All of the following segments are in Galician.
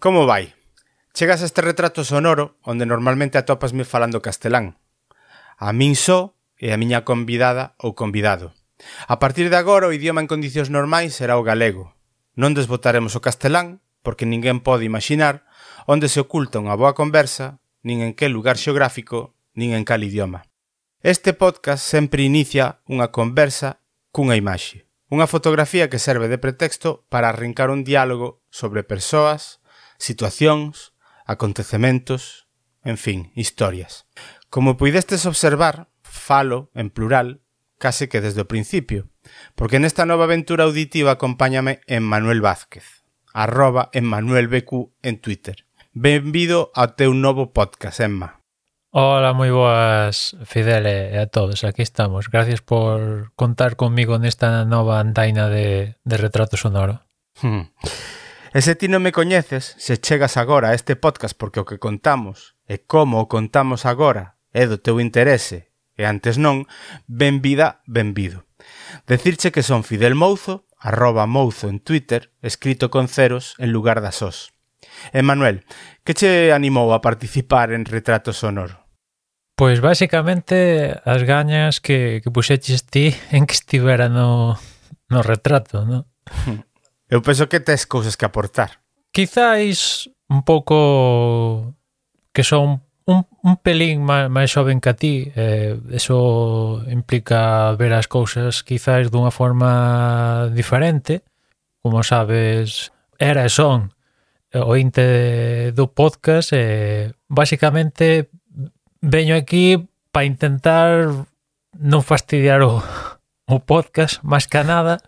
Como vai? Chegas a este retrato sonoro onde normalmente atopasme falando castelán. A min só e a miña convidada ou convidado. A partir de agora o idioma en condicións normais será o galego. Non desbotaremos o castelán, porque ninguén pode imaginar onde se oculta unha boa conversa, nin en que lugar xeográfico, nin en cal idioma. Este podcast sempre inicia unha conversa cunha imaxe, unha fotografía que serve de pretexto para arrincar un diálogo sobre persoas, situacións, acontecementos, en fin, historias. Como puidestes observar, falo en plural case que desde o principio, porque nesta nova aventura auditiva acompáñame en Manuel Vázquez, arroba en Manuel BQ en Twitter. Benvido ao teu novo podcast, Emma. Hola, moi boas, Fidel e a todos, aquí estamos. Gracias por contar conmigo nesta nova andaina de, de retrato sonoro. Hmm. E se ti non me coñeces, se chegas agora a este podcast porque o que contamos e como o contamos agora é do teu interese e antes non, benvida, benvido. Decirche que son Fidel Mouzo, arroba Mouzo en Twitter, escrito con ceros en lugar das os. Emanuel, que che animou a participar en Retrato Sonoro? Pois basicamente as gañas que, que puxeches ti en que estivera no, no retrato, non? Eu penso que tes cousas que aportar. Quizáis un pouco que son un, un pelín máis xoven que a ti, eh, eso implica ver as cousas quizáis dunha forma diferente. Como sabes, era e son ointe do podcast e eh, basicamente veño aquí para intentar non fastidiar o, o podcast máis que nada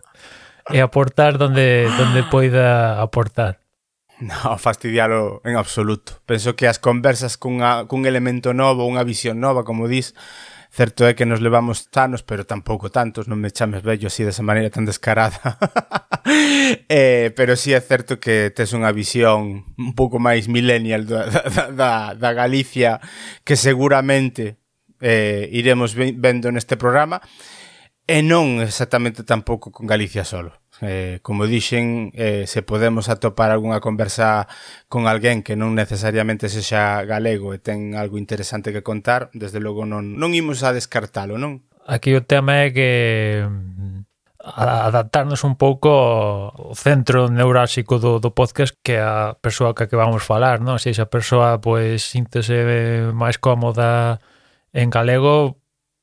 e aportar donde, donde poida aportar. No, fastidialo en absoluto. Penso que as conversas cunha, cun elemento novo, unha visión nova, como dis, certo é que nos levamos tanos, pero tampouco tantos, non me chames bello así desa maneira tan descarada. eh, pero sí é certo que tes unha visión un pouco máis millennial da, da, da, da Galicia que seguramente eh, iremos vendo neste programa e non exactamente tampouco con Galicia solo. Eh, como dixen, eh, se podemos atopar algunha conversa con alguén que non necesariamente sexa galego e ten algo interesante que contar, desde logo non, non imos a descartalo, non? Aquí o tema é que mm, adaptarnos un pouco ao centro neurásico do, do podcast que a persoa que, que vamos falar, non? Se esa persoa pois síntese máis cómoda en galego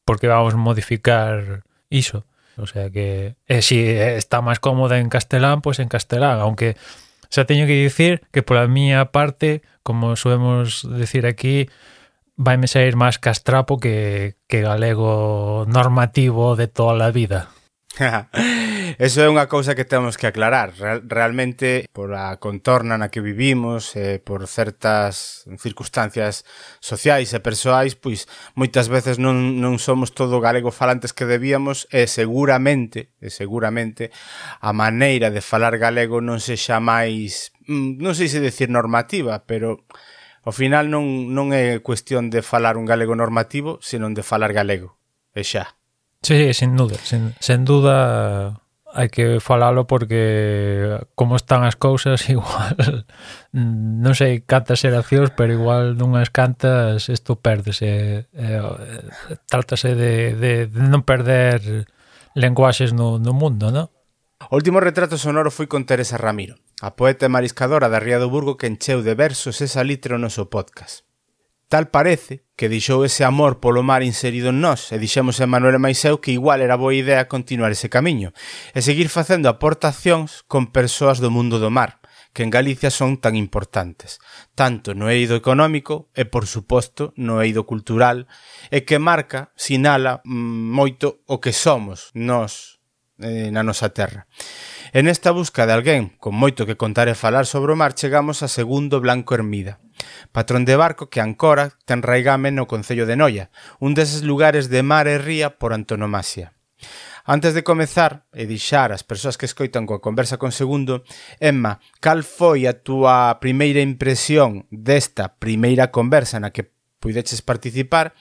porque vamos modificar ISO. O sea que eh, si eh, está más cómoda en castellán, pues en castellán, aunque se ha tenido que decir que por la mía parte, como solemos decir aquí, va a salir más castrapo que, que galego normativo de toda la vida. Eso é unha cousa que temos que aclarar. Real, realmente, por a contorna na que vivimos, eh, por certas circunstancias sociais e persoais, pois moitas veces non, non somos todo galego falantes que debíamos e seguramente, e seguramente a maneira de falar galego non sexa máis, mm, non sei se decir normativa, pero ao final non, non é cuestión de falar un galego normativo, senón de falar galego. E xa. Sí, sin duda, sin, sen duda hai que falalo porque como están as cousas igual non sei cantas xeracións, pero igual nunhas cantas isto perdese. Eh, trátase de, de, de non perder lenguaxes no, no mundo, non? O último retrato sonoro foi con Teresa Ramiro, a poeta e mariscadora da Ría do Burgo que encheu de versos esa litro o noso podcast. Tal parece que deixou ese amor polo mar inserido en nós e dixemos a Manuel e Maiseu que igual era boa idea continuar ese camiño e seguir facendo aportacións con persoas do mundo do mar, que en Galicia son tan importantes, tanto no eido económico e, por suposto, no eido cultural, e que marca, sinala mm, moito o que somos nós eh, na nosa terra. En esta busca de alguén con moito que contar e falar sobre o mar chegamos a segundo Blanco Hermida, patrón de barco que ancora ten raigame no Concello de Noia, un deses lugares de mar e ría por antonomasia. Antes de comezar e deixar as persoas que escoitan coa conversa con Segundo, Emma, cal foi a túa primeira impresión desta primeira conversa na que puideches participar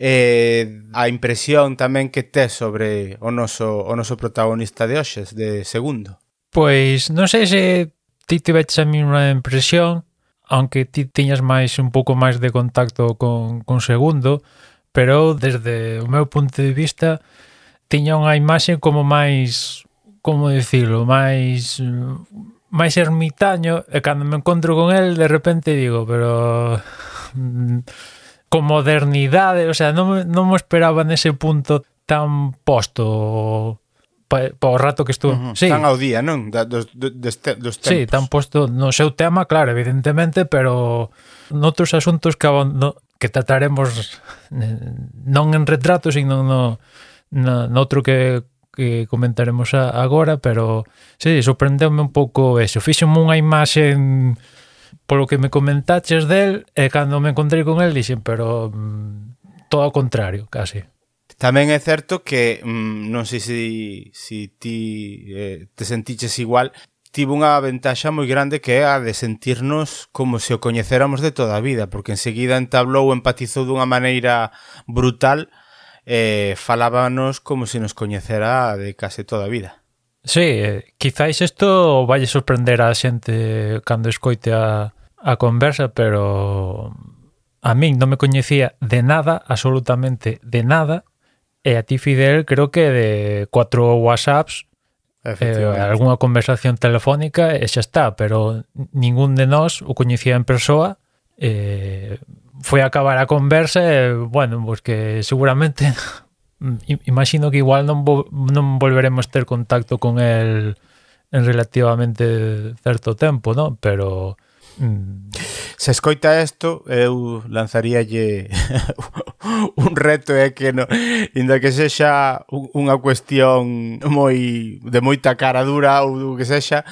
e a impresión tamén que tes sobre o noso, o noso protagonista de hoxes, de Segundo? Pois non sei se ti tiveches a mesma impresión aunque ti tiñas máis un pouco máis de contacto con, con Segundo, pero desde o meu punto de vista tiña unha imaxe como máis, como dicirlo, máis máis ermitaño e cando me encontro con el de repente digo, pero mm, con modernidade, o sea, non, non me esperaba nese punto tan posto pa, pa o rato que estuvo. Uh -huh. sí. Tan ao día, non? Da, dos, dos, dos tempos. Sí, tan posto no seu tema, claro, evidentemente, pero noutros asuntos que, no, que trataremos eh, non en retrato, sino no, no, noutro que que comentaremos a, agora, pero sí, sorprendeume un pouco eso. Fixenme unha imaxe polo que me comentaches del e cando me encontrei con el dixen, pero mm, todo ao contrario, casi. Tamén é certo que, mm, non sei se, se ti eh, te sentiches igual, tivo unha ventaxa moi grande que é a de sentirnos como se o coñecéramos de toda a vida, porque enseguida entablou, empatizou dunha maneira brutal e eh, falábanos como se nos coñecera de case toda a vida. Sí, eh, quizáis isto vai sorprender a xente cando escoite a, a conversa, pero a min non me coñecía de nada, absolutamente de nada, E a ti, Fidel, creo que de cuatro WhatsApps eh, algunha conversación telefónica xa está, pero ningún de nós o coñecía en persoa eh, foi a acabar a conversa e, bueno, pues que seguramente imagino que igual non, vo, non volveremos ter contacto con el en relativamente certo tempo, ¿no? Pero Mm. Se escoita isto, eu lanzaríalle un reto é que no, inda que sexa unha cuestión moi de moita cara dura ou do que sexa,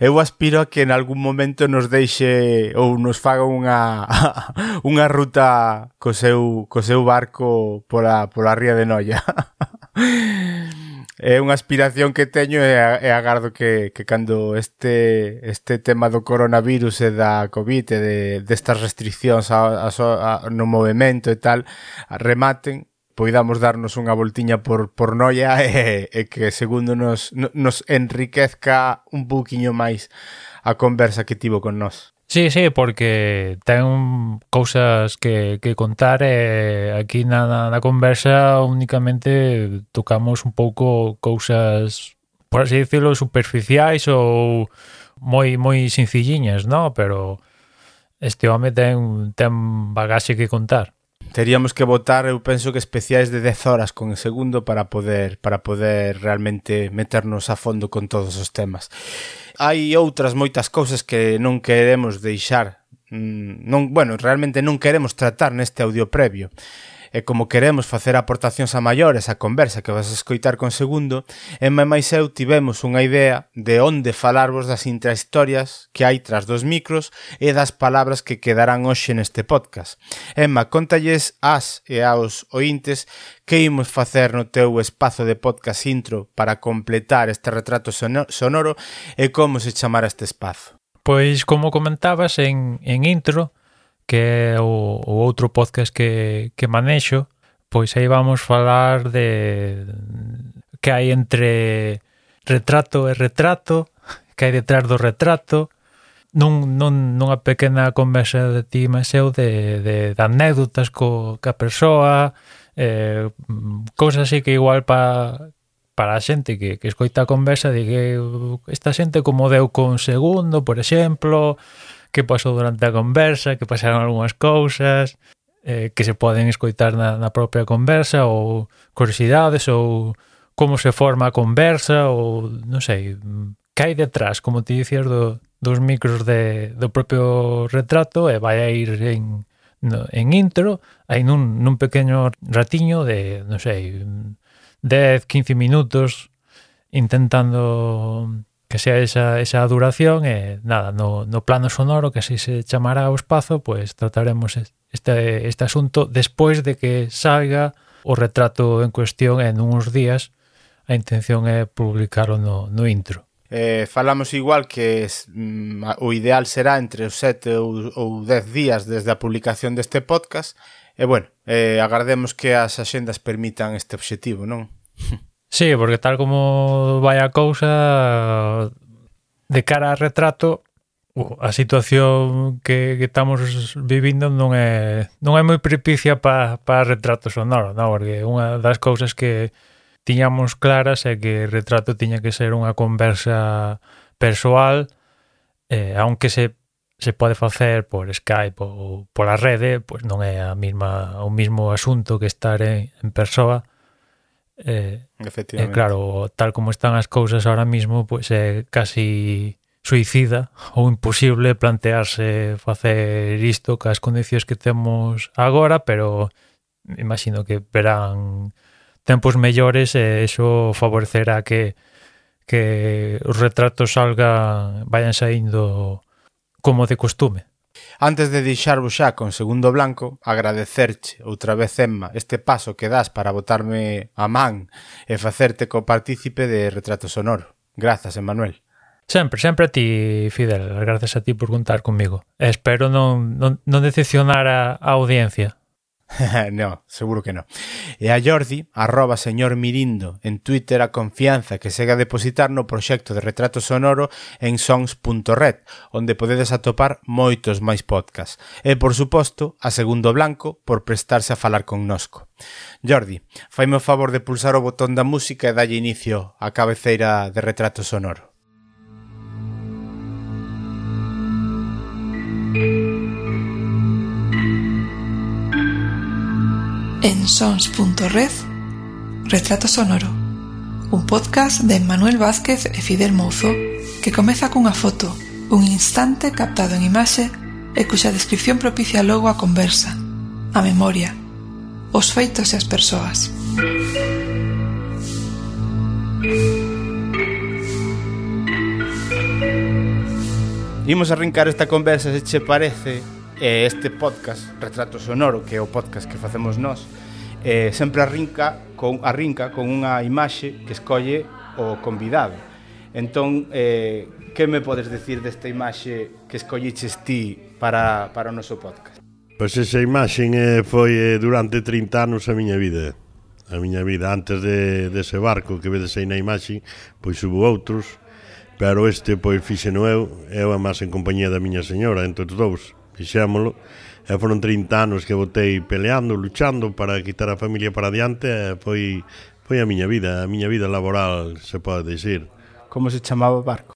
eu aspiro a que en algún momento nos deixe ou nos faga unha unha ruta co seu co seu barco pola pola ría de Noia. é unha aspiración que teño e, e agardo que, que cando este, este tema do coronavirus e da COVID e de, destas restriccións a, a, a, no movimento e tal rematen poidamos darnos unha voltiña por, por noia e, e que segundo nos, nos enriquezca un pouquiño máis a conversa que tivo con nós. Sí, sí, porque ten cousas que, que contar e aquí na, na conversa únicamente tocamos un pouco cousas, por así dicirlo, superficiais ou moi moi sencilliñas, no? Pero este home ten ten bagaxe que contar. Teríamos que votar, eu penso que especiais de 10 horas con el segundo para poder para poder realmente meternos a fondo con todos os temas. Hai outras moitas cousas que non queremos deixar mm, non, bueno, realmente non queremos tratar neste audio previo e como queremos facer aportacións a maiores a conversa que vas a escoitar con segundo, Emma e máis eu tivemos unha idea de onde falarvos das intrahistorias que hai tras dos micros e das palabras que quedarán hoxe neste podcast. Emma, contalles as e aos ointes que imos facer no teu espazo de podcast intro para completar este retrato sonoro e como se chamara este espazo. Pois, como comentabas en, en intro, que é o, o outro podcast que, que manexo, pois aí vamos falar de que hai entre retrato e retrato, que hai detrás do retrato, nun, nun, nunha pequena conversa de ti mas eu de, de, de anécdotas co, ca persoa, eh, cousas así que igual para para a xente que, que escoita a conversa de que esta xente como deu con segundo, por exemplo, que pasou durante a conversa, que pasaron algunhas cousas eh, que se poden escoitar na, na propia conversa ou curiosidades ou como se forma a conversa ou non sei, que hai detrás, como te dicías, do, dos micros de, do propio retrato e vai a ir en, no, en intro, hai nun, nun pequeno ratiño de, non sei, 10, 15 minutos intentando que sea esa, esa duración e nada, no, no plano sonoro que así se chamará o espazo, pues, trataremos este, este asunto despois de que salga o retrato en cuestión en uns días a intención é publicarlo no, no intro. Eh, falamos igual que mm, o ideal será entre os 7 ou, ou 10 días desde a publicación deste podcast e bueno, eh, agardemos que as axendas permitan este obxectivo, non? Sí, porque tal como vai a cousa de cara a retrato a situación que, que estamos vivindo non é non é moi propicia para pa retrato sonoro, non? porque unha das cousas que tiñamos claras é que retrato tiña que ser unha conversa persoal eh, aunque se se pode facer por Skype ou pola rede, pois non é a mesma o mismo asunto que estar en, en persoa Eh, Efectivamente. Eh, claro, tal como están as cousas ahora mismo, pois pues, é eh, casi suicida ou imposible plantearse facer isto cas condicións que temos agora, pero imagino que verán tempos mellores e iso favorecerá que que os retratos salgan, vayan saindo como de costume. Antes de deixarvos xa con segundo blanco, agradecerche outra vez, Emma, este paso que das para botarme a man e facerte co partícipe de Retrato Sonoro. Grazas, Emanuel. Sempre, sempre a ti, Fidel. Gracias a ti por contar comigo. Espero non, non, non decepcionar a, a audiencia. no, seguro que no. E a Jordi, arroba señor Mirindo, en Twitter a confianza que segue a depositar no proxecto de retrato sonoro en songs.red, onde podedes atopar moitos máis podcast. E, por suposto, a Segundo Blanco por prestarse a falar con nosco. Jordi, faime o favor de pulsar o botón da música e dalle inicio á cabeceira de retrato sonoro. en sons.red Retrato Sonoro, un podcast de Manuel Vázquez e Fidel Mouzo que comeza cunha foto, un instante captado en imaxe e cuxa descripción propicia logo a conversa, a memoria, os feitos e as persoas. Imos arrincar esta conversa se che parece E este podcast, Retrato Sonoro, que é o podcast que facemos nós, eh, sempre arrinca con, arrinca con unha imaxe que escolle o convidado. Entón, eh, que me podes decir desta imaxe que escolliches ti para, para o noso podcast? Pois esa imaxe eh, foi eh, durante 30 anos a miña vida. A miña vida antes de, dese de barco que vedes aí na imaxe, pois hubo outros, pero este pois fixeno eu, eu a máis en compañía da miña señora, entre os dous fixémolo e foron 30 anos que botei peleando, luchando para quitar a familia para adiante e foi, foi a miña vida, a miña vida laboral, se pode dicir. Como se chamaba o barco?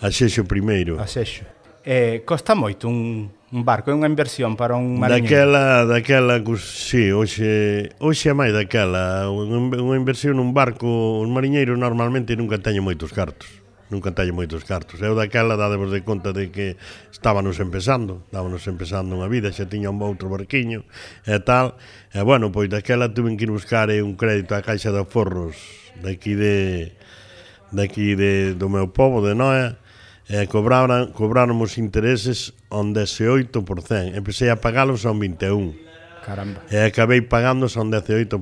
Asexo primeiro. Asexo. Eh, costa moito un, un barco, é unha inversión para un mariñeiro. Daquela, daquela, sí, hoxe, hoxe é máis daquela. Unha inversión nun barco, un mariñeiro normalmente nunca teñen moitos cartos nunca cantalle moitos cartos. Eu daquela dadevos de conta de que estábamos empezando, estábamos empezando unha vida, xa tiña un outro barquiño e tal. E bueno, pois daquela tuve que ir buscar eh, un crédito á Caixa de Aforros daqui de daqui de, do meu povo, de Noia, e cobraran, cobraron os intereses on 18%. Empecé a pagalos a un 21%. Caramba. E acabei pagando a un 18%.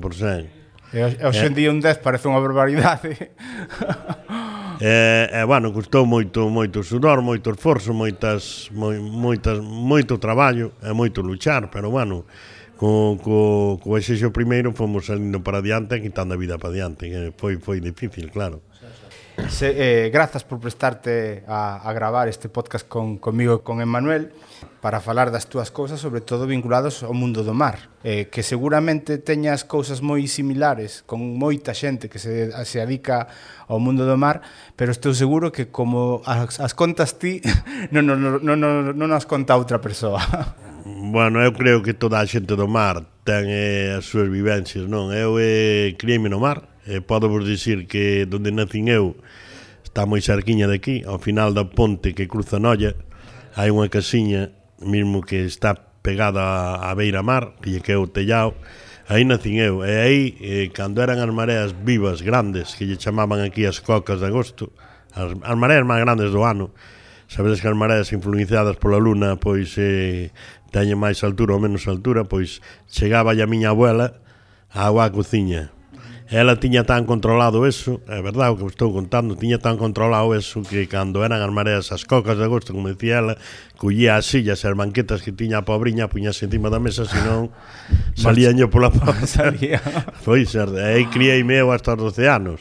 E, e hoxe en día un 10 parece unha barbaridade. E, e bueno, custou moito moito sudor, moito esforzo, moitas moi, moitas moito traballo e moito luchar, pero bueno, co, co, co exexo primeiro fomos salindo para diante quitando a vida para diante, que foi foi difícil, claro. Se, eh, grazas por prestarte a, a gravar este podcast con, conmigo e con Emanuel para falar das túas cousas, sobre todo vinculados ao mundo do mar, eh, que seguramente teñas cousas moi similares con moita xente que se, se adica ao mundo do mar, pero estou seguro que como as, as contas ti, non, non, non, non, non as conta outra persoa. Bueno, eu creo que toda a xente do mar ten eh, as súas vivencias, non? Eu eh, criei-me no mar, eh, podo vos dicir que donde nacín eu está moi cerquiña aquí, ao final da ponte que cruza Noia, hai unha casiña mismo que está pegada á beira mar, que lle que o tellao, aí nacín eu. E aí, eh, cando eran as mareas vivas, grandes, que lle chamaban aquí as cocas de agosto, as, as mareas máis grandes do ano, sabedes que as mareas influenciadas pola luna, pois eh, teñen máis altura ou menos altura, pois chegaba a miña abuela a agua a cociña, ela tiña tan controlado eso, é verdade o que estou contando, tiña tan controlado eso que cando eran as mareas as cocas de agosto, como dicía ela, collía as sillas e as banquetas que tiña a pobriña, puñase encima da mesa, senón salíanlle pola porta. Salía. Foi ser, aí criei meu hasta os 12 anos.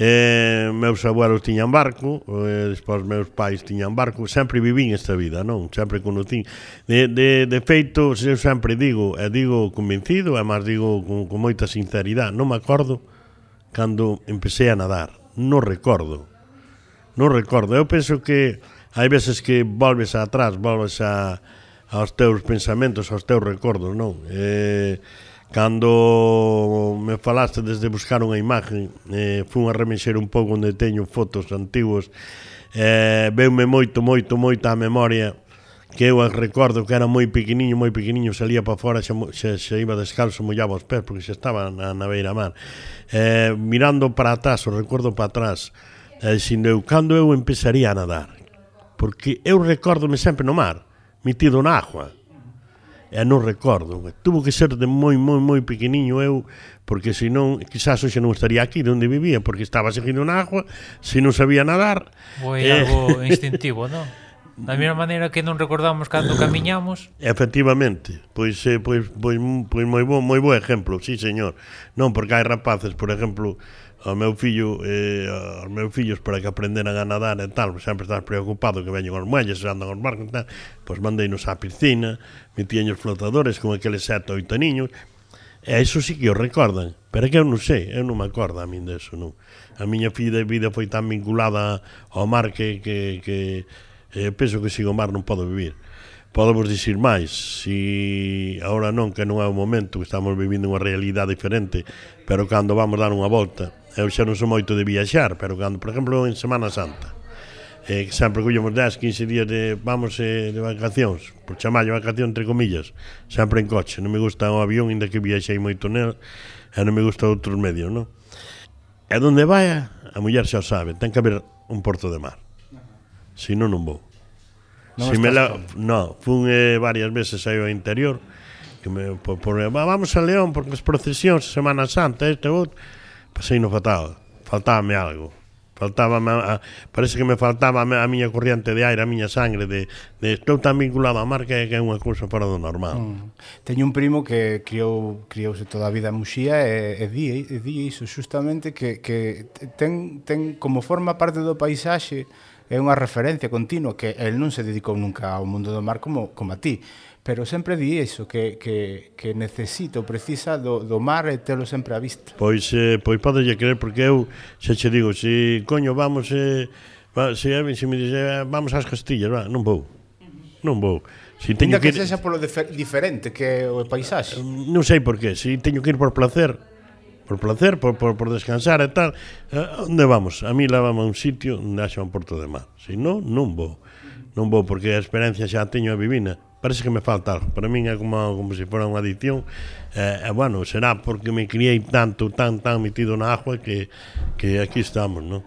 Eh, meus abuelos tiñan barco, eh, despois meus pais tiñan barco, sempre vivín esta vida, non? Sempre conocín De, de, de feito, eu sempre digo, e digo convencido, e máis digo con, con moita sinceridade, non me acordo cando empecé a nadar, non recordo. Non recordo. Eu penso que hai veces que volves atrás, volves a, aos teus pensamentos, aos teus recordos, non? Eh, Cando me falaste desde buscar unha imagen, eh, fun a remexer un pouco onde teño fotos antiguos, eh, veume moito, moito, moito a memoria, que eu recordo que era moi pequeniño, moi pequeniño, salía para fora, xa, xa, xa iba descalzo, mollaba os pés, porque xa estaba na, na beira mar. Eh, mirando para atrás, o recordo para atrás, eh, sin eu, cando eu empezaría a nadar? Porque eu recordo-me sempre no mar, metido na agua e non recordo. Tuvo que ser de moi, moi, moi pequeniño eu, porque senón, quizás hoxe non estaría aquí onde vivía, porque estaba seguindo na agua, se non sabía nadar. Foi eh... algo instintivo, non? Da mesma maneira que non recordamos cando camiñamos. Efectivamente, pois eh, pois pois, pois moi bo, moi bo exemplo, sí, señor. Non porque hai rapaces, por exemplo, ao meu fillo eh, aos meus fillos para que aprenderan a nadar e tal, sempre estás preocupado que veñen os muelles, andan os barcos e tal, pois mandei-nos á piscina, metían os flotadores con aqueles sete oito niños, e iso sí que o recordan, pero é que eu non sei, eu non me acordo a min deso, non. A miña filla de vida foi tan vinculada ao mar que, que, que eh, penso que sin o mar non podo vivir. Podemos dicir máis, si agora non, que non é o momento, que estamos vivindo unha realidade diferente, pero cando vamos dar unha volta, eu xa non sou moito de viaxar, pero cando, por exemplo, en Semana Santa, eh, sempre collemos 10, 15 días de, vamos, eh, de vacacións, por chamallo vacación entre comillas, sempre en coche, non me gusta o avión, inda que viaxei moito nel, e non me gusta outros medios, non? E donde vai, a muller xa sabe, ten que haber un porto de mar. Si non, non vou. Non si me la... No, fun eh, varias veces aí ao interior, que me, por, por, vamos a León, porque as procesións, Semana Santa, este outro, paseino fatal, faltábame algo faltaba a, parece que me faltaba a, a miña corriente de aire, a miña sangre de, de estou tan vinculado á marca que é unha cousa fora do normal. Mm. Teño un primo que criou criouse toda a vida en Muxía e, e di, e di iso xustamente que, que ten, ten como forma parte do paisaxe é unha referencia continua que el non se dedicou nunca ao mundo do mar como, como a ti pero sempre di iso que, que, que necesito, precisa do, do mar e telo sempre a vista. Pois eh, pois podelle creer porque eu se che digo, se coño vamos eh, va, se, se me dixe ah, vamos ás Castillas, va, non vou. Non vou. Si teño que, que sexa polo diferente que o paisaxe. Non sei por qué, se si teño que ir por placer, por placer, por, por, por descansar e tal, eh, onde vamos? A mí levame a un sitio onde haxa un porto de mar. Se non, non vou. Non vou porque a experiencia xa teño a vivina parece que me falta algo. Para min é como, como se fora unha adicción. Eh, eh, bueno, será porque me criei tanto, tan, tan metido na agua que, que aquí estamos, non?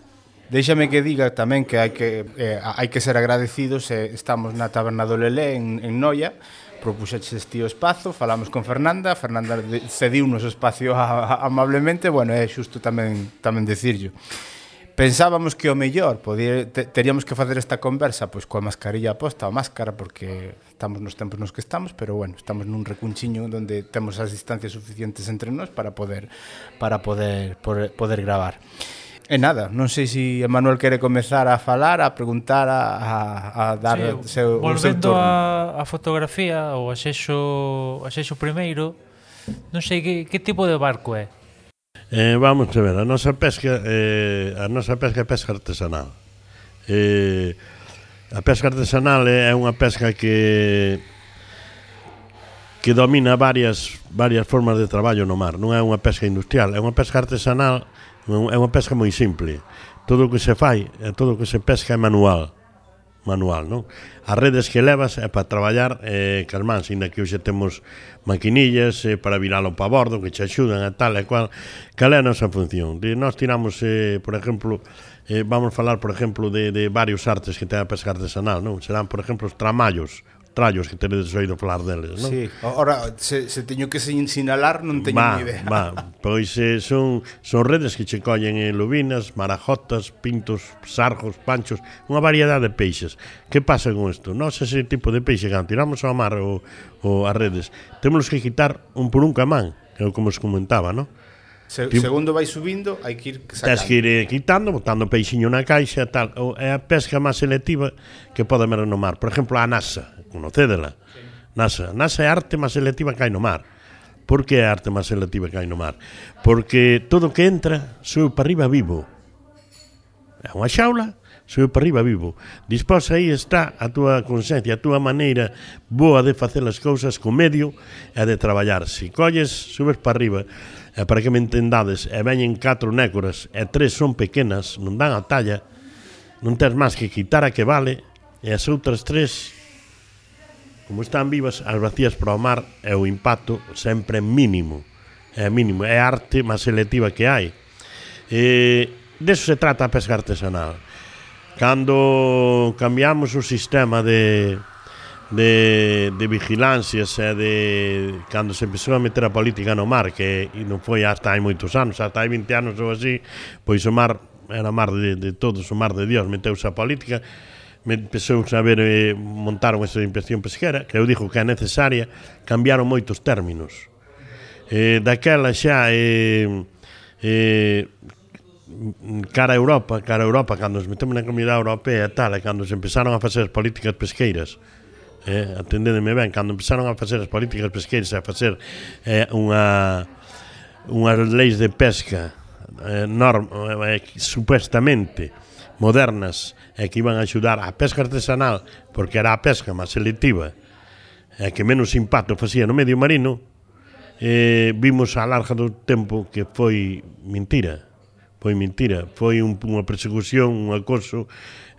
Déixame que diga tamén que hai que eh, hai que ser agradecidos, eh, estamos na Taberna do Lelé en, en Noia, propuxaxe este o espazo, falamos con Fernanda, Fernanda cediu nos espacio a, a, amablemente, bueno, é xusto tamén tamén decirlo pensábamos que o mellor podía, te, teríamos que facer esta conversa pois coa mascarilla posta, ou máscara porque estamos nos tempos nos que estamos, pero bueno, estamos nun recunchiño onde temos as distancias suficientes entre nós para poder para poder poder, poder gravar. E nada, non sei se Emanuel quere comezar a falar, a preguntar, a, a, a dar sí, o seu, o seu turno. Volvendo a, a fotografía ou a xexo, a xexo primeiro, non sei que, que tipo de barco é. Eh, vamos a ver, a nosa pesca eh, a nosa pesca é pesca artesanal. Eh, a pesca artesanal é unha pesca que que domina varias varias formas de traballo no mar. Non é unha pesca industrial, é unha pesca artesanal, é unha pesca moi simple. Todo o que se fai, eh, todo o que se pesca é manual manual, non? As redes que levas é para traballar eh, cas mans, ainda que hoxe temos maquinillas eh, para virar un pabordo que che axudan a tal e cual. Cal é a nosa función? De, nós tiramos, eh, por exemplo, eh, vamos falar, por exemplo, de, de varios artes que ten a pesca artesanal, non? Serán, por exemplo, os tramallos, trallos que tenedes oído falar deles, non? Sí, ora, se, se teño que sinalar non teño ma, ni idea. Ma, pois eh, son, son redes que che collen en lubinas, marajotas, pintos, sargos, panchos, unha variedade de peixes. Que pasa con isto? Non ese tipo de peixe, cando tiramos ao mar ou, ou as redes, temos que quitar un por un camán, como se comentaba, non? Se, Pi... Segundo vai subindo, hai que ir sacando. Tens que ir eh, quitando, botando peixiño na caixa e tal. É a pesca máis selectiva que pode haber no mar. Por exemplo, a NASA, conocédela. Sí. NASA. NASA é a arte máis selectiva que hai no mar. Por que é a arte máis selectiva que hai no mar? Porque todo que entra sube para arriba vivo. É unha xaula, sube para arriba vivo. Dispós aí está a túa consciencia, a túa maneira boa de facer as cousas co medio e de traballar. Se colles, subes para arriba e para que me entendades, e veñen catro nécoras e tres son pequenas, non dan a talla, non tens máis que quitar a que vale e as outras tres como están vivas, as vacías para o mar e o impacto sempre mínimo. É mínimo, é a arte máis selectiva que hai. E deso se trata a pesca artesanal. Cando cambiamos o sistema de de, de vigilancias e de cando se empezou a meter a política no mar que non foi hasta hai moitos anos hasta hai 20 anos ou así pois o mar era mar de, de todos o mar de Dios meteuse a política me empezou a ver eh, montaron esa inspección pesquera que eu dixo que é necesaria cambiaron moitos términos. Eh, daquela xa eh, eh, cara a Europa, cara a Europa, cando nos metemos na comunidade europea e tal, e cando se empezaron a facer as políticas pesqueiras, eh, atendedeme ben, cando empezaron a facer as políticas pesqueiras, a facer eh, unha unhas leis de pesca eh, norm, eh, supuestamente modernas e eh, que iban a axudar a pesca artesanal porque era a pesca máis selectiva e eh, que menos impacto facía no medio marino eh, vimos a larga do tempo que foi mentira foi mentira foi un, unha persecución, un acoso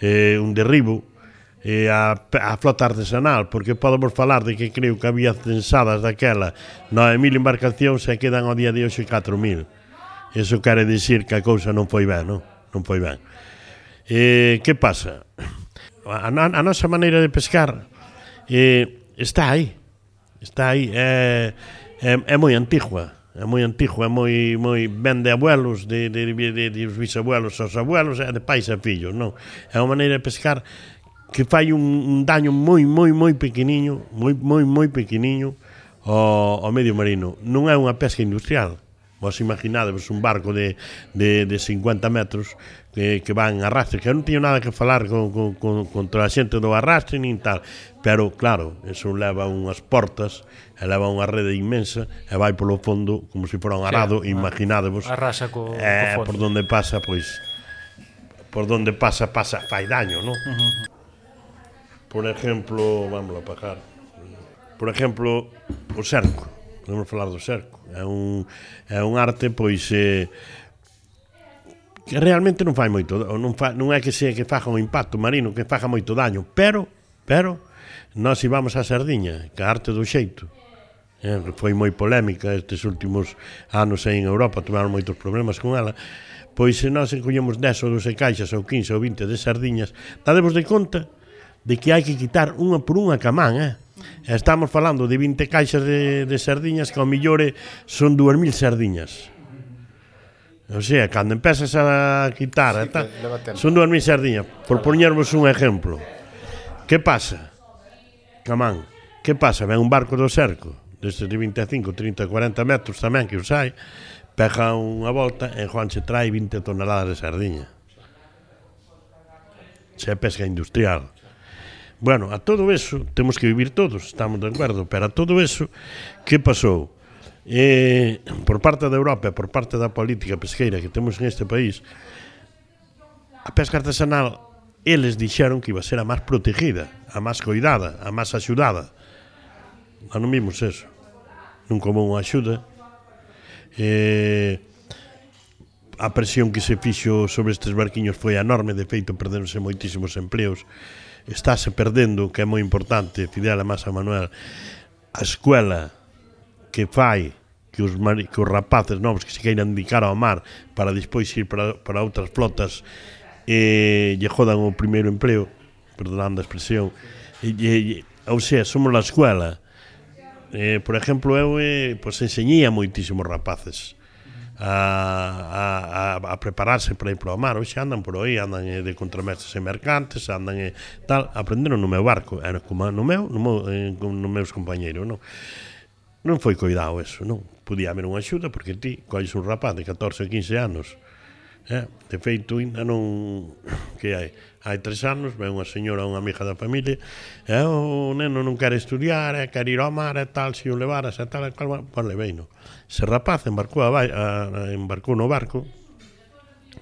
eh, un derribo e a, a flota artesanal, porque podemos falar de que creo que había censadas daquela 9.000 embarcacións e quedan ao día de hoxe 4.000. Eso quere dicir que a cousa non foi ben, non? Non foi ben. E, que pasa? A, a, a nosa maneira de pescar e, está aí. Está aí. É, é, é moi antigua é moi antigo, é moi, moi ben de abuelos, de, de, de, de, de bisabuelos aos abuelos, é de pais a fillos, non? É unha maneira de pescar que fai un, un daño moi, moi, moi pequeniño, moi, moi, moi pequeniño ao, ao medio marino. Non é unha pesca industrial. Vos imaginadevos un barco de, de, de 50 metros que, que van arrastre, que eu non teño nada que falar con, con, con, contra a xente do arrastre nin tal, pero claro, eso leva unhas portas, leva unha rede inmensa e vai polo fondo como se fora un arado, sí, imaginadevos. Arrasa co, eh, co fondo. por onde pasa, pois por onde pasa, pasa, fai daño, non? Uh -huh por exemplo, vamos a pagar, por exemplo, o cerco. Podemos falar do cerco. É un, é un arte, pois, eh, que realmente non fai moito, non, fa, non é que se que faja un impacto marino, que faja moito daño, pero, pero, nós íbamos a Sardiña, que a arte do xeito. Eh, foi moi polémica estes últimos anos aí en Europa, tomaron moitos problemas con ela, pois se nós encollemos 10 ou 12 caixas ou 15 ou 20 de sardiñas, dadevos de conta de que hai que quitar unha por unha camán, eh? Estamos falando de 20 caixas de, de sardiñas que ao millore son 2.000 sardiñas. O sea, cando empezas a quitar, sí, ta, son 2.000 sardiñas. Por poñervos un exemplo. Que pasa? Camán, que pasa? Ven un barco do cerco, destes de 25, 30, 40 metros tamén que os hai, pega unha volta e Juan se trae 20 toneladas de sardiña. Se pesca industrial Bueno, a todo eso temos que vivir todos, estamos de acordo, pero a todo eso que pasou? Eh, por parte da Europa e por parte da política pesqueira que temos neste país, a pesca artesanal eles dixeron que iba a ser a máis protegida, a máis coidada, a máis axudada. Mas non vimos eso. Non como unha axuda. Eh, a presión que se fixo sobre estes barquiños foi enorme, de feito perderonse moitísimos empleos estáse perdendo, que é moi importante, Fidel Amasa Masa Manuel, a escuela que fai que os, mari, que os rapaces novos que se queiran dedicar ao mar para despois ir para, para outras flotas e lle jodan o primeiro empleo, perdonando a expresión, e, e, e, ou sea, somos a escuela. Eh, por exemplo, eu eh, pois enseñía moitísimos rapaces a, a, a prepararse para ir para o mar hoxe andan por aí, andan eh, de contramestres e mercantes andan e tal, aprenderon no meu barco era como no meu, no meu, eh, no meus compañeiros non? non foi coidado eso, non podía haber unha axuda porque ti colles un rapaz de 14 ou 15 anos eh? de feito ainda non que hai hai tres anos, ve unha señora, unha amiga da familia, e o neno non quere estudiar, eh, e quer ir ao mar, e tal, se o levaras, e tal, e tal, pois levei, no. Ese rapaz embarcou, a, a, embarcou no barco,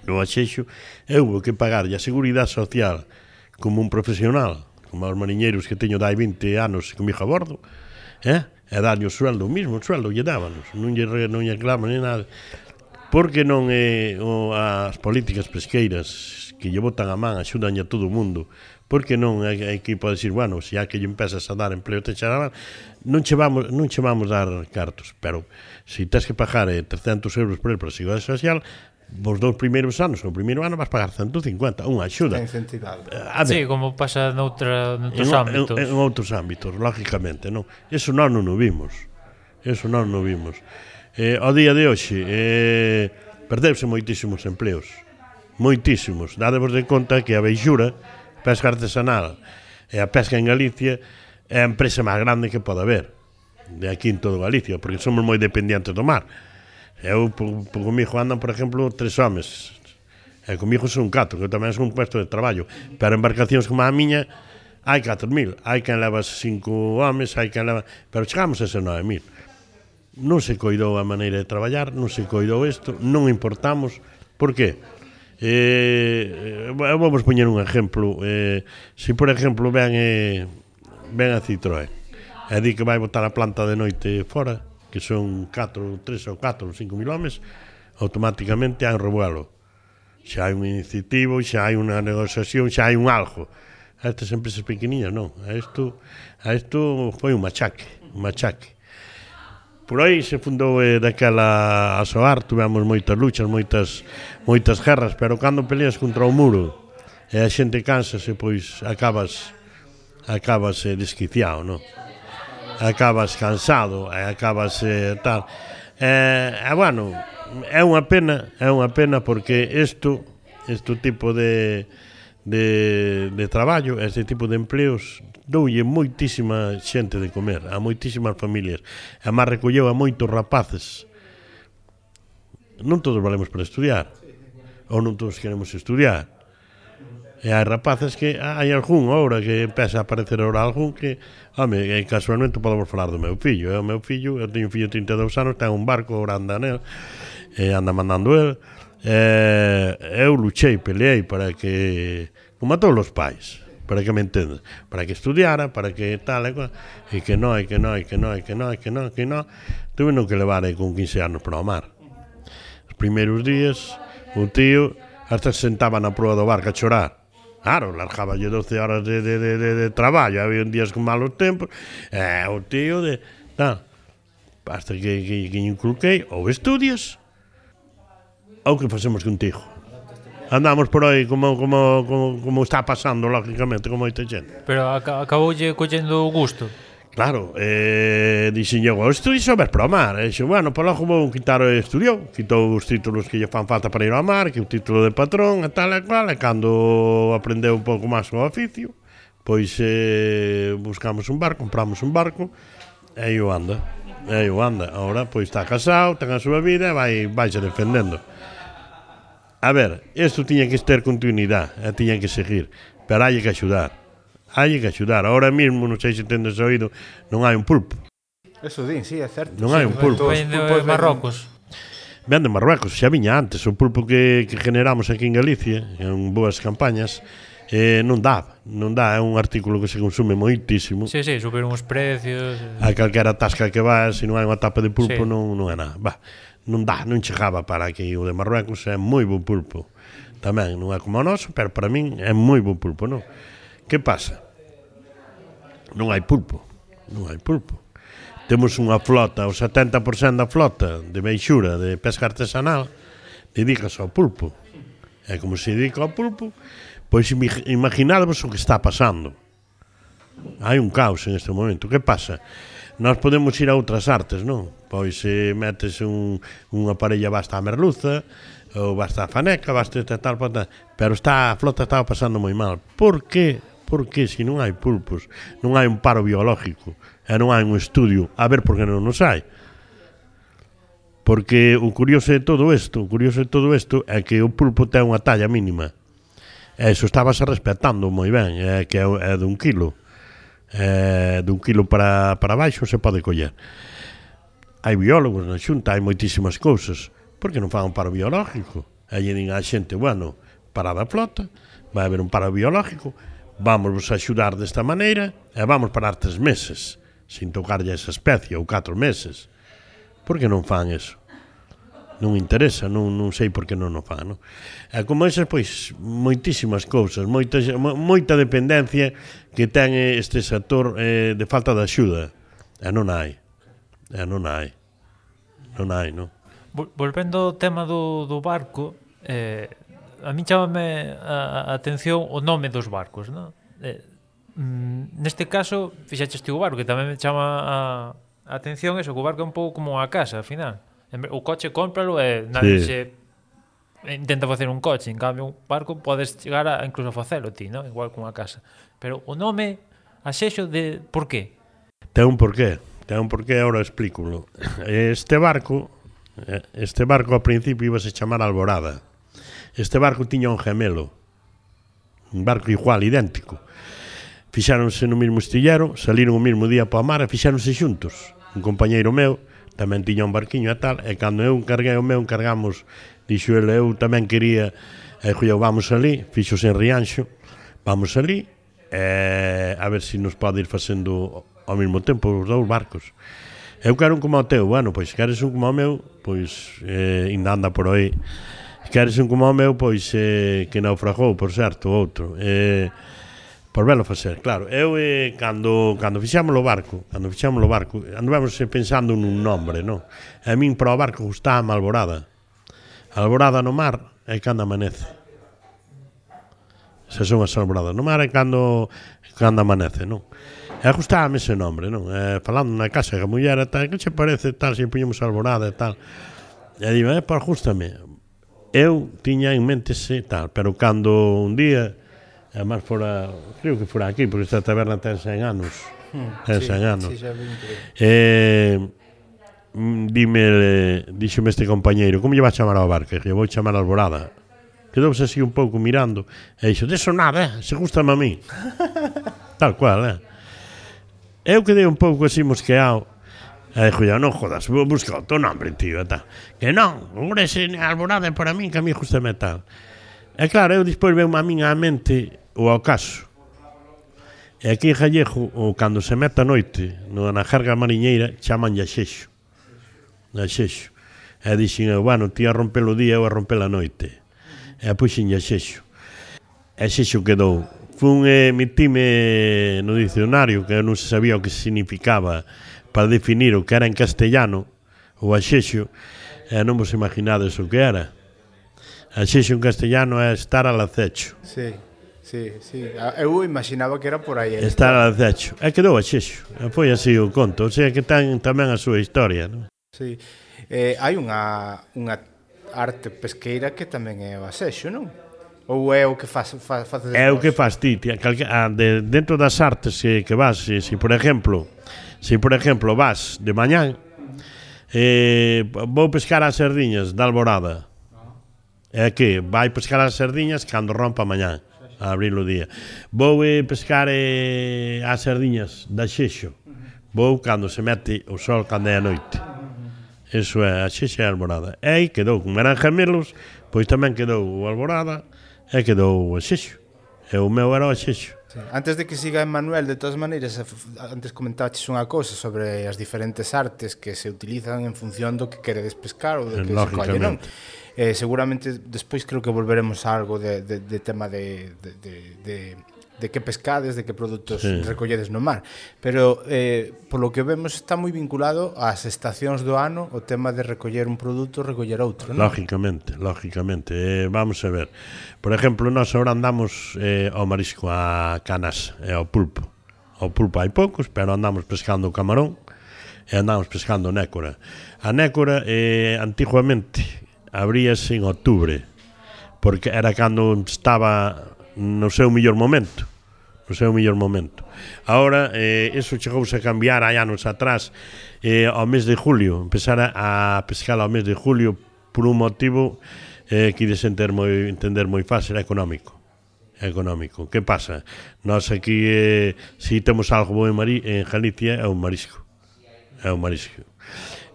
no axexo, e houve que pagarlle a Seguridade Social como un profesional, como os mariñeiros que teño dai 20 anos comigo a bordo, eh? e darlle o sueldo mismo, mesmo sueldo lle dábanos, non lle, non lle reclaman ni nada, porque non é o, as políticas pesqueiras que lle botan a man, axudan a todo o mundo. Por que non hai, hai que pode decir, bueno, se si há que lle empezas a dar empleo, te xará, non che vamos, non che vamos dar cartos, pero se si tens que pagar eh, 300 euros por el para a Seguridade Social, vos dous primeiros anos, no primeiro ano vas pagar 150, unha axuda. Eh, a ver, sí, como pasa noutra, noutros en, ámbitos. En, en, outros ámbitos, lógicamente, non? Eso non non o vimos. Eso non non o vimos. Eh, ao día de hoxe, eh, perdeuse moitísimos empleos moitísimos. Dadevos de conta que a Beixura, pesca artesanal e a pesca en Galicia é a empresa máis grande que pode haber de aquí en todo Galicia, porque somos moi dependientes do mar. Eu, por, por comigo andan, por exemplo, tres homes. E comigo son catro, que tamén son un puesto de traballo. Pero embarcacións como a miña, hai 4.000. Hai quen leva cinco homes, hai quen leva... Pero chegamos a ser 9.000. Non se coidou a maneira de traballar, non se coidou isto, non importamos. Por que? Eh, eh, eh, vamos poñer un exemplo. Eh, se por exemplo ven eh, ven a Citroën e di que vai botar a planta de noite fora que son 4, 3 ou 4 ou 5 mil homens automáticamente han revuelo. Xa hai un incentivo xa hai unha negociación xa hai un algo. A estas empresas pequeniñas non. A isto, a isto foi un machaque un machaque. Por aí se fundou eh, daquela a Soar, tivemos moitas luchas, moitas moitas guerras, pero cando peleas contra o muro e a xente cansase, pois acabas acabas eh, desquiciado, non? Acabas cansado e acabas eh, tal. E, eh, eh, bueno, é unha pena, é unha pena porque isto, este tipo de de, de traballo, este tipo de empleos doulle moitísima xente de comer, a moitísimas familias. E máis recolleu a moitos rapaces. Non todos valemos para estudiar, ou non todos queremos estudiar. E hai rapazas que ah, hai algún ahora que empeza a aparecer ahora algún que, home, eh, casualmente podemos falar do meu fillo, é o meu fillo, eu teño un fillo de 32 anos, ten un barco, ahora anda nel, e anda mandando el, eh, eu luchei, peleei para que como a todos os pais para que me entendas, para que estudiara, para que tal e cual, e que non, e que non, e que non, e que non, e que non, e que non, tuve non que levar aí con 15 anos para o mar. Os primeiros días Un tío hasta se sentaba na proa do barco a chorar. Claro, largaba 12 horas de, de, de, de, de traballo, había un días con malos tempos, e eh, o tío de... Tal. Hasta que, que, que inculquei, ou estudias, ou que facemos contigo. Andamos por aí como, como, como, como está pasando, lógicamente, como moita xente. Pero acaboulle collendo o gusto. Claro, eh, dixenlle, isto iso ver para o mar E eh, dixen, bueno, por logo vou quitar o estudio Quitou os títulos que lle fan falta para ir ao mar Que o título de patrón e tal e cual E cando aprendeu un pouco máis o oficio Pois eh, buscamos un barco, compramos un barco E aí o anda E aí o anda. Ahora, pois está casado, ten a súa vida E vai, vai se defendendo. A ver, isto tiña que ter continuidade E tiña que seguir Pero hai que axudar hai que axudar. Ahora mismo, non sei se tendes oído, non hai un pulpo. Eso din, sí, é certo. Non sí, hai un pulpo. Ven de Marrocos. Ven de Marrocos, xa viña antes. O pulpo que, que generamos aquí en Galicia, en boas campañas, eh, non dá, non dá, é un artículo que se consume moitísimo. Sí, sí, superan os precios. Eh. A calquera tasca que vas, se non hai unha tapa de pulpo, sí. non, non é nada. Va, non dá, non chegaba para que o de Marrocos é moi bo pulpo. Tamén non é como o noso, pero para min é moi bo pulpo, non? Que pasa? non hai pulpo. Non hai pulpo. Temos unha flota, o 70% da flota de meixura de pesca artesanal dedicas ao pulpo. E como se dedica ao pulpo, pois imaginadvos o que está pasando. Hai un caos en este momento. Que pasa? Nós podemos ir a outras artes, non? Pois se eh, metes un, unha parella basta a merluza, ou basta a faneca, basta a tal, tal, tal, pero está, a flota estaba pasando moi mal. Por que Porque se non hai pulpos, non hai un paro biológico, e non hai un estudio, a ver por que non nos hai. Porque o curioso de todo isto, o curioso de todo isto é que o pulpo ten unha talla mínima. E iso estábase respetando moi ben, é que é dun kilo. É dun kilo para, para baixo se pode coller. Hai biólogos na xunta, hai moitísimas cousas. Por que non fan un paro biológico? E lle din a xente, bueno, parada a flota, vai haber un paro biológico, vamos vos axudar desta maneira e vamos parar tres meses sin tocarlle esa especie ou catro meses. Por que non fan eso? Non interesa, non, non sei por que non o fan. Non? E como esas, pois, moitísimas cousas, moita, moita dependencia que ten este sector eh, de falta de axuda. E non hai. E non hai. Non hai, non? Volvendo ao tema do, do barco, eh, a mí chamame a, a atención o nome dos barcos, non? Eh, mm, neste caso, fixaches ti o barco, que tamén me chama a, a atención eso, que o barco é un pouco como a casa, ao final. O coche cómpralo e nadie sí. se intenta facer un coche, en cambio un barco podes chegar a incluso a facelo ti, non? Igual con a casa. Pero o nome axexo de por qué? Ten un porqué, ten un porqué, agora explículo. Este barco, eh, este barco ao principio ibase chamar Alborada Este barco tiña un gemelo, un barco igual, idéntico. Fixáronse no mesmo estillero, saliron o mesmo día para a mar e fixáronse xuntos. Un compañeiro meu tamén tiña un barquiño e tal, e cando eu encarguei o meu, encargamos, dixo ele, eu tamén quería, e eu, vamos ali, fixos en Rianxo, vamos ali, e, a ver se si nos pode ir facendo ao mesmo tempo os dous barcos. Eu quero un como o teu, bueno, pois queres un como o meu, pois eh, ainda anda por aí queres un como meu, pois eh, que naufragou, por certo, outro. Eh, por velo facer, claro. Eu eh, cando cando fixamos o barco, cando fixamos o barco, andávamos eh, pensando nun nombre, non? A min para o barco gustaba Alborada. Alborada no mar é cando amanece. Se son as alboradas no mar é cando cando amanece, non? E gustábame ese nombre, non? Eh, falando na casa que a muller e tal, que che parece tal, se puñemos alborada e tal. E digo, eh, pois, por gustame eu tiña en mente se tal, pero cando un día, además fora, creo que fora aquí, porque esta taberna ten 100 anos, ten 100 sí, anos, sí, eh, dime, díxome este compañeiro, como lle va a chamar ao barco? Lle vou chamar Alborada. Quedouse así un pouco mirando, e dixo, deso nada, eh? se gusta a mí. Tal cual, eh? Eu quedei un pouco así mosqueado, Eh, e dixo, non jodas, vou buscar o teu nombre, tío, e tal. Que non, hombre, se alborada é para min, que a mí justa metal. E claro, eu despois veu a min a mente o ocaso. E aquí en Jallejo, o cando se mete a noite, no, na jerga mariñeira, chaman xexo. Na xexo. E dixen, bueno, ti a romper o día, eu a romper a noite. E puxen a xexo. E xexo quedou. Fun emitime eh, mitime no dicionario, que eu non sabía o que significaba para definir o que era en castellano o axexo e non vos imaginades o que era. Axexo en castellano é estar al acecho. Sí, sí, sí. Ah, eu imaginaba que era por aí. Eh. Estar al acecho. E quedou axexo. E foi así o conto. O sea que ten tamén a súa historia. Non? Sí. Eh, hai unha, unha arte pesqueira que tamén é o axexo, non? Ou é o que faz, faz, faz É o que faz ti, ti calque, a, de, dentro das artes que, que vas, se, se por exemplo, Si, por exemplo, vas de mañán eh, vou pescar as sardiñas da alborada. É que vai pescar as sardiñas cando rompa mañán a abrir o día. Vou eh, pescar eh, as sardiñas da xexo. Vou cando se mete o sol cando é a noite. Eso é a xexa e a alborada. E aí quedou con eran gemelos, pois tamén quedou o alborada e quedou o xexo. E o meu era o xexo. Sí. Antes de que siga Manuel, de todas maneiras, eh, antes comentaches unha cousa sobre as diferentes artes que se utilizan en función do que queredes pescar ou do que se colle, non? Eh, seguramente despois creo que volveremos a algo de, de, de tema de, de, de, de de que pescades, de que produtos sí. recolledes no mar. Pero, eh, polo que vemos, está moi vinculado ás estacións do ano o tema de recoller un produto, recoller outro, non? Lógicamente, lógicamente. Eh, vamos a ver. Por exemplo, nós ahora andamos eh, ao marisco, a canas, e eh, ao pulpo. Ao pulpo hai poucos, pero andamos pescando o camarón e andamos pescando nécora. A nécora, eh, antiguamente, abríase en outubre, porque era cando estaba no seu mellor momento no seu mellor momento. Ahora, eh, eso chegouse a cambiar hai anos atrás eh, ao mes de julio, empezar a pescar ao mes de julio por un motivo eh, que ides entender moi, entender moi fácil, económico económico. Que pasa? Nós aquí, eh, si temos algo bo en, Mari, en Galicia, é un marisco. É un marisco.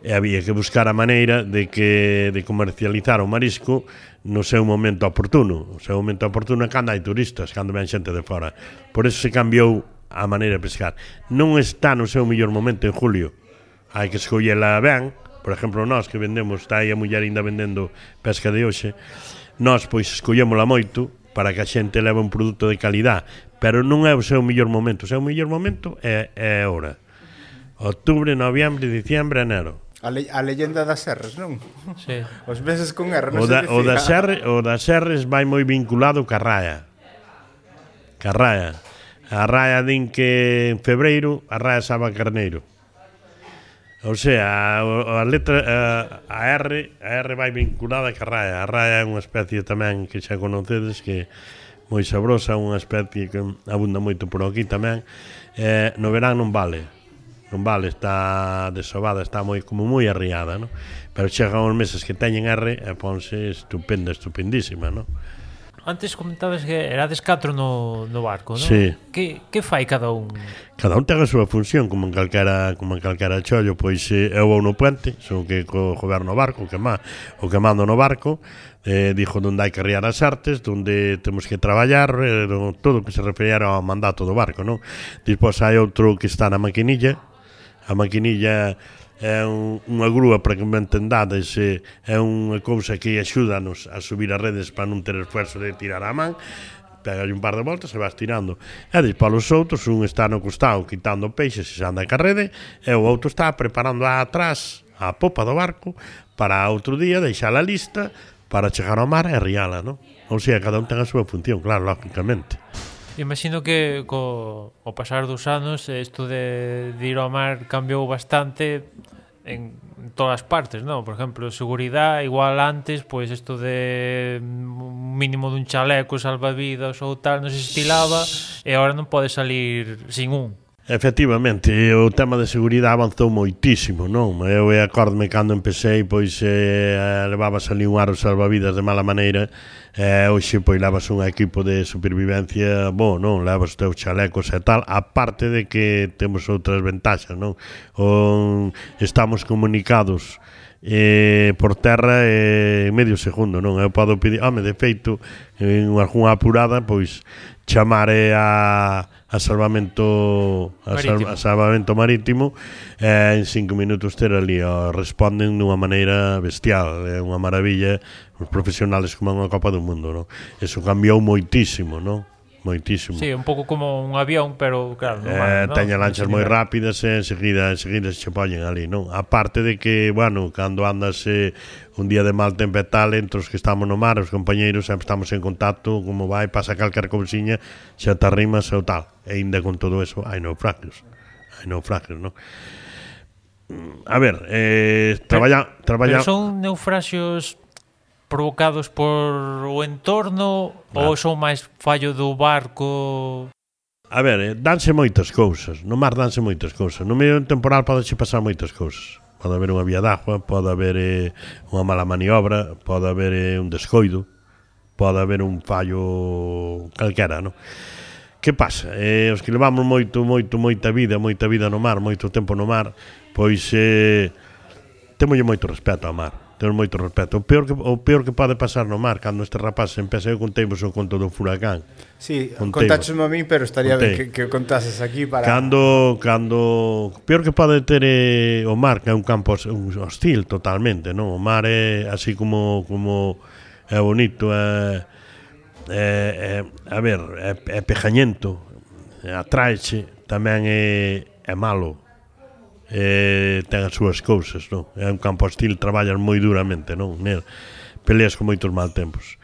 E había que buscar a maneira de que de comercializar o marisco no seu momento oportuno. O seu momento oportuno é cando hai turistas, cando ven xente de fora. Por eso se cambiou a maneira de pescar. Non está no seu mellor momento en julio. Hai que escollela ben, por exemplo, nós que vendemos, está aí a muller ainda vendendo pesca de hoxe, nós pois escollémola moito para que a xente leve un produto de calidad, pero non é o seu mellor momento. O seu mellor momento é, é agora. Outubro, Octubre, noviembre, diciembre, enero A, le, a leyenda das serres, non? Sí. Os meses con R, non o da, se o das Serre, o das serres vai moi vinculado ca raia. Ca raia. A raia din que en febreiro a raia saba carneiro. O sea, a, a letra a, a R, a R vai vinculada ca raia. A raia é unha especie tamén que xa conocedes que moi sabrosa, unha especie que abunda moito por aquí tamén. Eh, no verán non vale non vale, está desovada, está moi como moi arriada, non? Pero chegan os meses que teñen R e ponse estupenda, estupendísima, non? Antes comentabas que erades catro no, no barco, non? Sí. Que, que fai cada un? Cada un ten a súa función, como en calcara, como en calcara chollo, pois eh, eu vou no puente, son que co goberno barco, que má, o que mando no barco, eh, dixo onde hai que riar as artes, onde temos que traballar, eh, todo o que se refería ao mandato do barco, non? Despois hai outro que está na maquinilla, a maquinilla é un, unha grúa para que me entendades é, é unha cousa que axúdanos a subir as redes para non ter esforzo de tirar a man pega un par de voltas e vas tirando e dis para os outros un está no costado quitando peixes e se anda ca rede e o outro está preparando a atrás a popa do barco para outro día deixar a lista para chegar ao mar e riala, non? Ou sea, cada un ten a súa función, claro, lógicamente. Imagino que co o pasar dos anos eh, isto de, de ir ao mar cambiou bastante en todas partes, non? Por exemplo, seguridade, igual antes, pois isto de mínimo dun chaleco, salvavidas ou tal, non se estilaba e agora non pode salir sin un. Efectivamente, o tema de seguridade avanzou moitísimo, non? Eu e acordme cando empecé, pois eh, levabas ali un aro salvavidas de mala maneira, e eh, hoxe pois levas un equipo de supervivencia, bo, non? Levas teus chalecos e tal, aparte de que temos outras ventaxas, non? O, estamos comunicados eh, por terra eh, medio segundo, non? Eu podo pedir, home, de feito, en algunha apurada, pois chamar a a salvamento a, marítimo. Sal, a salvamento marítimo e en cinco minutos ter ali ó, responden dunha maneira bestial é unha maravilla os profesionales como unha Copa do Mundo non? eso cambiou moitísimo non? Moitísimo. Sí, un pouco como un avión, pero claro, non eh, no, teña lanchas moi rápidas e enseguida, enseguida se poñen ali, non? A parte de que, bueno, cando andas eh, un día de mal tempetal entre os que estamos no mar, os compañeiros, sempre estamos en contacto, como vai, pasa calcar cousiña, xa te arrimas ou tal. E ainda con todo eso, hai naufragios. Hai naufragios, non? Mm, a ver, eh, traballa, traballa... Pero son naufragios provocados por o entorno claro. ou son máis fallo do barco? A ver, eh, danse moitas cousas, no mar danse moitas cousas. No medio temporal podeche pasar moitas cousas. Pode haber unha vía d'agua, pode haber eh, unha mala maniobra, pode haber eh, un descoido, pode haber un fallo calquera, non? Que pasa? Eh, os que levamos moito, moito, moita vida, moita vida no mar, moito tempo no mar, pois eh, temolle moito respeto ao mar Temos moito respeto. O peor que, o peor que pode pasar no mar cando este rapaz se empeza eu conteivos o conto do furacán. Sí, contáchesme a mí, pero estaría contei. ben que, que contases aquí para... Cando, cando... O peor que pode ter eh, o mar, que é un campo hostil totalmente, non? O mar é así como, como é bonito, é... É, é, a ver, é, é pejañento, atraeche, tamén é, é malo eh, ten as súas cousas, non? É un campo hostil, traballan moi duramente, non? Nel, peleas con moitos mal tempos.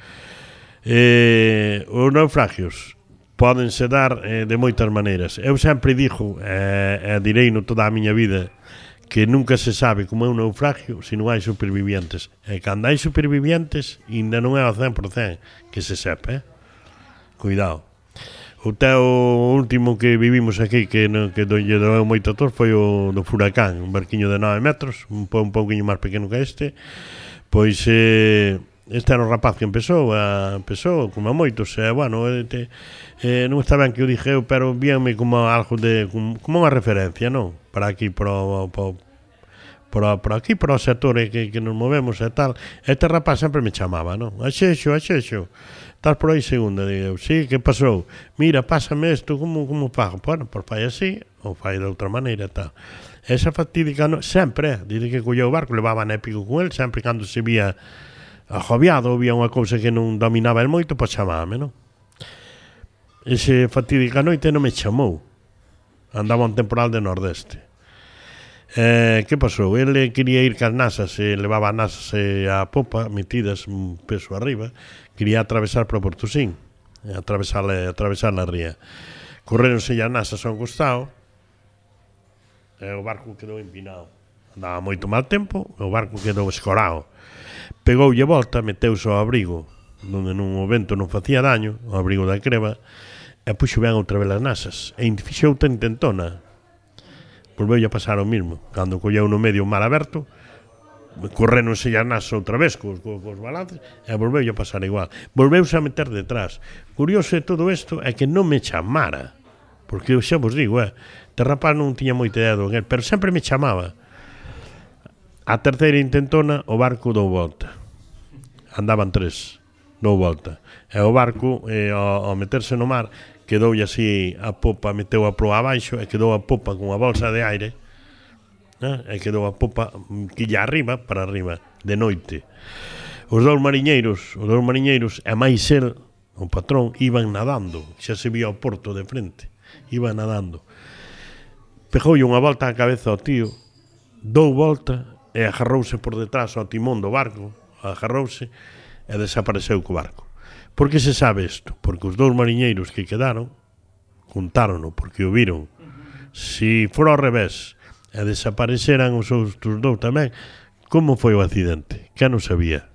Eh, os naufragios podense dar eh, de moitas maneiras. Eu sempre dixo, eh, e direi no toda a miña vida, que nunca se sabe como é un naufragio se non hai supervivientes. E cando hai supervivientes, ainda non é ao 100% que se sepa, eh? Cuidado o teu último que vivimos aquí que, no, que dolle deu moito tos foi o do Furacán, un barquiño de 9 metros, un, po, un pouquinho máis pequeno que este. Pois eh, este era o rapaz que empezou, a, empezou como a moitos, e, bueno, este, eh, non está ben que o dixeu, pero víanme como algo de, como, como unha referencia, non? Para aquí, para, para, por, por aquí, por os sectores que, que nos movemos e tal. Este rapaz sempre me chamaba, non? Axexo, axexo estás por aí segunda, digo, sí, que pasou? Mira, pásame isto, como, como pago? Bueno, por fai así, ou fai de outra maneira, tal. Esa fatídica, no, sempre, dice que colleu o barco, levaba épico con el, sempre cando se vía ajoviado, vía unha cousa que non dominaba el moito, pois chamame, non? Ese fatídica noite non me chamou. Andaba un temporal de nordeste. Eh, que pasou? Ele quería ir cas nasas, e levaba nasas e a popa metidas un peso arriba, quería atravesar para Portusín, atravesar, atravesar a ría. Correronse a NASA San Gustavo, e o barco quedou empinado. Andaba moito mal tempo, e o barco quedou escorado. Pegoulle volta, meteuse ao abrigo, donde nun o vento non facía daño, ao abrigo da creva, e puxo ben outra vez as nasas, e fixou intentona. Volveu a pasar o mismo. Cando colleu no medio o mar aberto, correronse nas outra vez cos, cos, cos balances e volveu a pasar igual. Volveuse a meter detrás. Curioso de todo isto é que non me chamara, porque eu xa vos digo, eh, te rapaz non tiña moita idea do pero sempre me chamaba. A terceira intentona, o barco dou volta. Andaban tres, dou volta. E o barco, eh, ao, ao meterse no mar, quedou así a popa, meteu a proa abaixo e quedou a popa con a bolsa de aire né? e quedou a popa mm, quilla arriba para arriba de noite. Os dous mariñeiros, os dous mariñeiros e máis el, o patrón, iban nadando, xa se vía o porto de frente, iban nadando. Pejoulle unha volta á cabeza ao tío, dou volta e agarrouse por detrás ao timón do barco, agarrouse e desapareceu co barco. Por que se sabe isto? Porque os dous mariñeiros que quedaron contárono, porque o viron. Si fora ao revés, e desapareceran os outros dous tamén. Como foi o accidente? Que non sabía?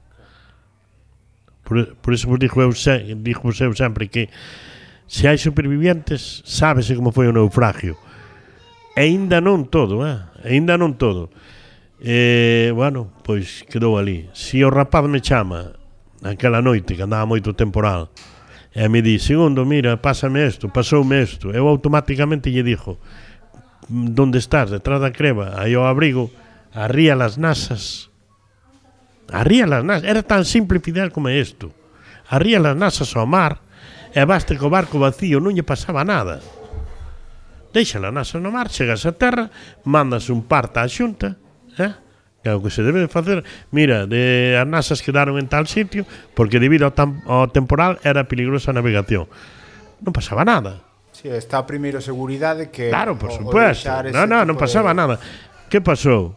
Por, por eso vos dixo eu, dixo eu sempre que se hai supervivientes, sábese como foi o naufragio. E ainda non todo, eh? Ainda non todo. E, bueno, pois quedou ali. Se o rapaz me chama naquela noite, que andaba moito temporal, e me di, segundo, mira, pásame isto, pasoume isto, eu automáticamente lle dixo, donde estás, detrás da creba, aí ao abrigo, arría las nasas. Arría las nasas, era tan simple e fidel como isto. Arría las nasas ao mar, e baste co barco vacío, non lle pasaba nada. Deixa a nasa no mar, chegas a terra, mandas un parta á xunta, eh? que é o que se debe facer. Mira, de as nasas quedaron en tal sitio porque debido ao, tam, ao temporal era peligrosa a navegación. Non pasaba nada. Sí, está primeiro seguridade que Claro, por supuesto. Non, no, no, non pasaba de... nada. Que pasou?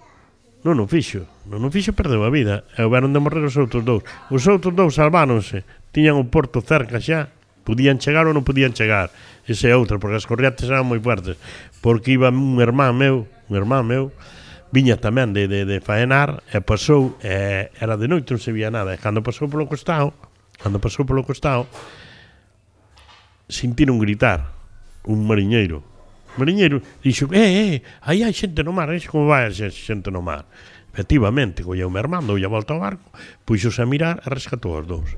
Non o fixo. Non o fixo perdeu a vida. E houberon de morrer os outros dous. Os outros dous salváronse. Tiñan o porto cerca xa. Podían chegar ou non podían chegar. Ese é outra, porque as corrientes eran moi fuertes. Porque iba un irmán meu, un irmán meu, viña tamén de, de, de faenar e pasou, e, era de noite, non se vía nada. E cando pasou polo costado, cando pasou polo costado, sentiron gritar un mariñeiro mariñeiro dixo, eh, eh, aí hai xente no mar, eh, como vai a xente no mar? Efectivamente, colleu me armando, a volta ao barco, puxos a mirar e rescatou os dous.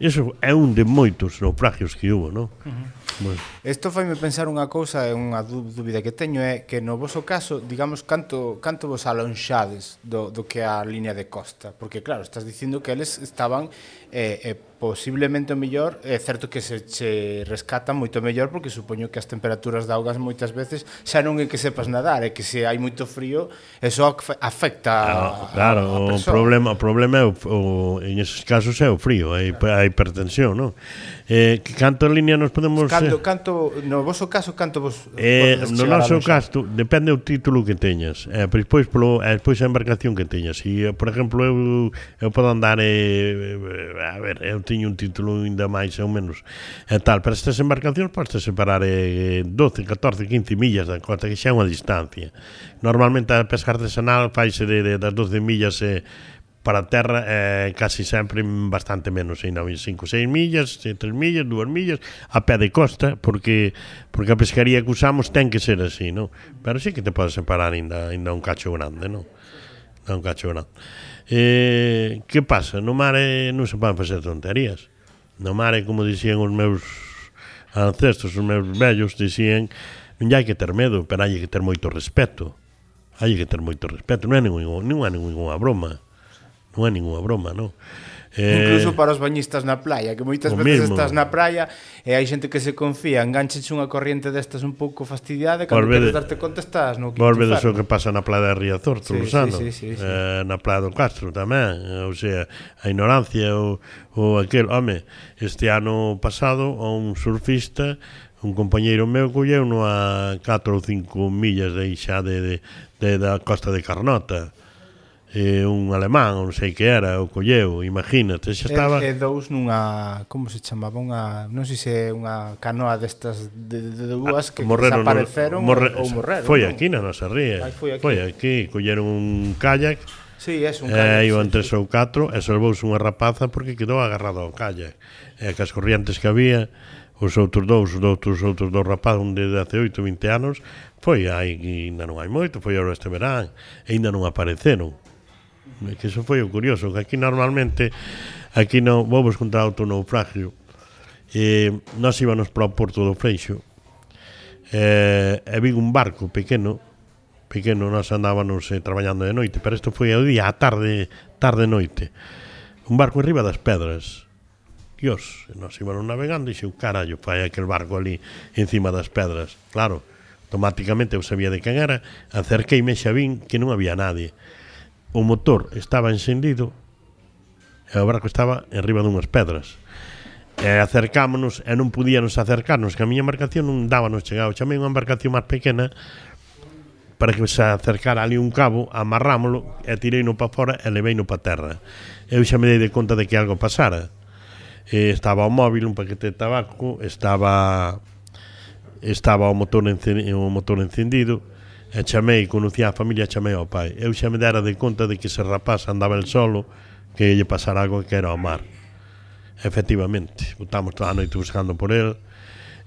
Iso é un de moitos naufragios que hubo, non? Uh -huh. Bueno. Esto faime pensar unha cousa e unha dúbida que teño é que no voso caso, digamos, canto, canto vos alonxades do, do que a línea de costa? Porque, claro, estás dicindo que eles estaban eh, eh, posiblemente o mellor, é eh, certo que se che rescata moito mellor porque supoño que as temperaturas de augas moitas veces xa non é que sepas nadar, é que se hai moito frío, eso afecta ah, Claro, a, a, a o problema, o problema é o, o, en esos casos é o frío, hai, claro. a hipertensión, non? Eh, canto línea nos podemos... Canto, eh, canto, no voso caso, canto vos... Eh, no noso caso, depende do título que teñas. Eh, pois, pois, polo, eh, pois a embarcación que teñas. E, eh, por exemplo, eu, eu podo andar... Eh, eh a ver, eu teño un título ainda máis ou menos. Eh, tal, para estas embarcacións podes separar eh, 12, 14, 15 millas da costa, que xa é unha distancia. Normalmente a pesca artesanal faise de, de, das 12 millas... Eh, para a terra eh, casi sempre bastante menos, ainda 5, 6 millas, 3 millas, 2 millas, a pé de costa, porque porque a pescaría que usamos ten que ser así, non? Pero sí que te podes separar ainda, ainda un cacho grande, non? Ainda un cacho grande. Eh, que pasa? No mar eh, non se poden facer tonterías. No mar, eh, como dicían os meus ancestros, os meus vellos, dicían non hai que ter medo, pero hai que ter moito respeto. Hai que ter moito respeto, non é ningún, non é ninguna broma non é ninguna broma, non? Eh, Incluso para os bañistas na playa, que moitas veces mismo. estás na praia e hai xente que se confía, engancheche unha corriente destas un pouco fastidiada e cando queres darte conta estás no quinto Volve o que pasa na playa de Riazor, sí, sí, sí, sí, sí. Eh, na playa do Castro tamén, eh, ou sea, a ignorancia ou, ou aquel, home, este ano pasado a un surfista un compañeiro meu colleu a 4 ou 5 millas de xa de, de, de, da costa de Carnota eh, un alemán, non sei que era, o colleu, imagínate, xa estaba... E, e dous nunha, como se chamaba, unha, non sei se unha canoa destas de, de, de dúas que morreron, desapareceron no, morre, ou morreron. Foi aquí na nosa ría, foi aquí, foi aquí colleron un kayak, Sí, é un eh, kayak. Eh, iban tres sí, ou catro e salvouse unha rapaza porque quedou agarrado ao kayak. E que as corrientes que había, os outros dous, os outros, os outros dous rapaz, un de 18, 20 anos, foi aí, ainda non hai moito, foi agora este verán, e ainda non apareceron que eso foi o curioso, que aquí normalmente aquí non vos contar outro naufragio. Eh, nós íbamos para o Porto do Freixo eh, e vi un barco pequeno pequeno, nós andábamos eh, traballando de noite, pero isto foi ao día, a tarde, tarde noite. Un barco en riba das pedras. Dios, nós íbamos navegando e xeu, carallo, fai aquel barco ali encima das pedras. Claro, automáticamente eu sabía de quen era, acerqueime e xa vin que non había nadie o motor estaba encendido e o barco estaba enriba dunhas pedras. E acercámonos e non podíamos acercarnos, que a miña embarcación non dábanos chegado. Chamei unha embarcación máis pequena para que se acercara ali un cabo, amarrámolo e tirei no pa fora e levei no pa terra. Eu xa me dei de conta de que algo pasara. E estaba o móvil, un paquete de tabaco, estaba estaba o motor, o motor encendido, e chamei, conocía a familia, chamei ao pai. Eu xa me dera de conta de que ese rapaz andaba el solo, que lle pasara algo que era ao mar. Efectivamente, botamos toda a noite buscando por el,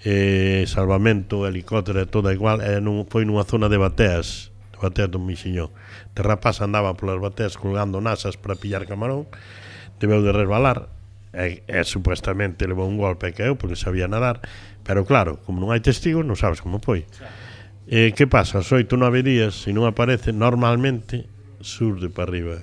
eh, salvamento, helicóptero, todo igual, e non, foi nunha zona de bateas, de bateas do Mixiñón. Este rapaz andaba polas bateas colgando nasas para pillar camarón, debeu de resbalar, e, e supuestamente levou un golpe que eu, porque sabía nadar, pero claro, como non hai testigos, non sabes como foi. Claro Eh, que pasa? As oito nove días, se non aparece, normalmente surde para arriba.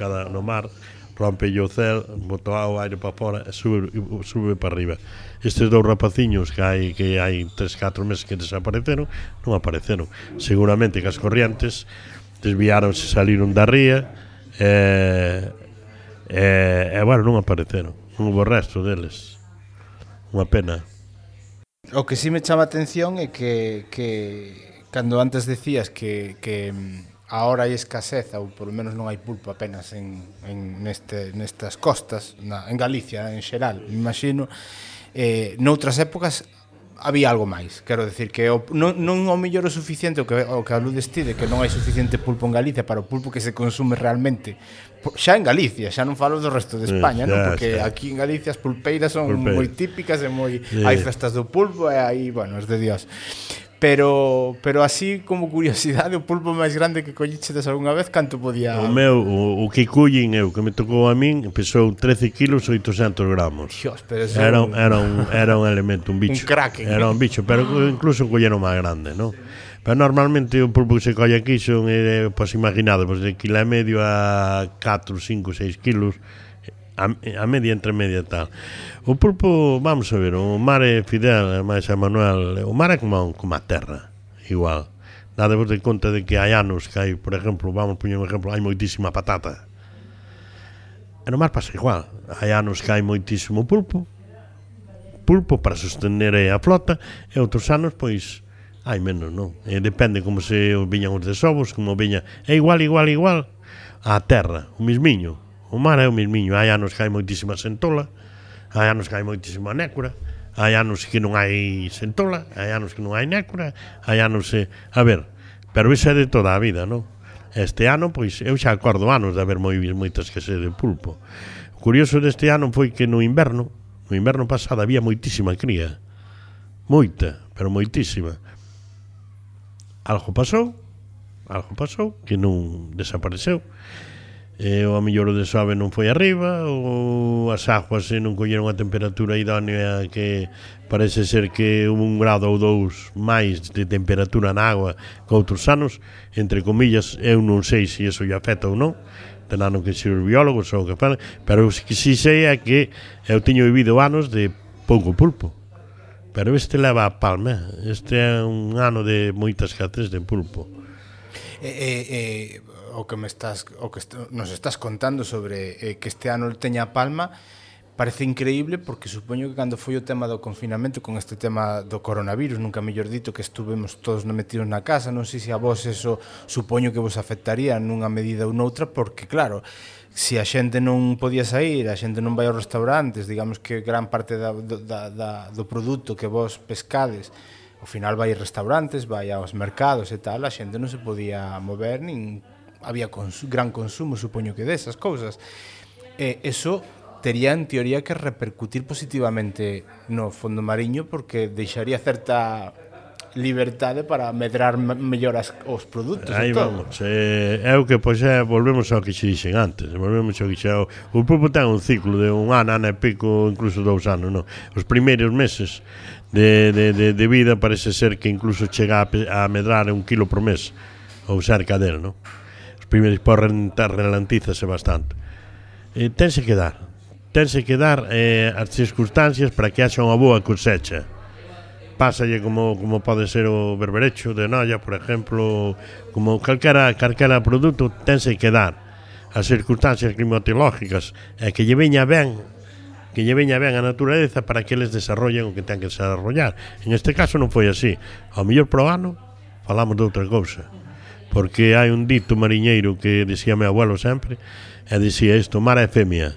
Cada no mar rompe o cel, botou o aire para fora e sube, sube para arriba. Estes dous rapaciños que hai que hai 3 4 meses que desapareceron, non apareceron. Seguramente que as corrientes desviáronse, saliron da ría e, e, e bueno, non apareceron. Non houve resto deles. Unha pena. O que sí me chama atención é que, que cando antes decías que, que mm, ahora hai escaseza ou por lo menos non hai pulpo apenas en, en neste, nestas costas na, en Galicia en xeral, me imagino eh, noutras épocas había algo máis. Quero decir que o, non, non o mellor o suficiente o que, o que aludes ti de que non hai suficiente pulpo en Galicia para o pulpo que se consume realmente. Xa en Galicia, xa non falo do resto de España, sí, non? porque xa. aquí en Galicia as pulpeiras son Pulpeira. moi típicas e moi sí. hai festas do pulpo e aí, bueno, es de Dios. Pero, pero así como curiosidade, o pulpo máis grande que collichedes algunha vez, canto podía... O meu, o, o que cullin eu, que me tocou a min, pesou 13 kilos 800 gramos. Dios, pero era, un... era, un, era un elemento, un bicho. Un kraken. Era un bicho, pero incluso colleron máis grande, non? Pero normalmente o pulpo que se colle aquí son, eh, pois pues, imaginade, pois pues, de quilo e medio a 4, 5, 6 kilos, a, a media entre media tal. O pulpo, vamos a ver, o mar é fidel, máis a Manuel, o mar é como, como a terra, igual. Dadevos de conta de que hai anos que hai, por exemplo, vamos poñer un exemplo, hai moitísima patata. E no mar pasa igual. Hai anos que hai moitísimo pulpo, pulpo para sostener a flota, e outros anos, pois, hai menos, non? E depende como se viñan os desovos, como viña... É igual, igual, igual a terra, o mismiño O mar é o mesmiño. Hai anos que hai moitísima sentola, hai anos que hai moitísima nécora, hai anos que non hai sentola, hai anos que non hai nécora, hai anos... Eh... A ver, pero iso é de toda a vida, non? Este ano, pois, eu xa acordo anos de haber moi, moitas que se de pulpo. O curioso deste ano foi que no inverno, no inverno pasado había moitísima cría. Moita, pero moitísima. Algo pasou, algo pasou, que non desapareceu e o a mellor o desove non foi arriba ou as aguas non colleron a temperatura idónea que parece ser que houve un grado ou dous máis de temperatura na agua que outros anos entre comillas, eu non sei se iso lle afecta ou non tenano que ser biólogos ou que fan, pero o que si sei é que eu teño vivido anos de pouco pulpo. Pero este leva a palma este é un ano de moitas catres de pulpo. Eh, eh, eh, o que me estás o que nos estás contando sobre eh, que este ano teña a palma parece increíble porque supoño que cando foi o tema do confinamento con este tema do coronavirus, nunca mellor dito que estuvemos todos no metidos na casa, non sei se a vos eso supoño que vos afectaría nunha medida ou noutra, porque claro, se a xente non podía sair, a xente non vai aos restaurantes, digamos que gran parte da, da, da, do produto que vos pescades ao final vai a restaurantes, vai aos mercados e tal, a xente non se podía mover nin había cons gran consumo, supoño que desas cousas. E eso tería en teoría que repercutir positivamente no fondo mariño porque deixaría certa libertade para medrar mellor as, os produtos Aí vamos, eh, é o que pois é, volvemos ao que xe dixen antes volvemos ao que xa, o pulpo ten un ciclo de un ano, ano e pico incluso dous anos, non? os primeiros meses de, de, de, de vida parece ser que incluso chega a, a medrar un kilo por mes ou cerca del, non? primeiros pois ralentízase bastante. E tense que dar tense que dar eh, as circunstancias para que haxa unha boa cosecha. Pásalle como, como pode ser o berberecho de noia, por exemplo como calquera, calquera produto tense que dar as circunstancias climatológicas e que lle veña ben que lle veña ben a natureza para que eles desarrollen o que ten que desarrollar. En este caso non foi así. Ao mellor pro ano falamos de outra cousa. Porque hai un dito mariñeiro que decía meu abuelo sempre, e dicía isto, mar é femia.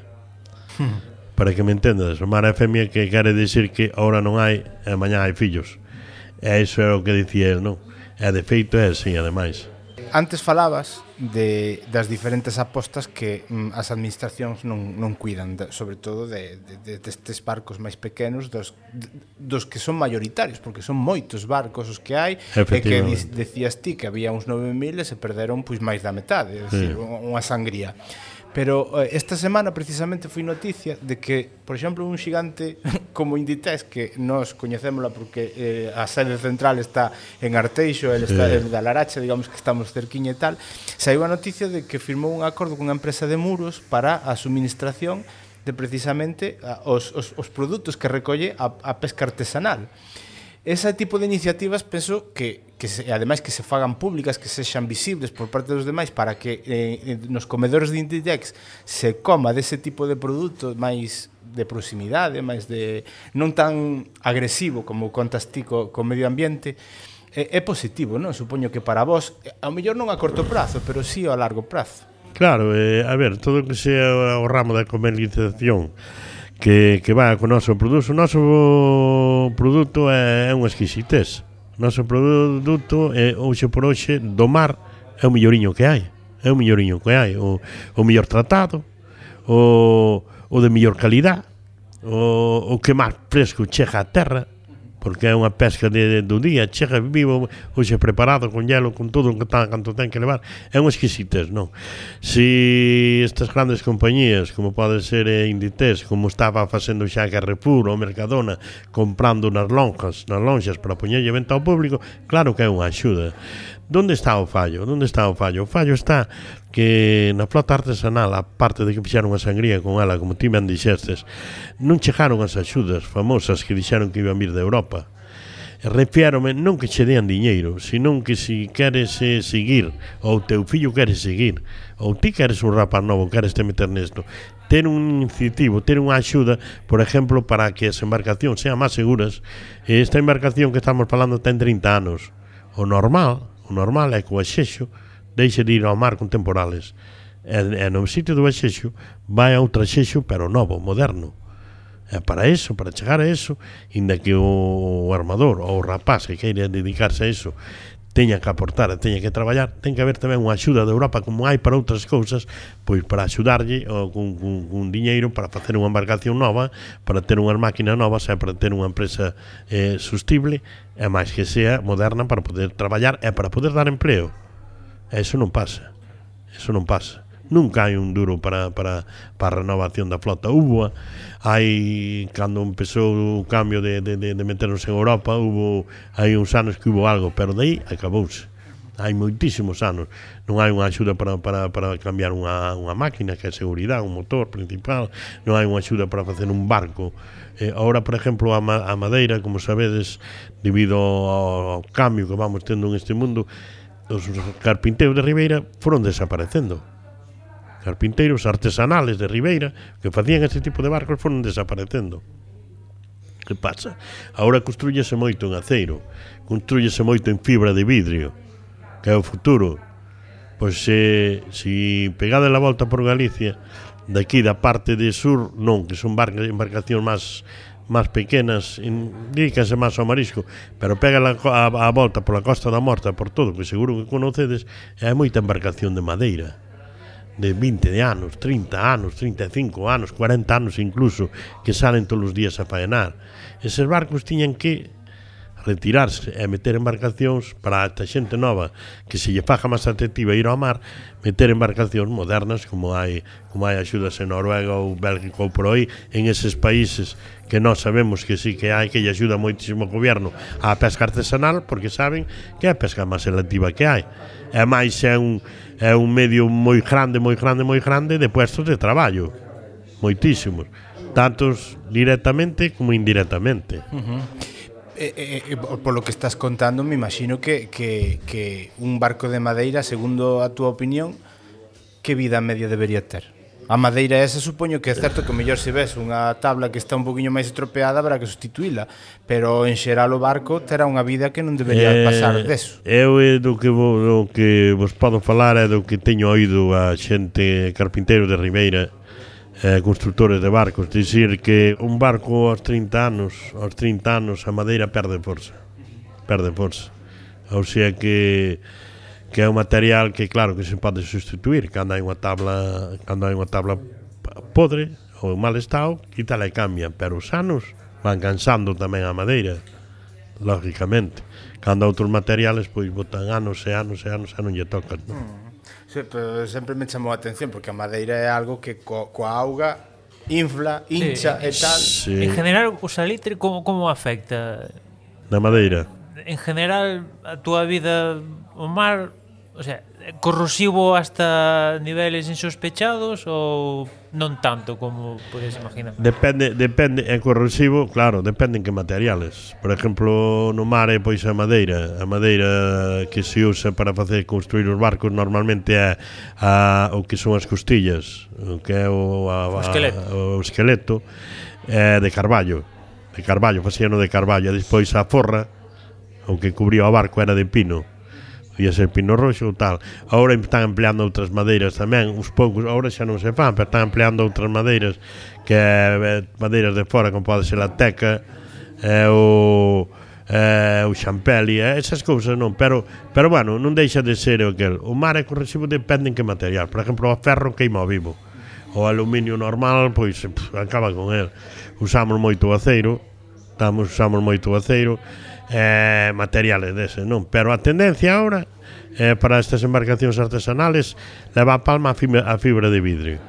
Hmm. Para que me entendas, o mar é femia que quere decir que ahora non hai e mañá hai fillos. E iso é o que dicía el, non? E de feito é así, ademais. Antes falabas de, das diferentes apostas que mm, as administracións non, non cuidan, de, sobre todo de, de, de, destes barcos máis pequenos dos, de, dos que son mayoritarios, porque son moitos barcos os que hai, e que dicías ti que había uns 9.000 e se perderon pois máis da metade, é sí. dicir, unha sangría. Pero eh, esta semana precisamente foi noticia de que, por exemplo, un xigante como Inditex, que nós coñecémola porque eh, a sede central está en Arteixo, el está en Galaracha, digamos que estamos cerquiña e tal, saiu a noticia de que firmou un acordo cunha empresa de muros para a suministración de precisamente os, os, os produtos que recolle a, a pesca artesanal. Ese tipo de iniciativas penso que, que se, ademais que se fagan públicas, que sexan visibles por parte dos demais para que eh, eh nos comedores de Inditex se coma dese tipo de produto máis de proximidade, máis de non tan agresivo como contas ti co, co medio ambiente, é, é positivo, non? Supoño que para vos, eh, ao mellor non a corto prazo, pero sí ao largo prazo. Claro, eh, a ver, todo o que sea o ramo da comercialización que, que va co noso produto. O noso produto é, é un exquisitez. O noso produto é, hoxe por hoxe, do mar é o melloriño que hai. É o melloriño que hai. O, o mellor tratado, o, o de mellor calidad, o, o que máis fresco chega a terra, porque é unha pesca de, de, do día, chega vivo, hoxe preparado, con hielo, con todo o que tan, canto ten que levar, é un exquisites, non? Si estas grandes compañías, como pode ser eh, Inditex, como estaba facendo xa Carrefour ou Mercadona, comprando nas lonjas, nas lonxas para poñerlle venta ao público, claro que é unha axuda. Donde está o fallo? Donde está o fallo? O fallo está que na flota artesanal, a parte de que fixaron a sangría con ala, como ti me dixestes, non chegaron as axudas famosas que dixeron que iban vir de Europa. Refiérome non que che dean diñeiro, senón que si queres eh, seguir, ou teu fillo queres seguir, ou ti queres un rapaz novo, queres te meter nesto, ter un incentivo, ter unha axuda, por exemplo, para que as embarcacións sean máis seguras. Esta embarcación que estamos falando ten 30 anos. O normal o normal é que o axexo deixe de ir ao mar con temporales. E, e no sitio do axexo vai a outro axexo pero novo, moderno. E para eso, para chegar a eso inda que o armador ou o rapaz que queira dedicarse a eso teña que aportar e teña que traballar, ten que haber tamén unha axuda de Europa como hai para outras cousas, pois para axudarlle con, con, con diñeiro para facer unha embarcación nova, para ter unha máquina nova, xa para ter unha empresa eh, sustible, e máis que sea moderna para poder traballar e para poder dar empleo. E iso non pasa. Eso non pasa nunca hai un duro para, para, para a renovación da flota. Hubo, hai, cando empezou o cambio de, de, de, de meternos en Europa, hubo, hai uns anos que hubo algo, pero dai acabouse. Hai moitísimos anos. Non hai unha axuda para, para, para cambiar unha, unha máquina que é seguridade, un motor principal. Non hai unha axuda para facer un barco. Eh, ahora por exemplo a, ma, a madeira como sabedes debido ao, ao cambio que vamos tendo neste mundo os carpinteiros de Ribeira foron desaparecendo carpinteiros artesanales de Ribeira que facían ese tipo de barcos foron desaparecendo. Que pasa? Agora construyese moito en aceiro, construyese moito en fibra de vidrio, que é o futuro. Pois se, se pegade la volta por Galicia, daqui da parte de sur, non, que son barcas, embarcacións máis máis pequenas, indícase máis ao marisco, pero pega a, a, a volta pola Costa da Morta, por todo, que seguro que conocedes, é moita embarcación de madeira de 20 de anos, 30 anos, 35 anos, 40 anos incluso, que salen todos os días a faenar. Eses barcos tiñan que retirarse e meter embarcacións para esta xente nova que se lle faja máis atractiva ir ao mar meter embarcacións modernas como hai como hai axudas en Noruega ou Bélgica ou por aí en eses países que nós sabemos que sí que hai que lle axuda moitísimo o goberno á pesca artesanal porque saben que é a pesca máis selectiva que hai e máis é un, é un medio moi grande, moi grande, moi grande de puestos de traballo moitísimos tantos directamente como indirectamente uh -huh eh, eh, eh, eh polo que estás contando, me imagino que, que, que un barco de madeira, segundo a túa opinión, que vida media debería ter? A madeira esa supoño que é certo que o mellor se ves unha tabla que está un poquinho máis estropeada para que sustituíla, pero en xeral o barco terá unha vida que non debería eh, pasar deso. Eu é do que vos, do que vos podo falar é do que teño oído a xente carpinteiro de Ribeira eh, constructores de barcos, dicir que un barco aos 30 anos, aos 30 anos a madeira perde forza. Perde forza. Ou sea que que é un material que claro que se pode substituir cando hai unha tabla cando hai unha tabla podre ou en mal estado, quítala e cambia, pero os anos van cansando tamén a madeira, lógicamente. Cando outros materiales pois botan anos e anos e anos e non lle tocan, non? Mm. Sí, pero sempre me chamou a atención porque a madeira é algo que co, coa auga infla, hincha sí. e tal. Sí. En general, o salitre como, como afecta? Na madeira? En general, a túa vida o mar o sea, corrosivo hasta niveles insospechados ou non tanto como podes imaginar? Depende, depende, é corrosivo, claro, depende en que materiales. Por exemplo, no mar é pois a madeira, a madeira que se usa para facer construir os barcos normalmente é a, o que son as costillas, o que é o, a, o esqueleto, a, o esqueleto é de carballo, de carballo, facíano de carballo, e despois a forra, o que cubría o barco era de pino ia ser pino roxo ou tal. Agora están empleando outras madeiras tamén, uns poucos, agora xa non se fan, pero están empleando outras madeiras que eh, madeiras de fora, como pode ser a teca, eh, o eh, o champeli, eh, esas cousas non, pero pero bueno, non deixa de ser o que o mar é corrosivo depende en que material. Por exemplo, o ferro queima vivo. O aluminio normal, pois pff, acaba con el. Usamos moito o aceiro, estamos usamos moito o aceiro, eh, materiales deses, non? Pero a tendencia ahora eh, para estas embarcacións artesanales leva a palma a, fibra, a fibra de vidrio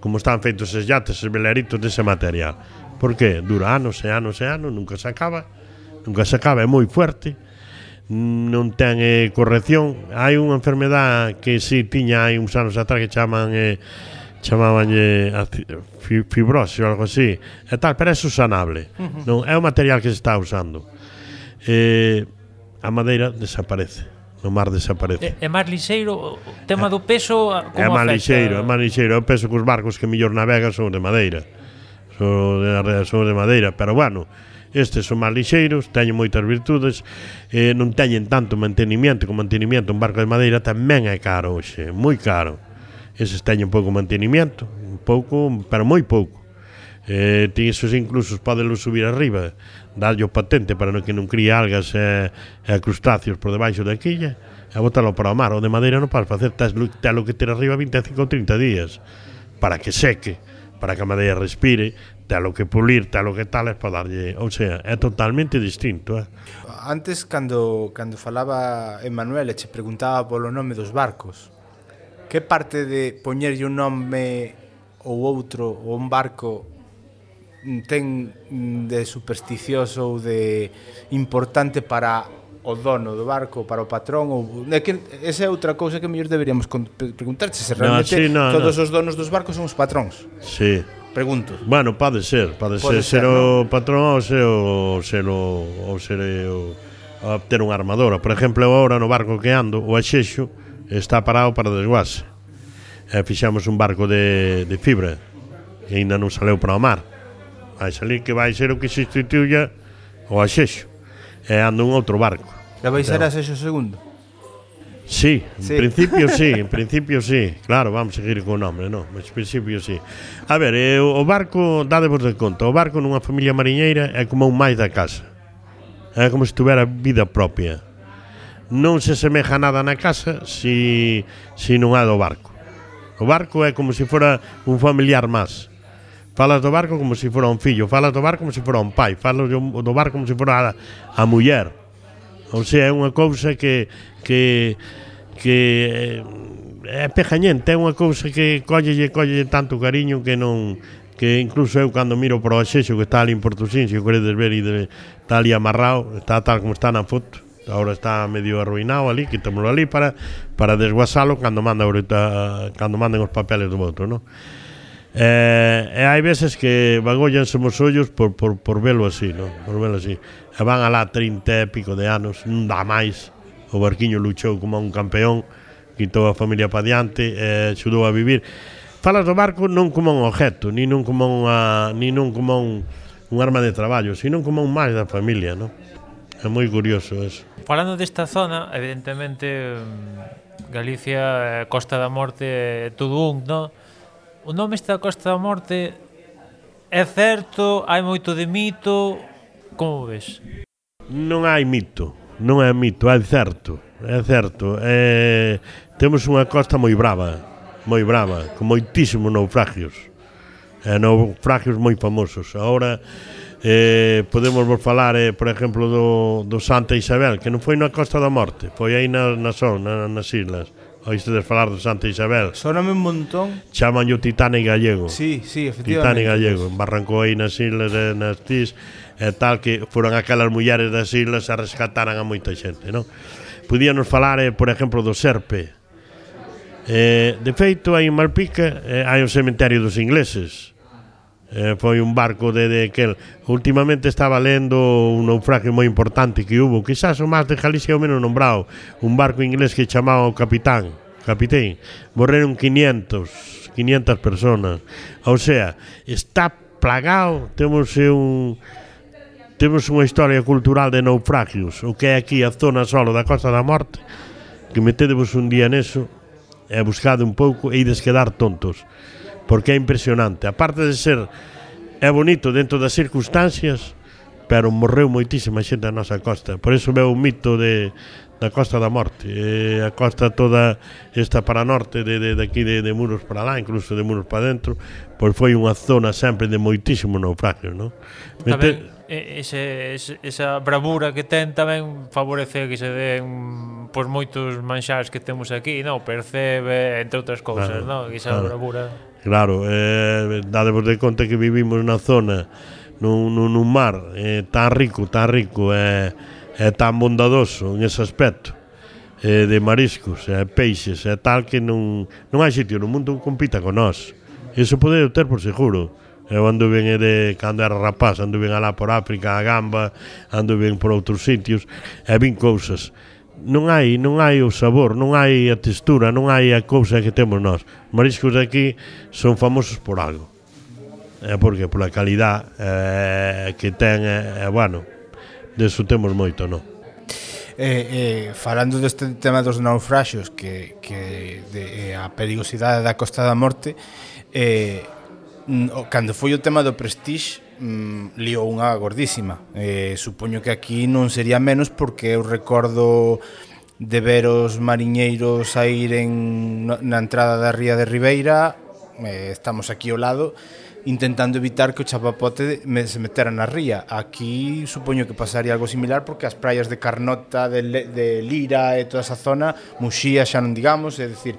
como están feitos os yates, os veleritos dese material por que? dura anos e anos e anos nunca se acaba nunca se acaba, é moi fuerte non ten eh, corrección hai unha enfermedad que si sí, tiña hai uns anos atrás que chaman eh, chamabanlle fibrose ou algo así e tal, pero é susanable uh -huh. non é o material que se está usando eh, a madeira desaparece no mar desaparece. Eh, é, é máis lixeiro, o tema eh, do peso como É máis lixeiro, é máis lixeiro, é o peso que os barcos que mellor navegan son de madeira. Son de, son de madeira, pero bueno, estes son máis lixeiros, teñen moitas virtudes, eh, non teñen tanto mantenimiento, como mantenimiento un barco de madeira tamén é caro hoxe, moi caro. Eses teñen pouco mantenimiento, un pouco, pero moi pouco. Eh, ti esos incluso podelos subir arriba darlle o patente para non que non cría algas e, e crustáceos por debaixo da quilla e botalo para o mar. O de madeira non para facer tas, talo que ter arriba 25 ou 30 días para que seque, para que a madeira respire, talo que pulir, talo que tal, es para darlle... Ou sea, é totalmente distinto. Eh? Antes, cando, cando falaba Emanuel e che preguntaba polo nome dos barcos, que parte de poñerlle un nome ou outro ou un barco ten de supersticioso ou de importante para o dono do barco para o patrón ou é que esa é outra cousa que mellor deberíamos preguntarse se realmente no, sí, no, todos no. os donos dos barcos son os patróns. Sí. Pregunto. Bueno, pode ser, pode, pode ser, ser, ser no? o patrón ou ser o ser o, ou ser o a ter unha armadora. Por exemplo, agora no barco que ando, o Axexo está parado para desguase. E fixamos un barco de, de fibra que ainda non saleu para o mar vai salir que vai ser o que sustituya o Axexo e ando un outro barco. E vai ser Axexo segundo? Sí, en sí. principio sí, en principio sí. Claro, vamos a seguir co nome, non? En principio sí. A ver, eh, o barco, dadevos de conta, o barco nunha familia mariñeira é como un máis da casa. É como se tuvera vida propia. Non se semeja nada na casa se si, si non é do barco. O barco é como se fora un familiar máis. Falas do barco como se fora un fillo, falas do barco como se fora un pai, falas do barco como se fora a, a muller. Ou sea, é unha cousa que que que eh, é pejañente, é unha cousa que collelle, collelle tanto cariño que non que incluso eu cando miro para o Axexo que está ali en Portusín, se o queredes ver e de, está ali amarrado, está tal como está na foto agora está medio arruinado ali, quitémoslo ali para para desguasalo cando manda ahorita, cando manden os papeles do voto, non? Eh, e hai veces que bagollanse os ollos por, por, por velo así, no? por velo así. E van alá 30 e pico de anos, non dá máis. O Barquiño luchou como un campeón, quitou a familia pa diante, eh, xudou a vivir. Falas do barco non como un objeto, ni non como unha, ni non como un, un arma de traballo, sino como un máis da familia, non? É moi curioso eso. Falando desta zona, evidentemente mm, Galicia, eh, Costa da Morte, eh, todo un, non? o nome está Costa da Morte é certo, hai moito de mito, como ves? Non hai mito, non é mito, é certo, é certo. É, temos unha costa moi brava, moi brava, con moitísimos naufragios. É, naufragios moi famosos. Agora, eh, podemos vos falar, eh, por exemplo, do, do Santa Isabel, que non foi na Costa da Morte, foi aí na, na zona, nas islas. Oíste de falar de Santa Isabel? Sóname un montón. Chaman o Titán gallego. Sí, sí, efectivamente. Titán gallego En Barranco aí nas islas e nas tis E tal que foron aquelas mulleres das islas E rescataran a moita xente, non? Podíanos falar, eh, por exemplo, do Serpe. Eh, De feito, hai en Malpica eh, Hai o cementerio dos ingleses eh, foi un barco de, de que últimamente estaba lendo un naufragio moi importante que hubo, quizás o máis de Galicia o menos nombrado, un barco inglés que chamaba o capitán, capitán, morreron 500, 500 personas. O sea, está plagado, temos un temos unha historia cultural de naufragios, o que é aquí a zona solo da Costa da Morte, que metedevos un día neso e buscade un pouco e ides quedar tontos porque é impresionante. A parte de ser é bonito dentro das circunstancias, pero morreu moitísima xente na nosa costa. Por iso veo o mito de da Costa da Morte, eh, a costa toda esta para norte de, de, de aquí de, de Muros para lá, incluso de Muros para dentro, pois foi unha zona sempre de moitísimo naufragio, non? Tamén, ese, ese, esa bravura que ten tamén favorece que se den pois moitos manxares que temos aquí, non? Percebe, entre outras cousas, claro, non? Esa claro. bravura Claro, eh, dadevos de conta que vivimos na zona nun, nun, nun mar eh, tan rico, tan rico e eh, eh, tan bondadoso en ese aspecto eh, de mariscos, eh, peixes e eh, tal que non, non hai sitio no mundo que compita con nós. Iso pode ter por seguro. Eu anduven de, cando era rapaz, anduven alá por África, a Gamba, anduven por outros sitios, e vin cousas non hai non hai o sabor, non hai a textura, non hai a cousa que temos nós. Mariscos de aquí son famosos por algo. É porque pola calidad eh, que ten, eh, eh, bueno, deso temos moito, non? eh, eh, falando deste tema dos naufraxos que, que de, eh, a perigosidade da Costa da Morte eh, o, cando foi o tema do Prestige mm, lío unha gordísima. Eh, supoño que aquí non sería menos porque eu recordo de ver os mariñeiros a ir en, na entrada da ría de Ribeira, eh, estamos aquí ao lado, intentando evitar que o chapapote me, se metera na ría. Aquí supoño que pasaría algo similar porque as praias de Carnota, de, de Lira e toda esa zona, Muxía xa non digamos, é dicir,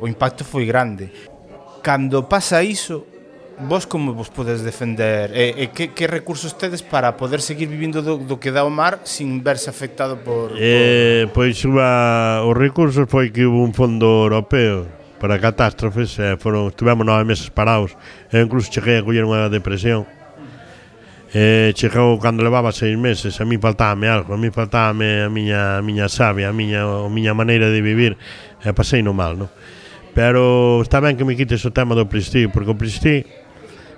o impacto foi grande. Cando pasa iso, vos como vos podes defender? E, e que, que recursos tedes para poder seguir vivindo do, do que dá o mar sin verse afectado por... por... Eh, pois unha, os recursos foi que hubo un fondo europeo para catástrofes, eh, foron, estivemos nove meses parados, e incluso cheguei a coller unha depresión, eh, chegou cando levaba seis meses, a mí faltábame algo, a mí faltábame a miña, a miña sabia, a miña, a miña maneira de vivir, e eh, pasei no mal, non? Pero está ben que me quites o tema do Pristí, porque o Pristí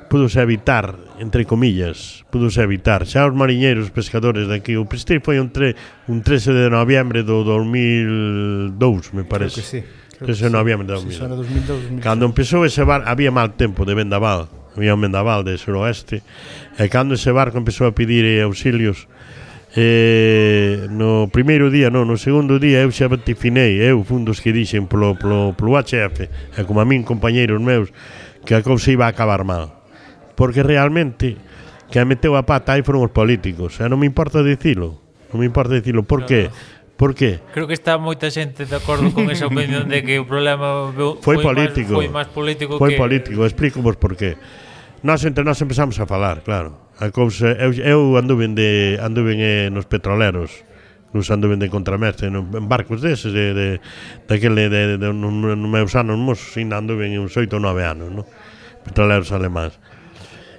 pudose evitar, entre comillas, pudose evitar. Xa os mariñeiros, pescadores daqui, o Pestil foi un, tre, un 13 de noviembre do 2002, me parece. Creo que sí. Creo 13 de noviembre de 2002. Sí, 2002 2002. Cando empezou ese bar, había mal tempo de vendaval, había un vendaval de suroeste, e cando ese barco empezou a pedir eh, auxilios, eh, no primeiro día, non, no segundo día eu xa vatifinei, eu fun dos que dixen polo, polo, polo HF, e como a min compañeiros meus, que a cousa iba a acabar mal porque realmente que a meteu a pata aí foron os políticos. E non me importa dicilo. Non me importa dicilo. Por que? Por que? Creo que está moita xente de acordo con esa opinión de que o problema foi, foi político. Máis, foi máis político foi que... político, explico vos por qué. Nós entre nós empezamos a falar, claro. A cousa, eu, eu anduven, de, anduven eh, nos petroleros nos anduven de contramestre en barcos deses de, de, daquele de, de, de, de, de, meus anos mos, ainda en uns 8 ou 9 anos no? petroleros alemáns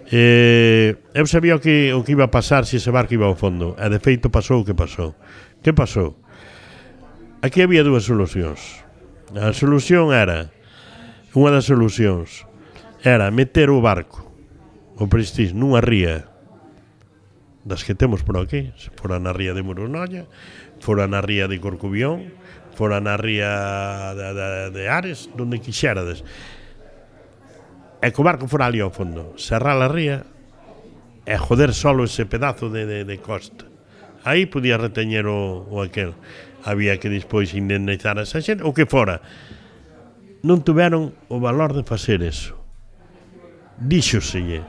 Eh, eu sabía o que, o que iba a pasar se ese barco iba ao fondo. E de feito pasou o que pasou. Que pasou? Aquí había dúas solucións. A solución era unha das solucións era meter o barco o Prestige nunha ría das que temos por aquí, se fora na ría de Murunolla, fora na ría de Corcubión, fora na ría de, de, de Ares, donde quixerades e co barco fora ali ao fondo, serrar a ría e joder solo ese pedazo de, de, de costa. Aí podía reteñer o, o aquel. Había que despois indemnizar a esa xente, o que fora. Non tuveron o valor de facer eso. Díxoselle.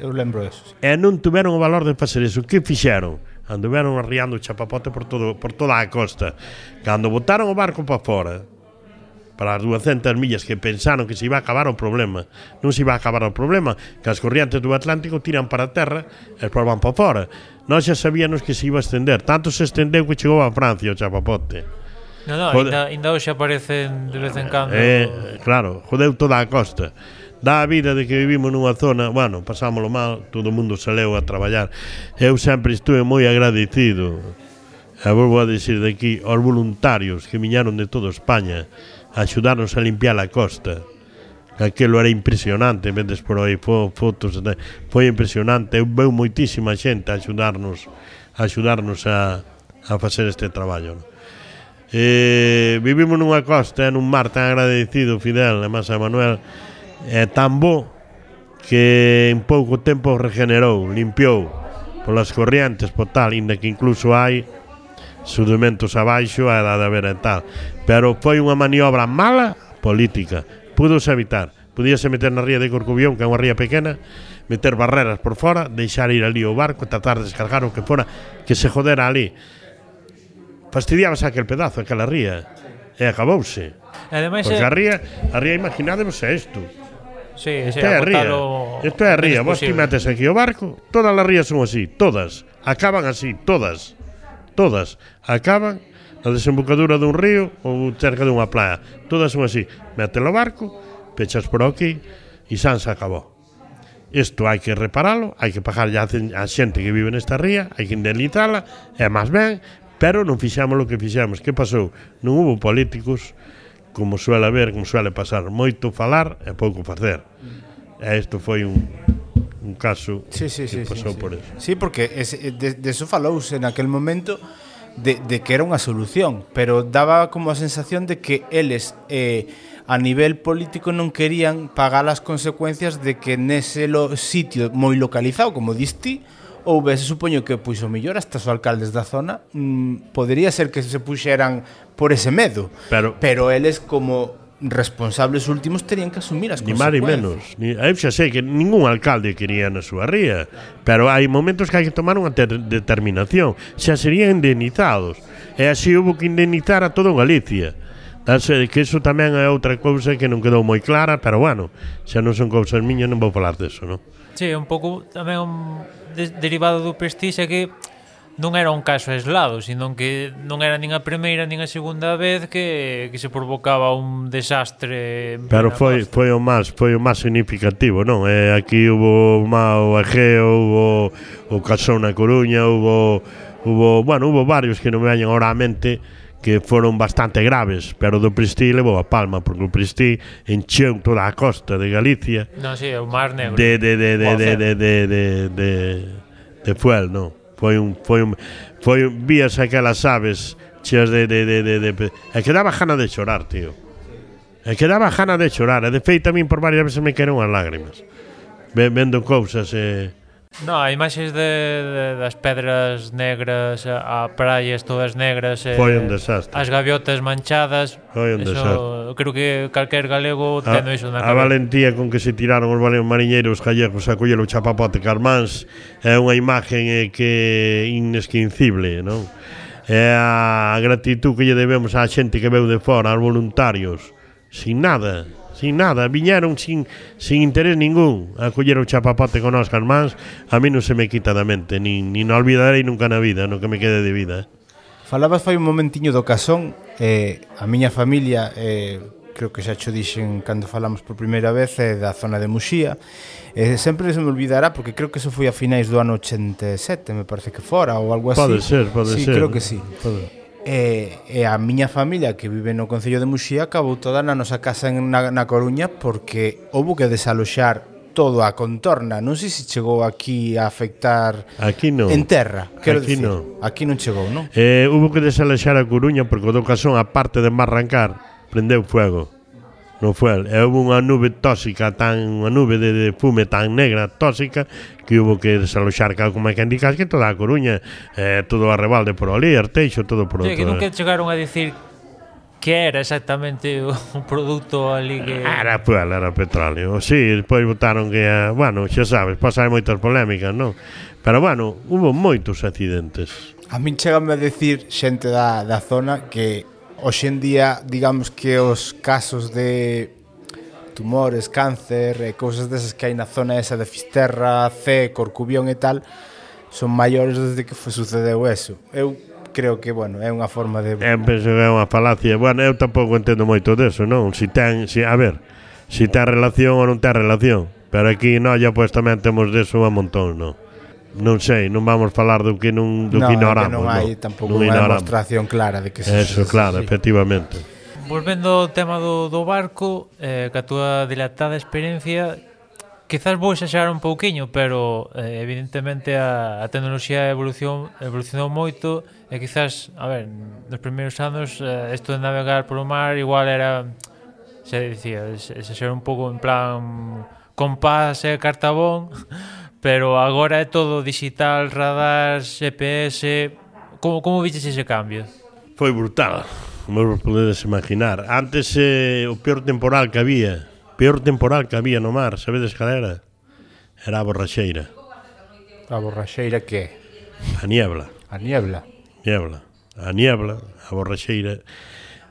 Eu lembro eso. E non tuveron o valor de facer eso. Que fixeron? Anduveron arriando o chapapote por, todo, por toda a costa. Cando botaron o barco para fora, para as 200 millas que pensaron que se iba a acabar o problema. Non se iba a acabar o problema, que as corrientes do Atlántico tiran para a terra e despois van para fora. Nós xa sabíamos que se iba a estender, tanto se estendeu que chegou a Francia o chapapote. No, no, Jode... ainda, ainda hoxe aparecen de vez en cando. Eh, claro, jodeu toda a costa. Dá a vida de que vivimos nunha zona, bueno, pasámoslo mal, todo o mundo se leu a traballar. Eu sempre estuve moi agradecido, e volvo a dicir de aquí, aos voluntarios que viñaron de toda España, axudarnos a limpiar a costa aquilo era impresionante vendes por aí fo, fotos de, foi impresionante eu veu moitísima xente a axudarnos a axudarnos a, a facer este traballo non? Eh, vivimos nunha costa, nun mar tan agradecido, Fidel, e Masa a Manuel, é tan bo que en pouco tempo regenerou, limpiou polas corrientes, por tal, inda que incluso hai sudimentos abaixo a edade tal. Pero foi unha maniobra mala política. Pudose evitar. Podíase meter na ría de Corcubión, que é unha ría pequena, meter barreras por fora, deixar ir ali o barco, tratar de descargar o que fora, que se jodera ali. Fastidiábase aquel pedazo, aquela ría. E acabouse. E ademais, Porque a ría, a ría imaginádevos é isto. Sí, Isto é a ría. Isto é a ría. Vos ti metes aquí o barco, todas as rías son así, todas. Acaban así, todas todas acaban na desembocadura dun río ou cerca dunha playa. Todas son así. Mete o barco, pechas por aquí e xa se acabou. Isto hai que reparalo, hai que pagar a, a xente que vive nesta ría, hai que indemnizala, é máis ben, pero non fixamos o que fixamos. Que pasou? Non hubo políticos, como suele haber, como suele pasar, moito falar e pouco facer. E isto foi un, un caso sí, sí, que sí, pasou sí, por eso. Sí, porque ese, eh, de, de eso falouse naquel momento de, de que era unha solución, pero daba como a sensación de que eles eh, a nivel político non querían pagar as consecuencias de que nese lo, sitio moi localizado, como diste, ou ves, supoño que pois o mellor hasta os alcaldes da zona mm, podería ser que se puxeran por ese medo. Pero, pero eles como responsables últimos terían que asumir as ni consecuencias. Ni máis menos. Ni, eu xa sei que ningún alcalde quería na súa ría, pero hai momentos que hai que tomar unha determinación. Xa serían indemnizados. E así hubo que indemnizar a todo Galicia. Danse que iso tamén é outra cousa que non quedou moi clara, pero bueno, xa non son cousas miñas, non vou falar deso, non? Sí, un pouco tamén un de derivado do prestige que non era un caso aislado, sino que non era nin a primeira nin a segunda vez que, que se provocaba un desastre. Pero foi costa. foi o máis, foi o máis significativo, non? Eh, aquí hubo o Mao Egeo, hubo o Casón na Coruña, hubo hubo, bueno, hubo varios que non me veñen ahora a mente que foron bastante graves, pero do Pristí levou a palma, porque o Pristí encheu toda a costa de Galicia. Non, si, sí, o Mar Negro. De, de, de, de, de, de, de, de, de, de, de fuel, non? foi un foi un foi un, vías aquelas aves cheas de de de de, de e que daba gana de chorar, tío. E que daba gana de chorar, e de feito a min por varias veces me queron as lágrimas. Vendo cousas e eh, No, hai imaxes de, de, das pedras negras a praias todas negras e, eh, Foi un desastre As gaviotas manchadas Foi un eso, desastre Creo que calquer galego tendo iso na A cabeza. valentía con que se tiraron os mariñeiros gallegos a coller o chapapote Carmáns É unha imagen eh, que inesquincible, non? É a gratitud que lle debemos á xente que veu de fora, aos voluntarios Sin nada sin nada, viñeron sin, sin interés ningún a coller o chapapote con os mans, a mí non se me quita da mente, nin, nin olvidarei nunca na vida, no que me quede de vida. Eh. Falabas fai un momentiño do casón, eh, a miña familia, eh, creo que xa cho dixen cando falamos por primeira vez, eh, da zona de Muxía, eh, sempre se me olvidará, porque creo que eso foi a finais do ano 87, me parece que fora, ou algo así. Pode ser, pode sí, ser. Creo que sí. Pode ser. E, e a miña familia que vive no Concello de Muxía acabou toda na nosa casa en, na, na Coruña porque houve que desaloxar todo a contorna. Non sei se chegou aquí a afectar aquí non. en terra. Quero aquí dicir, non. Aquí non chegou, non? Eh, hubo que desaloxar a Coruña porque o do casón, a parte de Marrancar, prendeu fuego no fuel. E houve unha nube tóxica tan, unha nube de, de fume tan negra, tóxica, que hubo que desaloxar cal como é que indicas que toda a Coruña, eh, todo a rebalde por ali, Arteixo, todo por sí, que nunca chegaron a dicir que era exactamente o produto ali que... Era fuel, era petróleo. Si, sí, despois votaron que... Eh, bueno, xa sabes, pasar moitas polémicas, non? Pero bueno, hubo moitos accidentes. A min cheganme a decir xente da, da zona que Hoxe en día, digamos que os casos de tumores, cáncer e cousas desas que hai na zona esa de Fisterra, C, Corcubión e tal, son maiores desde que foi sucedeu eso. Eu creo que, bueno, é unha forma de... Eu penso que é unha falacia. Bueno, eu tampouco entendo moito deso, non? Si ten, si, a ver, si ten relación ou non ten relación. Pero aquí, no, ya, pues, tamén temos deso un montón, non? non sei, non vamos falar do que non do no, que ignoramos. Que non hai no, tampouco non unha demostración clara de que se Eso, se, claro, sí. efectivamente. Volvendo ao tema do, do barco, eh, que a túa dilatada experiencia, quizás vou exagerar un pouquiño, pero eh, evidentemente a, a tecnoloxía evolución, evolucionou moito e quizás, a ver, nos primeiros anos eh, isto eh, de navegar polo mar igual era se dicía, exagerar un pouco en plan compás e cartabón pero agora é todo digital, radar, GPS... Como, como viches ese cambio? Foi brutal, como vos podedes imaginar. Antes eh, o peor temporal que había, peor temporal que había no mar, sabedes cal era? Era a borraxeira. A borraxeira que? A niebla. A niebla. Niebla. A niebla, a borraxeira,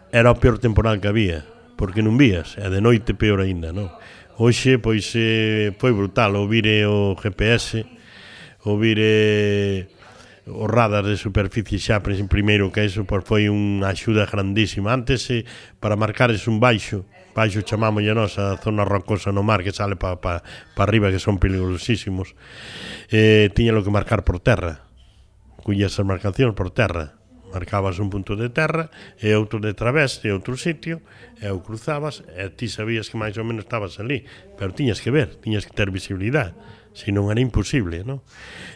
era o peor temporal que había, porque non vías, e de noite peor aínda, non? Hoxe, pois, eh, foi brutal ouvire eh, o GPS, ouvire eh, os radar de superficie xa primeiro que eso pois, foi unha axuda grandísima. Antes eh, para marcares un baixo baixo chamamos a nosa zona rocosa no mar que sale para pa, pa arriba que son peligrosísimos, eh, tiñalo que marcar por terra cuyas marcacións por terra marcabas un punto de terra e outro de través de outro sitio e o cruzabas e ti sabías que máis ou menos estabas ali pero tiñas que ver, tiñas que ter visibilidade se non era imposible, non?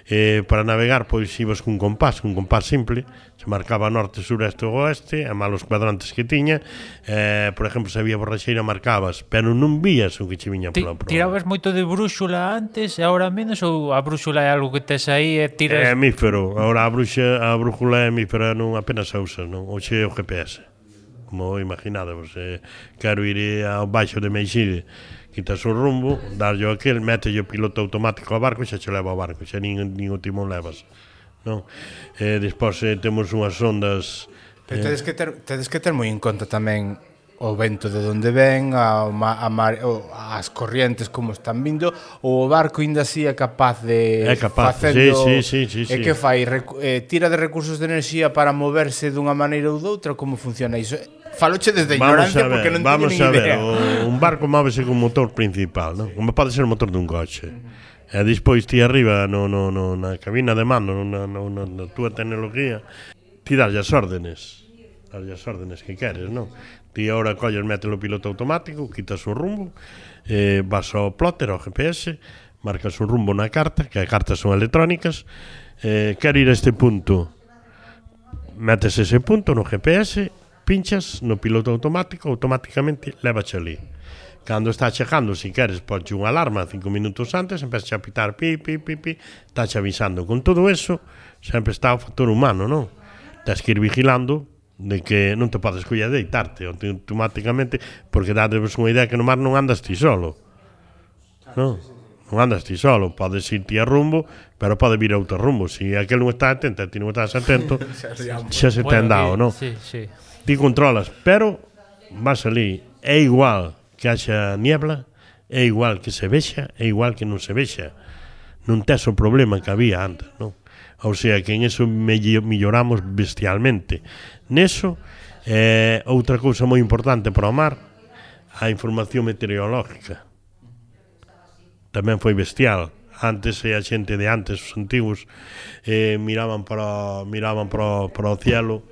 Eh, para navegar, pois, ibas cun compás, un compás simple, se marcaba norte, sureste ou oeste, a malos cuadrantes que tiña, eh, por exemplo, se había borraxeira, marcabas, pero non vías o que che viña pola prova. Tirabas moito de brúxula antes, e agora menos, ou a brúxula é algo que tes aí e tiras... É hemífero, agora a, bruxa, a brúxula é hemífera non apenas a usas, non? Oxe é o GPS como imaginadevos, eh, quero ir eh, ao baixo de Meixide, quitas o rumbo, darlle aquel, metelle o piloto automático ao barco e xa che leva ao barco, xa nin, nin o timón levas. Non? Eh, despois eh, temos unhas ondas... Pero tedes eh, que ter, tedes que ter moi en conta tamén o vento de onde ven, a, a mar, o, as corrientes como están vindo, ou o barco ainda así é capaz de é capaz, facendo, sí, sí, sí, sí, é que fai, recu, eh, tira de recursos de enerxía para moverse dunha maneira ou doutra, como funciona iso? Faloche desde vamos ignorancia ver, porque non vamos teño nin idea. Ver, o, un barco móvese con motor principal, non? Como pode ser o motor dun coche. E despois ti arriba no, no, no, na cabina de mando, na, na, na, na túa tecnología, ti darlle as órdenes darlle as órdenes que queres, non? Ti ahora colles, metes o piloto automático, quitas o rumbo, eh, vas ao plotter, ao GPS, marcas o rumbo na carta, que as cartas son electrónicas, eh, quero ir a este punto, metes ese punto no GPS, pinchas no piloto automático, automáticamente levache ali. Cando está chegando, se si queres, ponche unha alarma cinco minutos antes, empeza a pitar pi, pi, pi, pi, estás avisando. Con todo eso, sempre está o factor humano, non? Tens que ir vigilando de que non te podes coller deitarte automáticamente porque dades unha idea que no mar non andas ti solo non? non andas ti solo podes ir ti a rumbo pero pode vir a outro rumbo se si aquel non está atento e ti non estás atento xa se ten dado non? Sí, sí. ti controlas pero vas ali é igual que haxa niebla é igual que se vexa é igual que non se vexa non tes o problema que había antes non? Ou sea, que en eso melloramos bestialmente. Neso, eh, outra cousa moi importante para o mar, a información meteorológica. Tamén foi bestial antes e a xente de antes, os antigos, eh, miraban para miraban para, para o cielo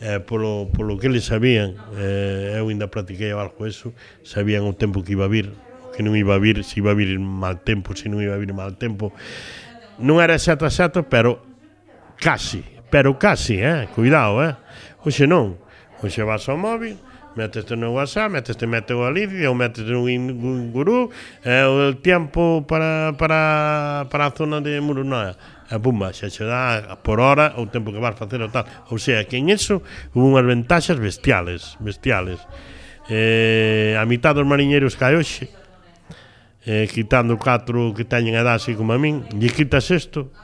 eh, polo, polo que eles sabían, eh, eu ainda practiquei algo eso, sabían o tempo que iba a vir, o que non iba a vir, se iba a vir mal tempo, se non iba a vir mal tempo. Non era xato xato, pero Casi, pero casi, eh? Cuidado, eh? Oxe non. Oxe vas ao móvil, meteste no WhatsApp, meteste mete o Alicia ou meteste no Guru, eh, o tempo para, para, para a zona de Murunoa e bumba, xa che dá por hora o tempo que vas facer o tal. Ou sea, que en eso hubo unhas ventaxas bestiales, bestiales. Eh, a mitad dos mariñeiros cae hoxe, eh, quitando catro que teñen edad así como a min, lle quitas isto,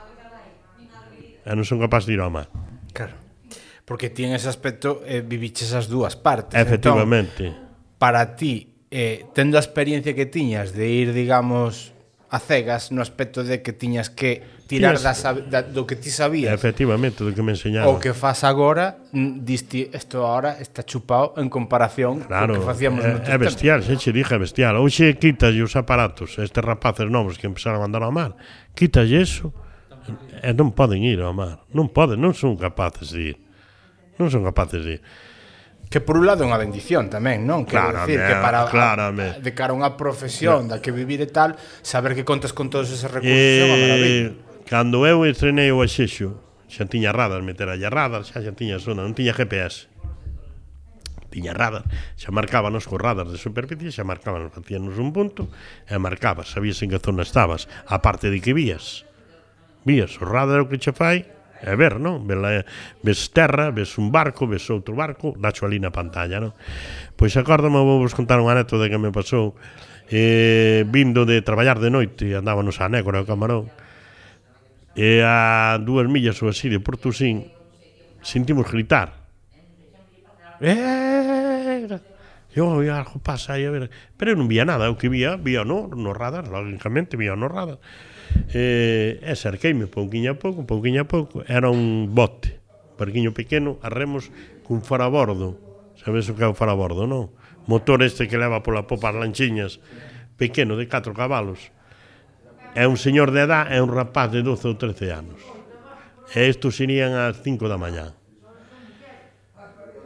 e non son capaz de ir ao mar. Claro. Porque ti en ese aspecto eh, viviches as dúas partes. Entón, Efectivamente. Entón, para ti, eh, tendo a experiencia que tiñas de ir, digamos, a cegas no aspecto de que tiñas que tirar das, da, do que ti sabías. Efectivamente, do que me enseñaron. O que fas agora, diste, isto agora está chupado en comparación claro, co que facíamos é, é bestial, tempo. che dije bestial. Hoxe quitas os aparatos, estes rapaces novos que empezaron a andar ao mar, quitas eso, e non poden ir ao mar. Non poden, non son capaces de ir. Non son capaces de ir. Que por un lado é unha bendición tamén, non? Quero decir, que para claramente. de cara a unha profesión da que vivir e tal, saber que contas con todos esos recursos eh, é unha eh, maravilla. Cando eu estrenei o Axexo, xa tiña radar, meter a radar, xa xa tiña zona, non tiña GPS. Tiña radar, xa marcábanos co radar de superficie, xa marcábanos, facíanos un punto, e marcabas, sabías en que zona estabas, a parte de que vías vías o radar o que che fai é ver, non? Vela, ves terra, ves un barco, ves outro barco, dacho ali na pantalla, non? Pois acórdame, vou vos contar unha anécdota que me pasou eh, vindo de traballar de noite, andábamos a Nécora, ao Camarón, e a dúas millas ou así de Portusín, sentimos gritar. Eh, oh, eu, eu, algo pasa aí, a ver. Pero eu non vía nada, o que vía, vía no, no radar, lógicamente, vía no radar eh, e cerqueime pouquiño a pouco, pouquiño a pouco, era un bote, barquiño pequeno, a remos cun farabordo, sabes o que é o farabordo, non? Motor este que leva pola popa as lanchiñas, pequeno, de 4 cabalos, é un señor de edad, é un rapaz de 12 ou 13 anos. E isto serían as 5 da mañá.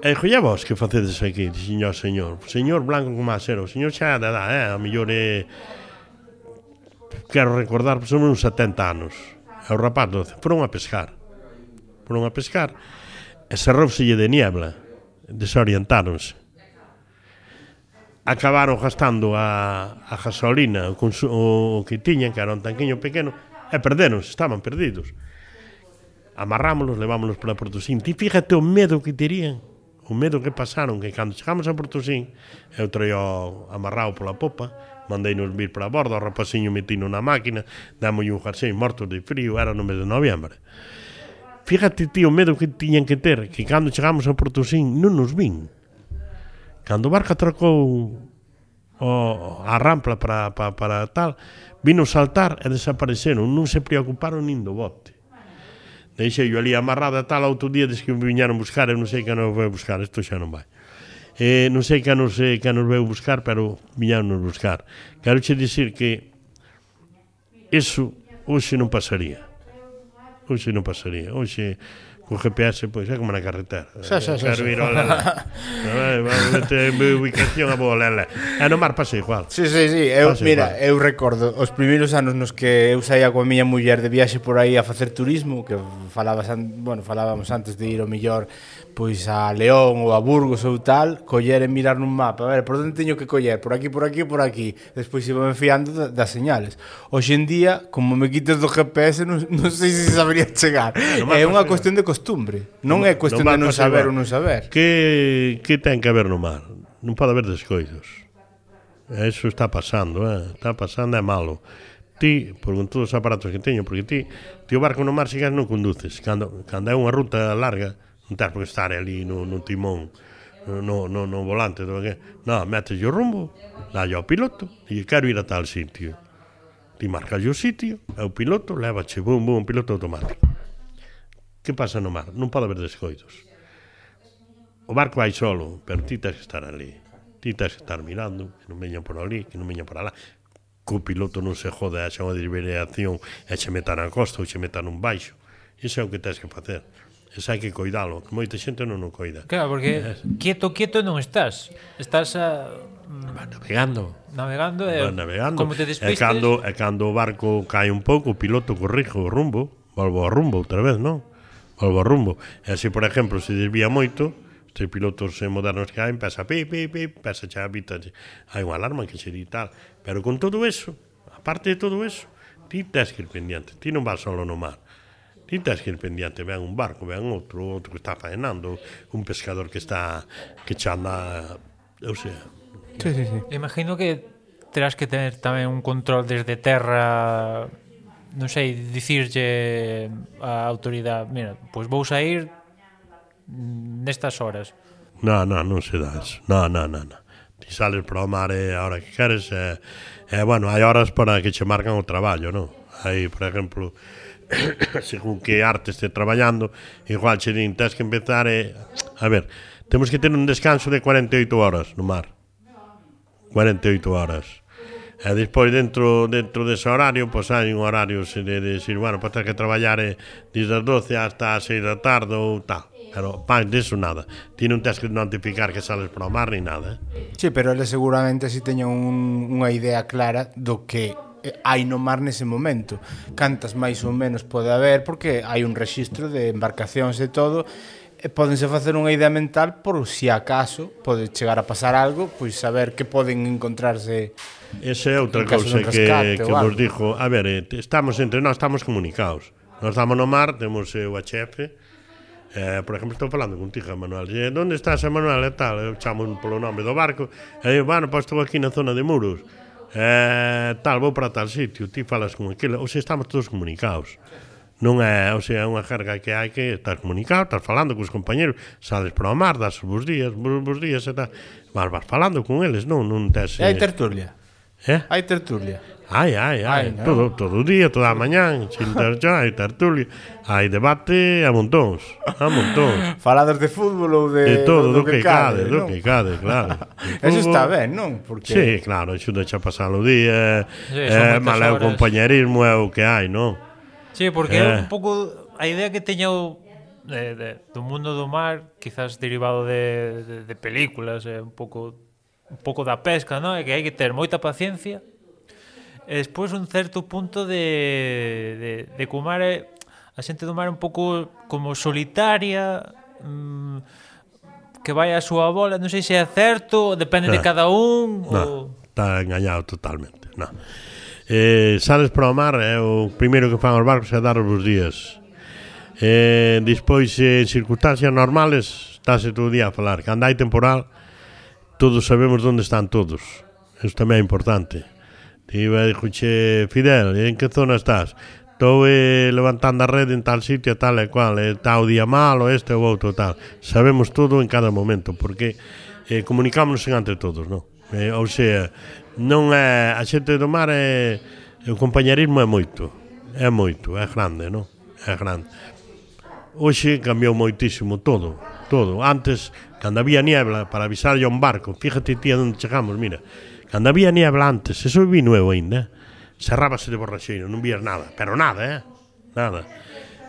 E dixo, vos que facedes aquí? Dixinho o señor. Señor Blanco como a ser, o señor xa de edad, eh? a mellor é... Eh, quero recordar, son uns 70 anos. E o rapaz doce, foron a pescar. Foron a pescar e cerrouselle de niebla. Desorientáronse. Acabaron gastando a, a gasolina, o, o, o que tiñan, que era un tanquiño pequeno, e perderonse, estaban perdidos. Amarrámoslos, levámoslos para Portosín. Ti fíjate o medo que terían, o medo que pasaron, que cando chegamos a Portosín, eu traía amarrado pola popa, mandeinos vir para a bordo, o rapaciño metino na máquina, dámolle un jarsein morto de frío, era no mes de noviembre. Fíjate, tío, o medo que tiñan que ter, que cando chegamos a Portosín non nos vin. Cando o barco atracou o, a rampla para, para, para tal, vino saltar e desapareceron, non se preocuparon nin do bote. Deixei eu ali amarrada tal outro día, des que me viñaron buscar, eu non sei que non vou buscar, isto xa non vai. Eh, non sei que nos, eh, nos veu buscar, pero viñámonos buscar. Quero che dicir que eso hoxe non pasaría. Hoxe non pasaría. Hoxe co GPS, pois é como na carretera. Xa, xa, xa. Quero ir ao Lela. Vete mi ubicación a boa Lela. E no mar pasa igual. Sí, sí, sí. Eu, pase mira, igual. eu recordo os primeiros anos nos que eu saía coa miña muller de viaxe por aí a facer turismo, que falabas an... bueno, falábamos antes de ir ao millor pois a León ou a Burgos ou tal, coller e mirar nun mapa, a ver, por onde teño que coller, por aquí, por aquí, por aquí. Despois iba me fiando da, das señales. Hoxe en día, como me quites do GPS, non, non sei se sabería chegar. É unha cuestión de costumbre. Non é cuestión de non saber ou non saber. Que, que ten que haber no mar? Non pode haber descoidos. Eso está pasando, eh? está pasando, é malo ti, por con todos os aparatos que teño, porque ti, ti o barco no mar sigas non conduces. Cando, cando é unha ruta larga, non tens por que estar ali no, no timón no, no, no volante do que no, metes o rumbo dalle ao piloto. E quero ir a tal sitio. Ti marcas o sitio e o piloto leva che bum bum piloto automático. Que pasa no mar? non pode haber descoidos. O barco vai solo pero ti tens que estar ali. Ti tens que estar mirando que non veñan por ali que non veñan por alá. Que o piloto non se jode a xa unha desviación e xe meta na costa ou xe meta nun baixo. Iso é o que tens que facer. Esa hai que coidalo, que moita xente non o coida. Claro, porque quieto, quieto non estás. Estás a... Mm, Va navegando. Navegando, eh, Va navegando. como te despistes... E cando, e cando o barco cae un pouco, o piloto corrige o rumbo, volvo ao rumbo outra vez, non? Volvo ao rumbo. E así, por exemplo, se desvía moito, estes pilotos modernos que hai, pesa pi, pi, pi, pesa xa habita, hai unha alarma que se di tal. Pero con todo eso, aparte de todo eso, ti tens que ir pendiente, ti non vas solo no mar. Ti tens que ir pendiente, vean un barco, vean outro, outro que está faenando, un pescador que está que chanda, eu sei. Sí, sí, sí. Imagino que terás que ter tamén un control desde terra non sei, dicirlle a autoridade, mira, pois vou sair nestas horas. Non, non, non se dá eso. Non, non, non, No. Ti sales para o mar eh, a hora que queres e, eh, eh, bueno, hai horas para que che marcan o traballo, non? Hai, por exemplo, según que arte este traballando, igual che din, tens que empezar e... A ver, temos que ter un descanso de 48 horas no mar. 48 horas. E despois dentro dentro dese horario, pois hai un horario de, de decir, bueno, pois tens que traballar eh, desde as 12 hasta as 6 da tarde ou tal. Pero pan, deso nada. Ti non tens que notificar que sales para o mar ni nada. Eh? Sí, pero ele seguramente si teña un, unha idea clara do que Eh, hai no mar nese momento cantas máis ou menos pode haber porque hai un rexistro de embarcacións e todo e podense facer unha idea mental por se si acaso pode chegar a pasar algo, pois saber que poden encontrarse Esa é outra cousa que, que vos dixo A ver, eh, estamos entre nós, estamos comunicados Nos damos no mar, temos eh, o HF Eh, por exemplo, estou falando contigo, Manuel. Eh, e, onde estás, Manuel? E tal, eu chamo polo nome do barco. E eu, bueno, pois estou aquí na zona de Muros eh, tal, vou para tal sitio, ti falas con aquilo, ou sea, estamos todos comunicados. Non é, ou sea, é unha jerga que hai que estar comunicado, estás falando cos compañeros, sales para o mar, das bons días, bons, bons días e tal, vas, vas falando con eles, non, non tes... E Hai tertulia. Eh? Hai tertulia. Ai, ai, ai, ai todo, todo o día, toda a mañán, xinterchón, hai tertulia, hai debate a montóns, a montóns. Faladas de fútbol ou de, de todo, do, do que, que cade, non? do que cade, claro. Eso está ben, non? Porque... Sí, claro, xuda xa pasar o día, sí, eh, mal é o compañerismo é o que hai, non? Sí, porque eh. un pouco a idea que teña o de, de, do mundo do mar, quizás derivado de, de, de películas, eh, un pouco un pouco da pesca, non? É que hai que ter moita paciencia, E despois un certo punto de, de, de que o mar é, a xente do mar é un pouco como solitaria, mm, que vai a súa bola, non sei se é certo, depende no, de cada un. No, ou... está engañado totalmente. No. Eh, sales para o mar, é eh, o primeiro que fan os barcos é dar os días. Eh, despois, en eh, circunstancias normales, estáse todo o día a falar. Cando hai temporal, todos sabemos onde están todos. isto tamén é importante. Iba e escuché, Fidel, en que zona estás? Estou eh, levantando a rede en tal sitio, tal e cual, eh, tal día malo, este ou outro, tal. Sabemos todo en cada momento, porque eh, comunicámonos entre todos, non? Eh, ou sea, non é, a xente do mar é, o compañerismo é moito, é moito, é grande, non? É grande. Hoxe cambiou moitísimo todo, todo. Antes, cando había niebla, para avisarlle a un barco, fíjate ti onde chegamos, mira, Cando había niebla antes, eso vi nuevo ainda. Cerrábase eh. de borraxeiro, non vías nada, pero nada, eh? Nada.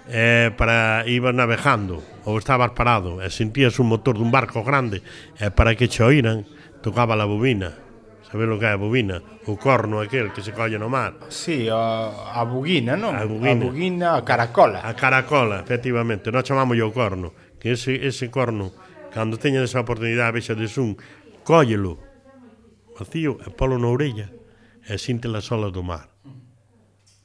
Eh, para ibas navegando ou estabas parado e sentías un motor dun barco grande e eh, para que che oíran tocaba a bobina sabes o que é a bobina, o corno aquel que se colle no mar. Sí, a, a buguina, non? A buguina. A buguina, a caracola. A caracola, efectivamente. Nós chamamos o corno, que ese, ese corno, cando teña esa oportunidade, vexa de un, cóllelo, vacío e Polo Nourella e Sinte la sola do mar.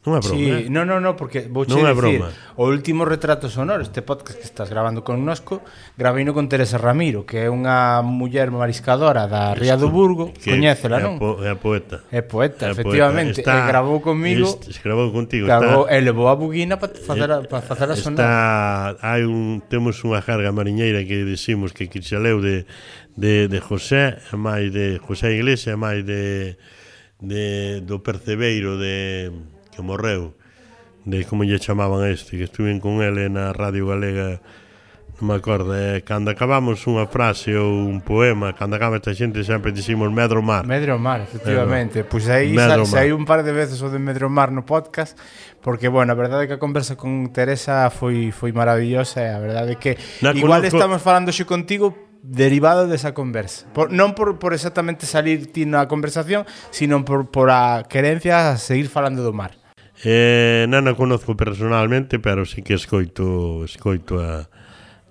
Non é broma. Sí, eh? non, non, non, porque vou non dicir, o último retrato sonoro, este podcast que estás grabando connosco, graveino con Teresa Ramiro, que é unha muller mariscadora da Ría do Burgo, coñécela, non? É, poeta. É poeta, é efectivamente, poeta. Está, e gravou comigo. Es, gravou contigo, Gravou, está. E levou a buguina para facer a, eh, pa facer a sonar. Está, hai un temos unha carga mariñeira que decimos que quixaleu de de de José, a máis de José Iglesias, a máis de de do percebeiro de que morreu de como lle chamaban a este que estuven con ele na Radio Galega non me acordo, eh, cando acabamos unha frase ou un poema, cando acaba esta xente sempre dicimos Medro Mar. Medro Mar, efectivamente. Medro. Pois aí Medro sai un par de veces o de Medro Mar no podcast, porque, bueno, a verdade é que a conversa con Teresa foi foi maravillosa, e a verdade é que Na igual conozco... estamos falando xe contigo derivado desa conversa. Por, non por, por exactamente salir ti na conversación, sino por, por a querencia a seguir falando do mar. Eh, non a conozco personalmente, pero sí que escoito, escoito a,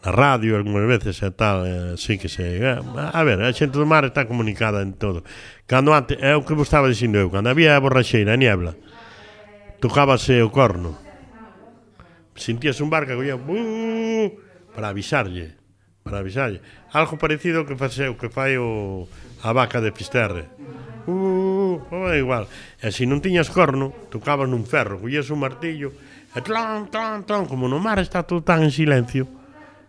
a radio algunhas veces e tal, eh, sí que se... Eh, a ver, a xente do mar está comunicada en todo. Cando antes, é o que vos estaba dicindo eu, cando había a borraxeira, a niebla, tocábase o corno. Sentías un barco que collía uh, para avisarlle, para avisarlle. Algo parecido que face o que fai o a vaca de Fisterre. Uh, oh, é igual. E se non tiñas corno, tocabas nun ferro, collías un martillo, e tlán, tlán, tlán, como no mar está todo tan en silencio,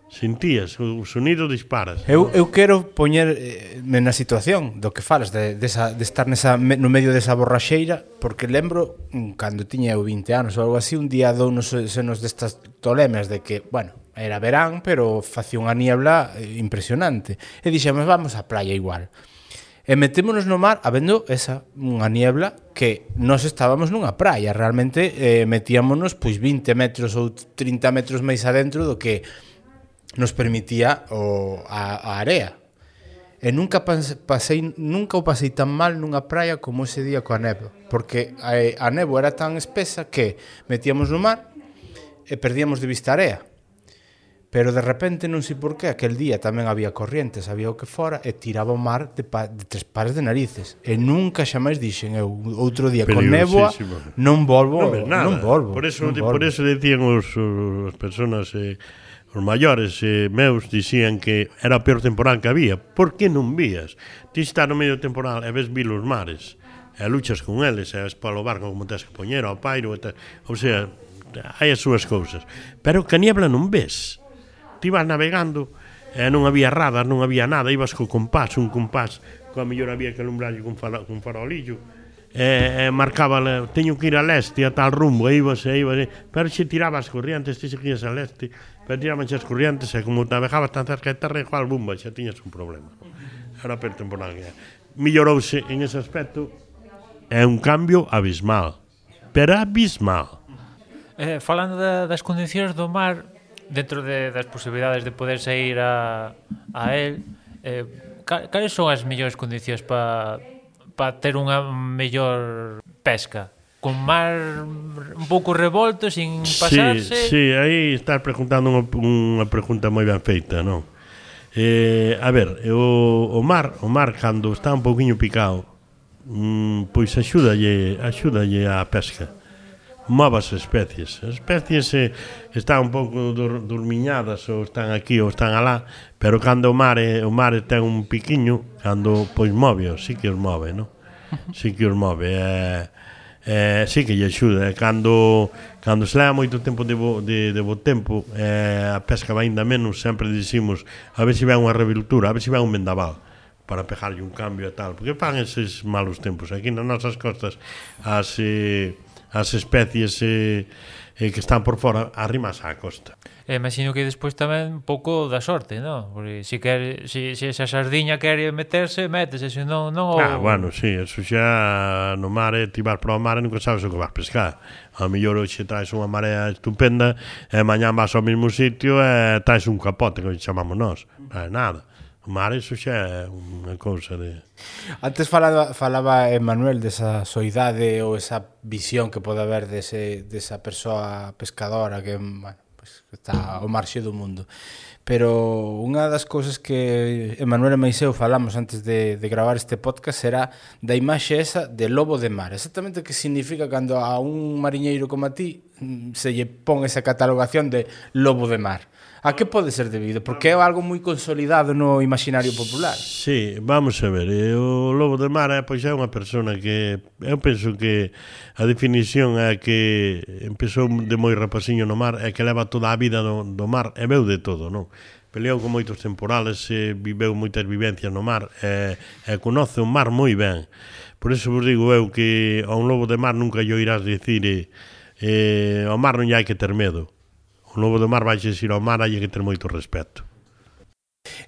sentías o sonido disparas. Eu eu quero poñer eh, na situación do que falas de desa de, de estar nesa no medio desa borraxeira, porque lembro mm, cando tiña eu 20 anos ou algo así, un día dou nos senos destas tolemas de que, bueno, era verán, pero facía unha niebla eh, impresionante. E dixemos, vamos á playa igual. E metémonos no mar habendo esa unha niebla que nos estábamos nunha praia, realmente eh, metíamonos pois 20 metros ou 30 metros máis adentro do que nos permitía o, a, a area. E nunca pasei, nunca o pasei tan mal nunha praia como ese día coa neve, porque eh, a, a nebo era tan espesa que metíamos no mar e perdíamos de vista a area. Pero de repente, non sei por qué, aquel día tamén había corrientes, había o que fora, e tiraba o mar de, pa, de tres pares de narices. E nunca xamais dixen eu, outro día con néboa, non volvo, non, nada. non volvo. Por eso, non volvo. por eso dicían os, os, as persoas, eh, os maiores eh, meus, dicían que era a peor temporal que había. Por que non vías? Ti está no medio temporal e ves vil os mares, e luchas con eles, e ves palo barco como tens que poñer, ao pairo, e ou sea, hai as súas cousas. Pero que a niebla non ves ti vas navegando e non había radar, non había nada, ibas co compás, un compás, coa mellor había que alumbrarlle cun, faro, cun farolillo, e, e marcaba, teño que ir a leste a tal rumbo, e ibas, e ibas, e... pero se tirabas corrientes, ti seguías a leste, pero tiraban as corrientes, e como navegabas tan cerca de terra, igual bumba, xa tiñas un problema. Era per pertemporánea. Millorouse en ese aspecto, é un cambio abismal, pero abismal. Eh, falando da, das condicións do mar, dentro de, das posibilidades de poder sair a, a él, eh, cales son as mellores condicións para pa ter unha mellor pesca? Con mar un pouco revolto, sin pasarse? Sí, sí aí estás preguntando unha, unha pregunta moi ben feita, non? Eh, a ver, o, o mar, o mar cando está un pouquiño picado, mm, pois axúdalle, axúdalle a pesca novas especies. As especies eh, están un pouco dur, durmiñadas ou están aquí ou están alá, pero cando o mar o mar ten un piquiño, cando pois move, sí que os move, non? Sí que os move. Eh, eh, sí que lle axuda. Eh, cando, cando se leva moito tempo de bo, de, de bo tempo, eh, a pesca vai ainda menos, sempre dicimos, a ver se vai unha reviltura, a ver se vai un vendaval para pegarlle un cambio e tal, porque fan eses malos tempos. Aquí nas nosas costas as... Eh, as especies eh, eh, que están por fora arrimas á costa. E imagino que despois tamén un pouco da sorte, non? Porque se, quer, se, se esa sardiña quere meterse, métese, se non... non ah, o... bueno, sí, eso xa no mar, ti vas para o mar e nunca sabes o que vas pescar. A mellor hoxe traes unha marea estupenda e mañá vas ao mesmo sitio e traes un capote, que chamamos nós. Non é nada. O mar iso xa é unha cousa de... Antes falaba, falaba Emanuel desa soidade ou esa visión que pode haber dese, desa persoa pescadora que, bueno, pues, está ao marxe do mundo. Pero unha das cousas que Emanuel e Maiseu falamos antes de, de gravar este podcast era da imaxe esa de lobo de mar. Exactamente que significa cando a un mariñeiro como a ti mm, se lle pon esa catalogación de lobo de mar. A que pode ser debido? Porque é algo moi consolidado no imaginario popular. Sí, vamos a ver. Eh, o Lobo de Mar é, pois, é unha persona que... Eu penso que a definición é que empezou de moi rapaciño no mar e que leva toda a vida do, do mar e veu de todo, non? peleou con moitos temporales, e viveu moitas vivencias no mar, e, e conoce o mar moi ben. Por eso vos digo eu que a un lobo de mar nunca yo irás dicir eh, eh, ao mar non hai que ter medo o Novo do Mar vai xer ao mar hai que ter moito respeto.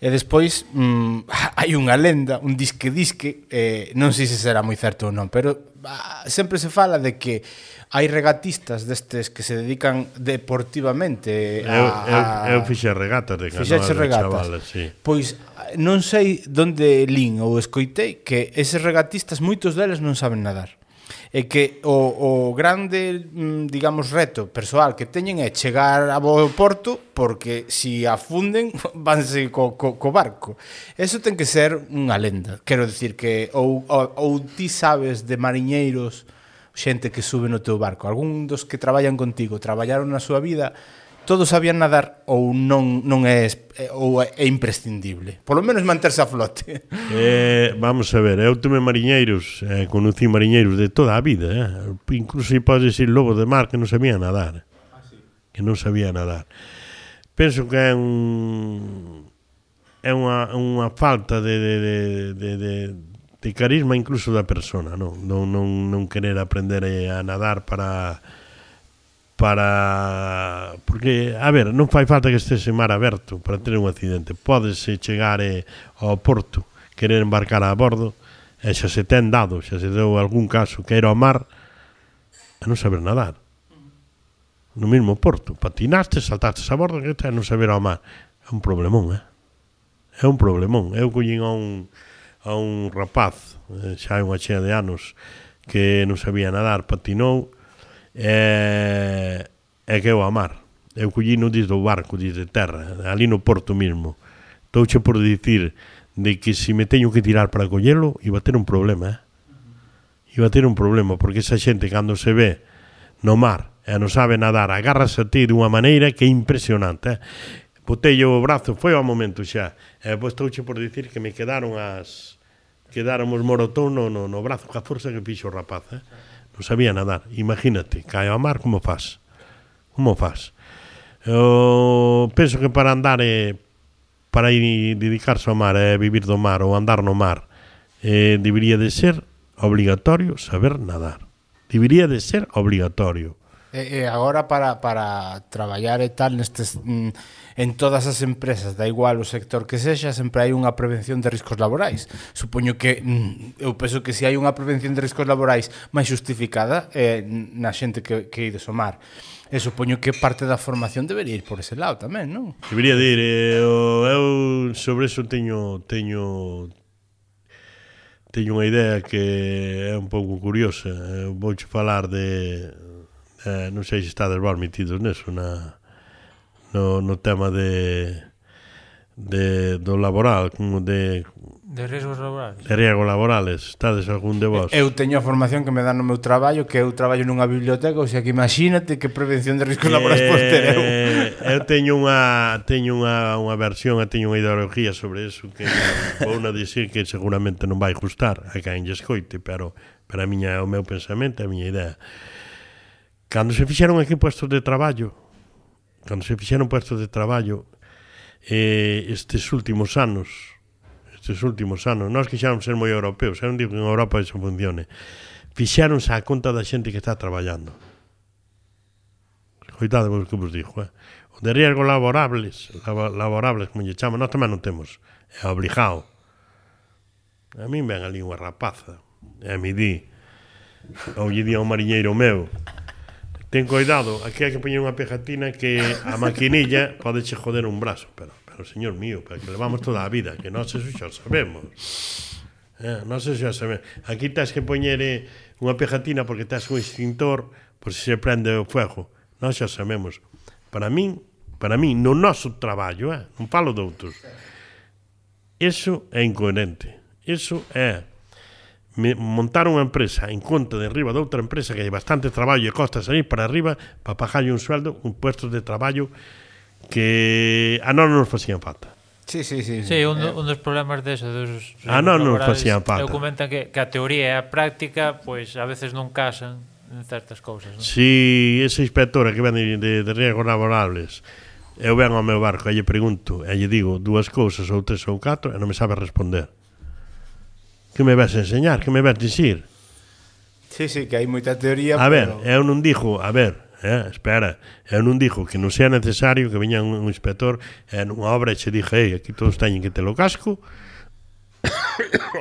E despois mm, hai unha lenda, un disque disque, eh, non sei se será moi certo ou non, pero ah, sempre se fala de que hai regatistas destes que se dedican deportivamente a... Eu, eu, eu fixe regatas de Fixeche regatas. Chavales, sí. Pois non sei onde lin ou escoitei que eses regatistas, moitos deles non saben nadar é que o, o grande, mm, digamos, reto persoal que teñen é chegar a bo porto porque se si afunden vanse co, co, co barco. Eso ten que ser unha lenda. Quero dicir que ou, ou, ou ti sabes de mariñeiros xente que sube no teu barco. Algún dos que traballan contigo traballaron na súa vida todos sabían nadar ou non non é ou é imprescindible? Por lo menos manterse a flote. Eh, vamos a ver, eu tuve mariñeiros, eh, conocí mariñeiros de toda a vida, eh. incluso pode ir lobo de mar que non sabía nadar. Ah. Que non sabía nadar. Penso que é un é unha, unha falta de, de, de, de, de de carisma incluso da persona, non, non, non, non querer aprender eh, a nadar para para porque a ver, non fai falta que estes en mar aberto para ter un accidente. Pódese eh, chegar eh, ao porto, querer embarcar a bordo, e xa se ten dado, xa se deu algún caso que era ao mar a non saber nadar. No mesmo porto, patinaste, saltaste a bordo, que a non saber ao mar. É un problemón, eh? É un problemón. Eu collín a un a un rapaz, eh, xa hai unha chea de anos, que non sabía nadar, patinou e, e que eu a mar eu collí non dis do barco, dis de terra ali no porto mismo touche por dicir de que se me teño que tirar para collelo iba a ter un problema eh? iba a ter un problema porque esa xente cando se ve no mar e non sabe nadar agarras a ti dunha maneira que é impresionante eh? botei o brazo, foi ao momento xa. E pois touche por dicir que me quedaron as quedáramos morotón no, no, no brazo ca forza que fixo o rapaz, eh? non sabía nadar. Imagínate, caio a mar, como faz? Como faz? Eu penso que para andar eh, para ir dedicarse ao mar e eh, vivir do mar ou andar no mar eh, debería de ser obligatorio saber nadar. Debería de ser obligatorio. E, e agora para, para traballar e tal nestes... Mm, en todas as empresas, da igual o sector que sexa, sempre hai unha prevención de riscos laborais. Supoño que mm, eu penso que se hai unha prevención de riscos laborais máis justificada é na xente que, que ides ao mar. E supoño que parte da formación debería ir por ese lado tamén, non? Debería de ir. Eh, eu sobre eso teño, teño, teño unha idea que é un pouco curiosa. Eu vouche falar de... Eh, non sei se está desbar metidos neso na no, no tema de, de do laboral, de De riesgos laborais? De riesgos laborales, estades algún de vos? Eu teño a formación que me dan no meu traballo, que eu traballo nunha biblioteca, ou sea que imagínate que prevención de riscos eh, laborais pode ter eu. Eu teño unha teño unha, unha versión, teño unha ideología sobre eso que vou na dicir que seguramente non vai gustar a quen lle escoite, pero para a miña, o meu pensamento, a miña idea. Cando se fixeron aquí puestos de traballo, cando se fixeron puestos de traballo eh, estes últimos anos estes últimos anos nós quixaron ser moi europeos eu non digo que en Europa iso funcione fixaronse a conta da xente que está traballando coitado vos que vos dixo eh? o de riesgo laborables laborables como lle chaman nós tamén non temos é obligado a min ven ali unha rapaza e me di ou lle di a un mariñeiro meu Ten cuidado, aquí hai que poñer unha pegatina que a maquinilla pode che joder un brazo, pero, pero señor mío, pero que levamos toda a vida, que nós eso xa sabemos. Eh, nós se xa sabemos. Aquí tens que poñer eh, unha pegatina porque tens un extintor por se se prende o fuego. Nós xa sabemos. Para min, para min, no noso traballo, eh, non falo de outros. Eso é incoherente. Eso é me montar unha empresa en conta de arriba de outra empresa que hai bastante traballo e costa salir para arriba para pagarlle un sueldo, un puesto de traballo que a non nos facían falta. Sí, sí, sí. Sí, un, eh, un dos problemas de eso, dos Ah, non nos facían falta. Documentan que, que a teoría e a práctica, pois, pues, a veces non casan en certas cousas, non? Si, esa inspectora que ven de, de, de riesgos laborables, eu ven ao meu barco e lle pregunto, e lle digo dúas cousas ou tres ou catro, e non me sabe responder que me vas a enseñar, que me ves dicir. Sí, sí, que hai moita teoría. A pero... ver, eu non dixo, a ver, eh, espera, eu non dixo que non sea necesario que viña un, un inspector en unha obra e che dixe, ei, aquí todos teñen que te lo casco,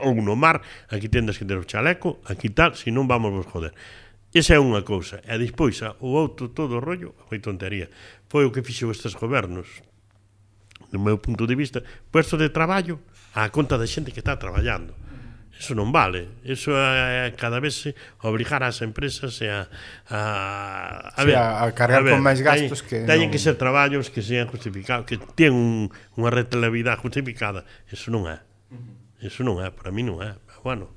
ou no mar, aquí tendes que ter o chaleco, aquí tal, se non vamos vos joder. Esa é unha cousa. E despois, o outro todo o rollo, foi tontería. Foi o que fixo estes gobernos, do meu punto de vista, puesto de traballo á conta da xente que está traballando Eso non vale. Eso é cada vez se obrigar as empresas a a a, ver, sí, a, a cargar a ver, con máis gastos teñen, que teñen non... que ser traballos que sean justificados, que ten un, unha rentabilidade justificada. Eso non é. Eso non é, para mí non é. Bueno,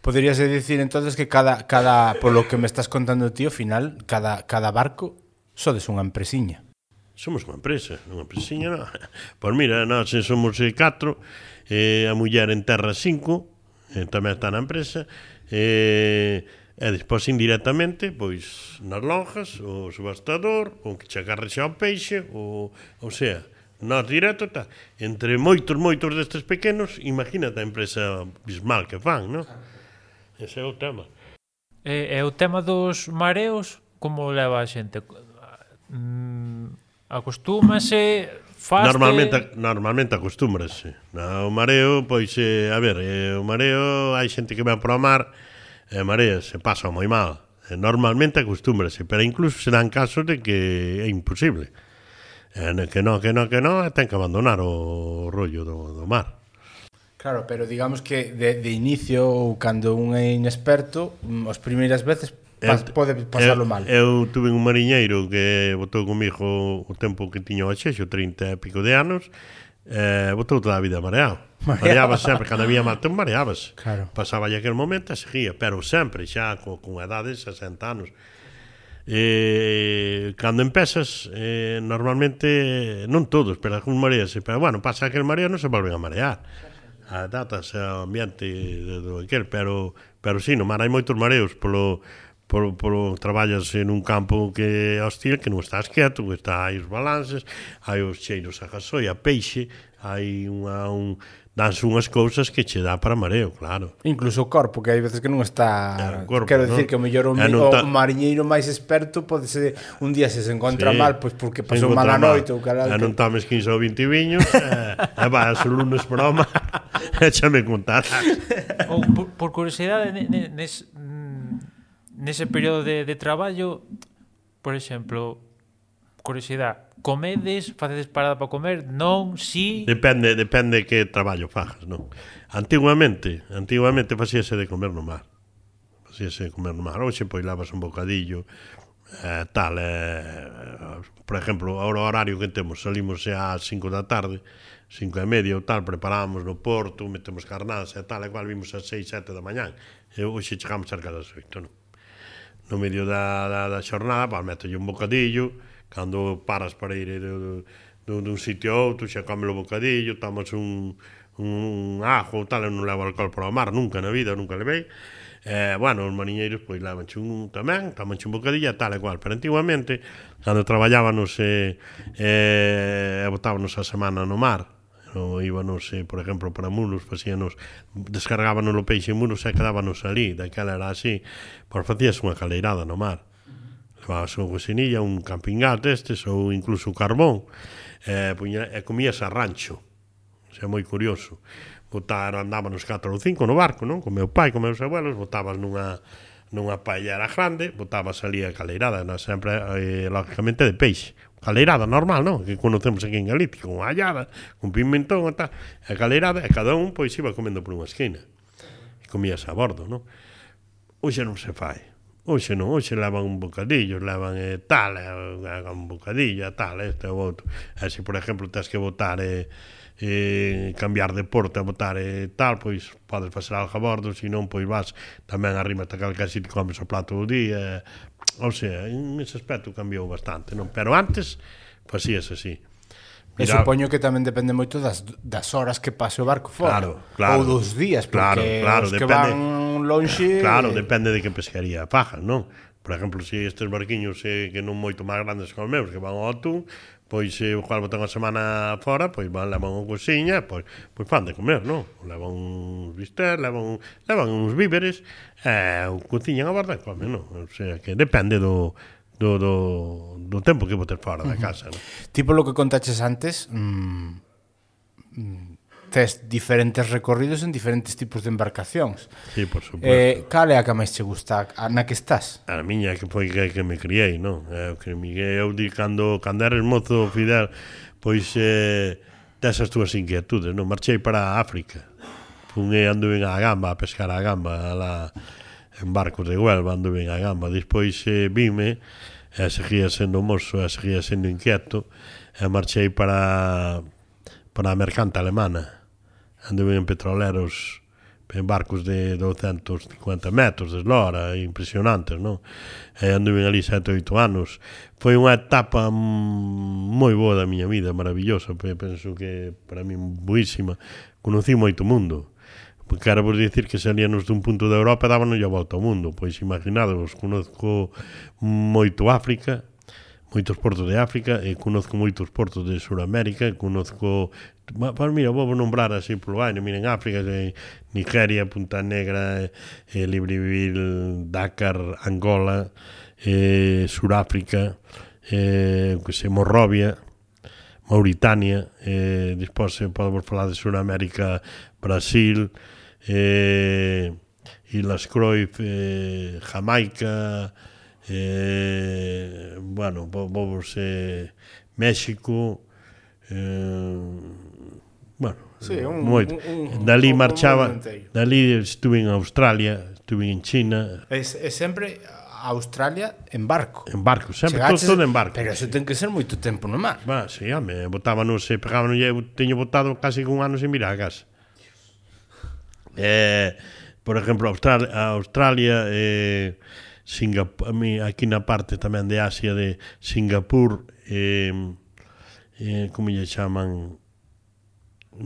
Poderías dicir entonces que cada cada polo que me estás contando ti ao final, cada cada barco sodes unha empresiña. Somos unha empresa, unha empresiña. non? Pois mira, nós somos eh, catro, eh, a muller en terra cinco, eh, tamén está na empresa, eh, e despois indirectamente, pois nas lonjas, o subastador, o que che agarre xa o peixe, o, o sea, nós directo tá. entre moitos, moitos destes pequenos, imagínate a empresa bismal que fan, non? Ese é o tema. E, e o tema dos mareos, como leva a xente? Mm, acostúmase, Faste... Normalmente, normalmente acostúmbrase. O mareo, pois, eh, a ver, eh, o mareo, hai xente que ven para o mar, e eh, marea se pasa moi mal. Eh, normalmente acostúmbrase, pero incluso se dan casos de que é imposible. Eh, que non, que non, que non, ten que abandonar o rollo do, do mar. Claro, pero digamos que de, de inicio ou cando un é inexperto, mm, as primeiras veces eu, pode pasarlo eu, mal. Eu tuve un mariñeiro que botou comigo o tempo que tiño a xexo, 30 e pico de anos, eh, botou toda a vida mareado. Mareaba sempre, cando había maratón mareabas. Claro. Pasaba ya aquel momento e seguía, pero sempre, xa co, con edade de 60 anos. Eh, cando empezas, eh, normalmente, non todos, pero algún marease, pero bueno, pasa que el mareo non se volven a marear. A datas, ao ambiente do aquel, pero, pero sí, no mar hai moitos mareos polo, por, por, traballas nun campo que é hostil, que non estás quieto, que está, hai os balances, hai os cheiros a gasoi, a peixe, hai unha, un, danse unhas cousas que che dá para mareo, claro. Incluso o corpo, que hai veces que non está... Claro, corpo, Quero dicir no? que o mellor o, mi, o ta... mariñeiro máis experto pode ser un día se se encontra sí, mal, pois porque pasou mala noite ou caralho. non tames 15 ou 20 viños, e, eh, e vas o lunes broma, e xa me contar. Ou, por, por curiosidade, nes, mm, nese período de, de traballo, por exemplo, curiosidade, comedes, facedes parada para comer, non, si... Depende, depende que traballo fajas, non? Antiguamente, antiguamente facíase de comer no mar. Facíase de comer no mar. Oxe, pois lavas un bocadillo, eh, tal, eh, por exemplo, ahora o horario que temos, salimos ás 5 da tarde, 5 e media ou tal, preparamos no porto, metemos carnadas e tal, e cual vimos ás 6, 7 da mañán. E hoxe chegamos cerca das 8, non? no medio da, da, da xornada, pa, metolle un bocadillo, cando paras para ir dun, dun, dun sitio a outro, xa come o bocadillo, tomas un, un ajo tal, eu non levo alcohol para o mar, nunca na vida, nunca levei. Eh, bueno, os mariñeiros pois levanche un tamén, tamanche un bocadillo tal e cual, pero antigamente cando traballábamos eh, eh, botábamos a semana no mar, o íbanos, eh, por exemplo, para Mulos, facíanos, descargábanos o peixe en Mulos e quedábanos ali, daquela era así, por facías unha caleirada no mar. Levabas unha coxinilla, un campingat estes, ou incluso carbón, e, eh, puña, e comías a rancho. O sea, moi curioso. Botar, andábamos 4 ou 5 no barco, non? Con meu pai, con meus abuelos, botabas nunha nunha paellera grande, botabas ali a caleirada, non? sempre, eh, lógicamente, de peixe, galeirada normal, non? Que conocemos aquí en Galicia, con hallada, con pimentón e tal. A galeirada, e cada un pois iba comendo por unha esquina. E comías a bordo, non? Hoxe non se fai. Hoxe non, hoxe lavan un bocadillo, lavan eh, tal, hagan un bocadillo, tal, este ou outro. E se, por exemplo, tens que votar eh, eh, cambiar de porta, votar eh, tal, pois podes facer algo a bordo, se non, pois vas tamén arriba hasta calca sitio comes o plato do día, Ou sea, en ese aspecto cambiou bastante, non? Pero antes pois facíase así. Mira, e supoño que tamén depende moito das, das horas que pase o barco fora. Claro, claro. Ou dos días, porque claro, claro, os que depende, van longe... Claro, depende de que pescaría fajas, non? Por exemplo, se si estes barquiños eh, que non moito máis grandes que os meus, que van ao atún, pois se o cual botan a semana fora, pois van, levan unha cociña, pois, pois fan de comer, non? Levan uns bistec, levan, levan uns víveres, e eh, cociñan a borda e comen, non? O sea, que depende do, do, do, do tempo que botes fora da casa, non? Tipo lo que contaches antes, mmm, tes diferentes recorridos en diferentes tipos de embarcacións. Sí, por supuesto. Eh, cal é a que máis che gusta? A, na que estás? A miña que foi que, que me criei, non? Eh, que me eu di cando, cando eres mozo, Fidel, pois eh, tes as túas inquietudes, non? Marchei para África. Fun e anduve a gamba, a pescar a gamba, a la, en barcos de Huelva, anduve a gamba. Despois eh, vime, e seguía sendo mozo, e seguía sendo inquieto, e marchei para, para a mercante alemana onde en petroleros en barcos de 250 metros de eslora, impresionantes, non? E anduven ali sete, oito anos. Foi unha etapa moi boa da miña vida, maravillosa, penso que para mí boísima. Conocí moito mundo. Cara por dicir que salíanos dun punto da Europa e dábanos a volta ao mundo. Pois imaginadvos, conozco moito África, moitos portos de África e conozco moitos portos de Suramérica, conozco Pues mira, vou nombrar así polo ano, miren África, en Nigeria, Punta Negra, eh, Libreville, Dakar, Angola, eh, Suráfrica, eh, que se Morrovia, Mauritania, eh, despois se podemos falar de Suramérica, Brasil, eh, Islas Croix, eh, Jamaica, eh, bueno, vamos eh, México eh, bueno, sí, un, moito un, un, dali marchaba un dali estuve en Australia estuve en China es, es sempre Australia en barco. En barco, sempre Chegaches, todo, todo en barco. Pero eso ten que ser moito tempo no mar. Va, si, sí, home, botábanos, e pegábanos, eu teño botado casi un ano sin mirar a casa. Eh, por exemplo, Australia, Australia eh, Singapur, aquí na parte tamén de Asia de Singapur eh, eh, como lle chaman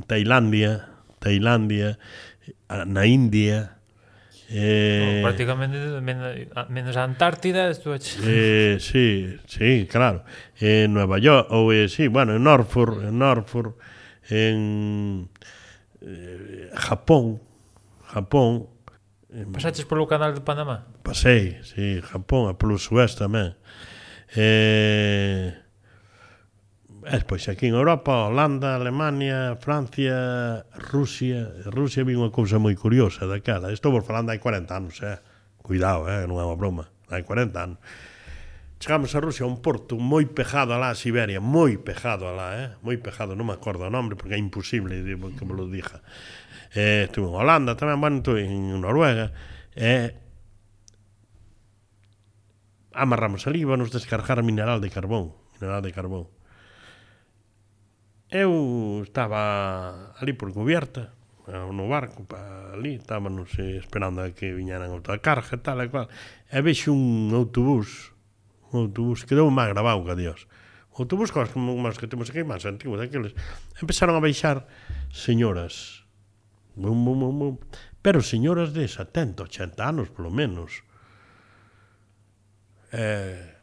Tailandia Tailandia na India Eh, no, prácticamente menos, menos a Antártida. Eh, sí, sí, claro. En eh, Nueva York ou eh, sí, bueno, en Norfolk, en Norfolk, en eh, Japón, Japón, En, Pasaches polo canal de Panamá? Pasei, sí, Japón, a polo Suez tamén. Eh, e pois aquí en Europa, Holanda, Alemania, Francia, Rusia, Rusia vi unha cousa moi curiosa daquela. Estou vos falando hai 40 anos, eh. Cuidado, eh, non é unha broma. Hai 40 anos. Chegamos a Rusia a un porto moi pejado alá a Siberia, moi pejado alá, eh? moi pejado, non me acordo o nome porque é imposible que me lo dixa eh, estuve en Holanda tamén, bueno, estuve en Noruega, eh, amarramos ali, íbamos descargar mineral de carbón, mineral de carbón. Eu estaba ali por cubierta, no barco, pa, ali, estábamos esperando a que viñaran outra carga, tal e cual, e vexo un autobús, un autobús, quedou máis grabado que dios, autobús cos, cos que temos aquí, máis antigos daqueles, empezaron a baixar señoras, Bum, bum, bum, bum. Pero señoras de 70, 80 anos, polo menos. Eh,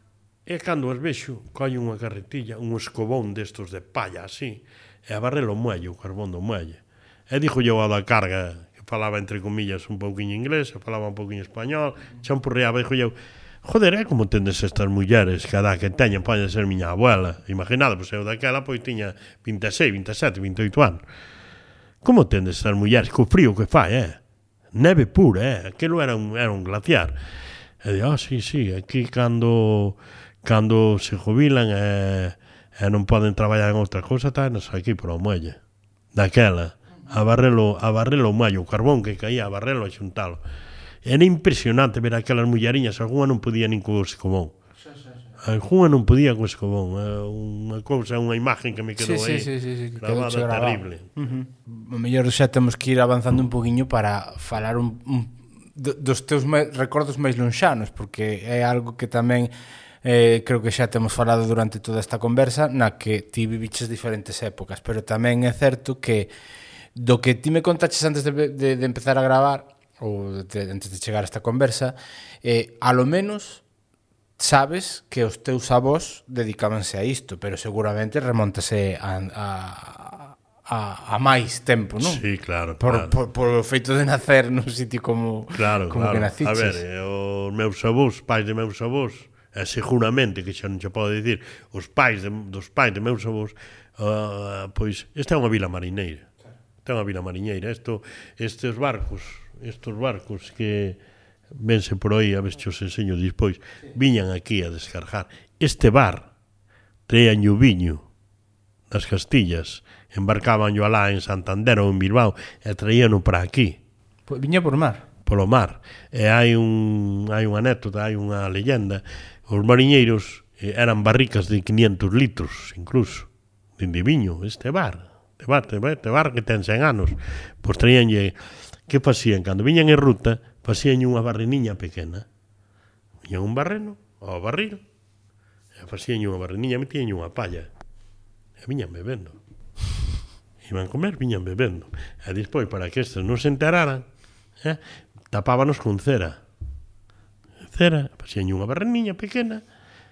e cando as vexo, coño unha carretilla, un escobón destos de palla así, e a barrelo muelle, o carbón do muelle. E dixo eu a da carga, que falaba entre comillas un pouquinho inglés, falaba un pouquinho español, champurreaba, dixo eu, joder, é como tendes estas mulleres que a da que teñen pode ser miña abuela. Imaginade, pois eu daquela pois tiña 26, 27, 28 anos. Como tendes esas mulleres co frío que fai, eh? Neve pura, eh? Aquilo era un, era un glaciar. E di, ah, oh, sí, sí, aquí cando, cando se jubilan e, e non poden traballar en outra cousa, tanos aquí por o muelle. Daquela, a barrelo, a barrelo o muelle, o carbón que caía, a barrelo e xuntalo. Era impresionante ver aquelas mullariñas, alguna non podía nin cogerse común. Eh, a Junha non podía co escobón, eh, unha cousa, unha imagen que me quedou sí, aí sí, sí, sí, sí, grabada quedou terrible. Uh -huh. O mellor xa temos que ir avanzando un poquinho para falar un, un dos teus me, recordos máis lonxanos, porque é algo que tamén eh, creo que xa temos falado durante toda esta conversa na que ti viviches diferentes épocas, pero tamén é certo que do que ti me contaches antes de, de, de empezar a gravar ou de, antes de chegar a esta conversa, eh, a lo menos sabes que os teus avós dedicábanse a isto, pero seguramente remontase a, a, a, a máis tempo, non? Sí, claro, por, claro. Por, por o feito de nacer nun sitio como, claro, como claro. que naciches. A ver, eh, os meus avós, pais de meus avós, e seguramente que xa non xa podo dicir os pais de, dos pais de meus avós uh, pois esta é unha vila marineira esta é unha vila mariñeira isto, estes barcos estes barcos que vense por aí, a ver se os enseño despois, viñan aquí a descargar. Este bar traían o viño das Castillas, embarcaban yo alá en Santander ou en Bilbao e traíano para aquí. Pois viña por mar. Polo mar. E hai un hai unha anécdota, hai unha leyenda, os mariñeiros eh, eran barricas de 500 litros incluso, de, de viño, este bar, este bar, este bar, este bar que ten 100 anos, pois traíanlle que facían cando viñan en ruta, facían unha barreniña pequena. Viñan un barreno ao barril e facían unha barreniña, metíanlle unha palla. E viñan bebendo. Iban comer, viñan bebendo. E despois, para que estes non se enteraran, eh, tapábanos con cera. Cera, facían unha barreniña pequena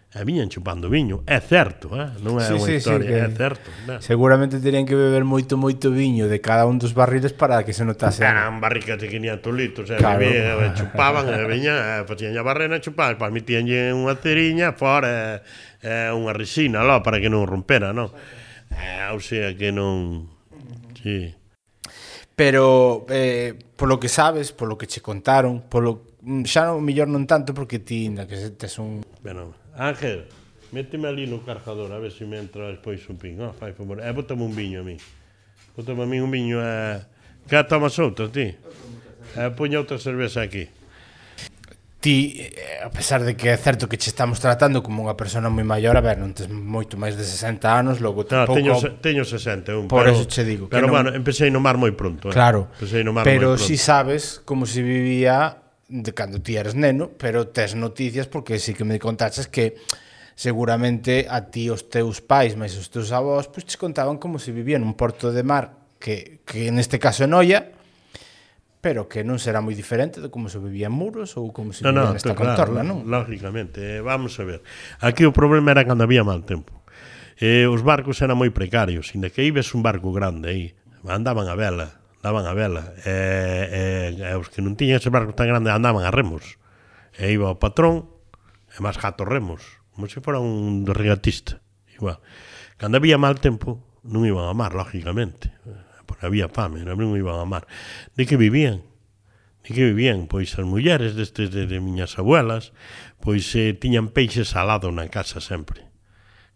Eh, e viñan chupando viño, é certo, eh? non é sí, unha sí, historia, sí, que... é certo. Non? Seguramente terían que beber moito, moito viño de cada un dos barriles para que se notase. Eran barricas de 500 litros, eh? claro. Bebían, eh, chupaban, e viña, eh, facían a barrena, chupaban, para mi tiñan unha ceriña fora, eh, unha resina lá para que non rompera, non? Eh, ou sea que non... Sí. Pero, eh, polo que sabes, polo que che contaron, polo, mm, xa non, mellor non tanto porque ti, na que tes un Bueno, Ángel, méteme ali no cargador, a ver se si me entra despois un pin. Oh, fai favor, e bótame un viño a mí. Bótame a mí un viño a... Que tomas outro, ti? E poña outra cerveza aquí. Ti, a pesar de que é certo que che estamos tratando como unha persona moi maior, a ver, non tes moito máis de 60 anos, logo tampouco... No, teño, teño 61, Por pero, eso che digo. Pero, que non... bueno, empecé no mar moi pronto. Eh? Claro. Empecé no mar pero si sabes como se vivía de cando ti eres neno, pero tes noticias porque sí que me contaches que seguramente a ti os teus pais, mais os teus avós, pois te contaban como se vivía nun porto de mar que, que neste caso en Olla, pero que non será moi diferente de como se vivía en Muros ou como se no, vivía no, nesta claro, contorna, non? Lógicamente, eh, vamos a ver. Aquí o problema era cando había mal tempo. Eh, os barcos eran moi precarios, inda que ibes un barco grande aí, andaban a vela, daban a vela. E, e, e os que non tiñan ese barco tan grande andaban a remos. E iba o patrón e máis gato remos como se fora un regatista. Igual. cando había mal tempo non iban a mar, lógicamente. Porque había fame, non iban a mar. De que vivían de que vivían, pois as mulleres destes de, de miñas abuelas pois eh, tiñan peixe salado na casa sempre.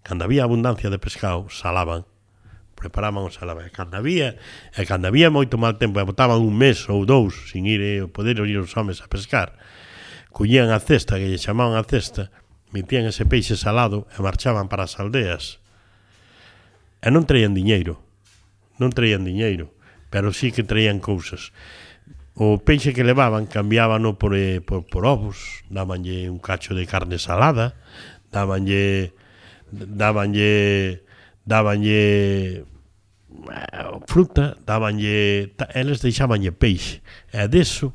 Cando había abundancia de pescado salaban preparaban os alabais. Cando había, e cando había moito mal tempo, e botaban un mes ou dous sin ir, eh, poder ir os homes a pescar, collían a cesta, que lle chamaban a cesta, metían ese peixe salado e marchaban para as aldeas. E non traían diñeiro, non traían diñeiro, pero sí que traían cousas. O peixe que levaban cambiábano por, eh, por, por ovos, dábanlle un cacho de carne salada, dábanlle dábanlle dábanlle fruta, dabanlle, eles deixabanlle peixe. E deso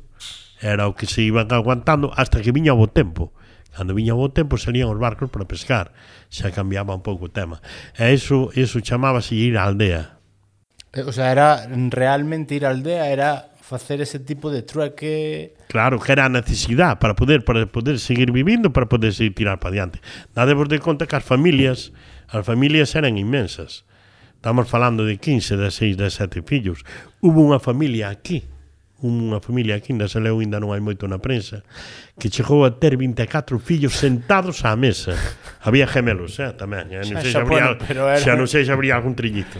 era o que se iban aguantando hasta que viña o tempo. Cando viña o tempo salían os barcos para pescar. Xa cambiaba un pouco o tema. E iso, iso chamábase ir á aldea. Eh, o sea, era realmente ir á aldea era facer ese tipo de trueque Claro, que era a necesidade para poder para poder seguir vivindo, para poder seguir tirar para diante. Dadevos de conta que as familias, as familias eran inmensas. Estamos falando de 15, de 6, de 7 fillos. Hubo unha familia aquí, unha familia aquí, ainda se leu, ainda non hai moito na prensa, que chegou a ter 24 fillos sentados á mesa. Había gemelos, eh, tamén. Eh? Non sei se habría, era... xa non sei se habría algún trillito.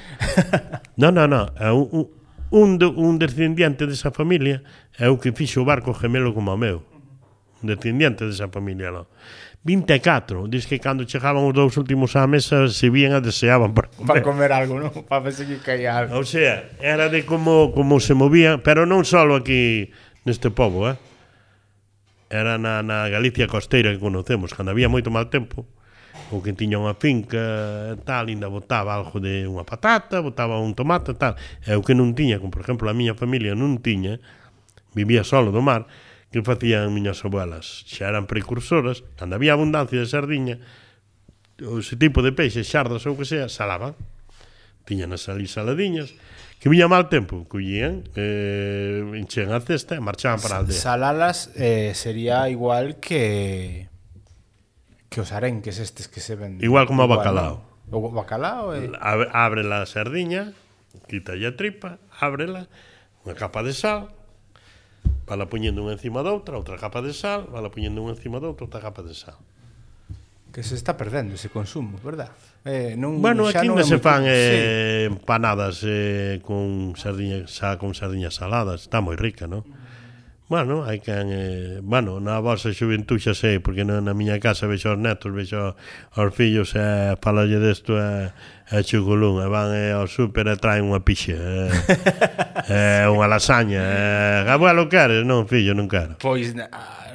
non, non, non. Un, un, un descendiente desa familia é o que fixo o barco gemelo como o meu. Un descendiente desa familia, non. 24. Diz que cando chegaban os dous últimos á mesa se vían a deseaban para comer. Para comer algo, non? Para ver se que caía algo. O sea, era de como, como se movían, pero non só aquí neste pobo, eh? Era na, na Galicia costeira que conocemos, cando había moito mal tempo, o que tiña unha finca e tal, ainda botaba algo de unha patata, botaba un tomate e tal. E o que non tiña, como por exemplo a miña familia non tiña, vivía solo do mar, que facían miñas abuelas xa eran precursoras, cando había abundancia de sardiña, o ese tipo de peixe, xardas ou que sea, salaban. Tiñan as ali saladiñas, que viña mal tempo, collían, eh, enchen a cesta e marchaban para a aldea. Salalas eh, sería igual que que os arenques estes que se venden. Igual como o a bacalao. No? O bacalao é... Eh? Abre, abre a sardiña, quita a tripa, ábrela, unha capa de sal, Vala poñendo unha encima da outra, outra capa de sal, vala poñendo unha encima da outra, outra capa de sal. Que se está perdendo ese consumo, verdad? Eh, non, bueno, xa aquí non se fan muy... eh, sí. empanadas eh, con sardiña, xa con sardiñas saladas. Está moi rica, non? Bueno, hai quen, eh, bueno, na vosa xuventú xa sei, porque na, na miña casa vexo os netos, vexo os fillos, e eh, falalle desto e, eh, e chuculún, e van eh, ao súper e traen unha pixe, e, eh, eh, unha lasaña, e, eh, abuelo queres? Non, fillo, non quero. Pois, na,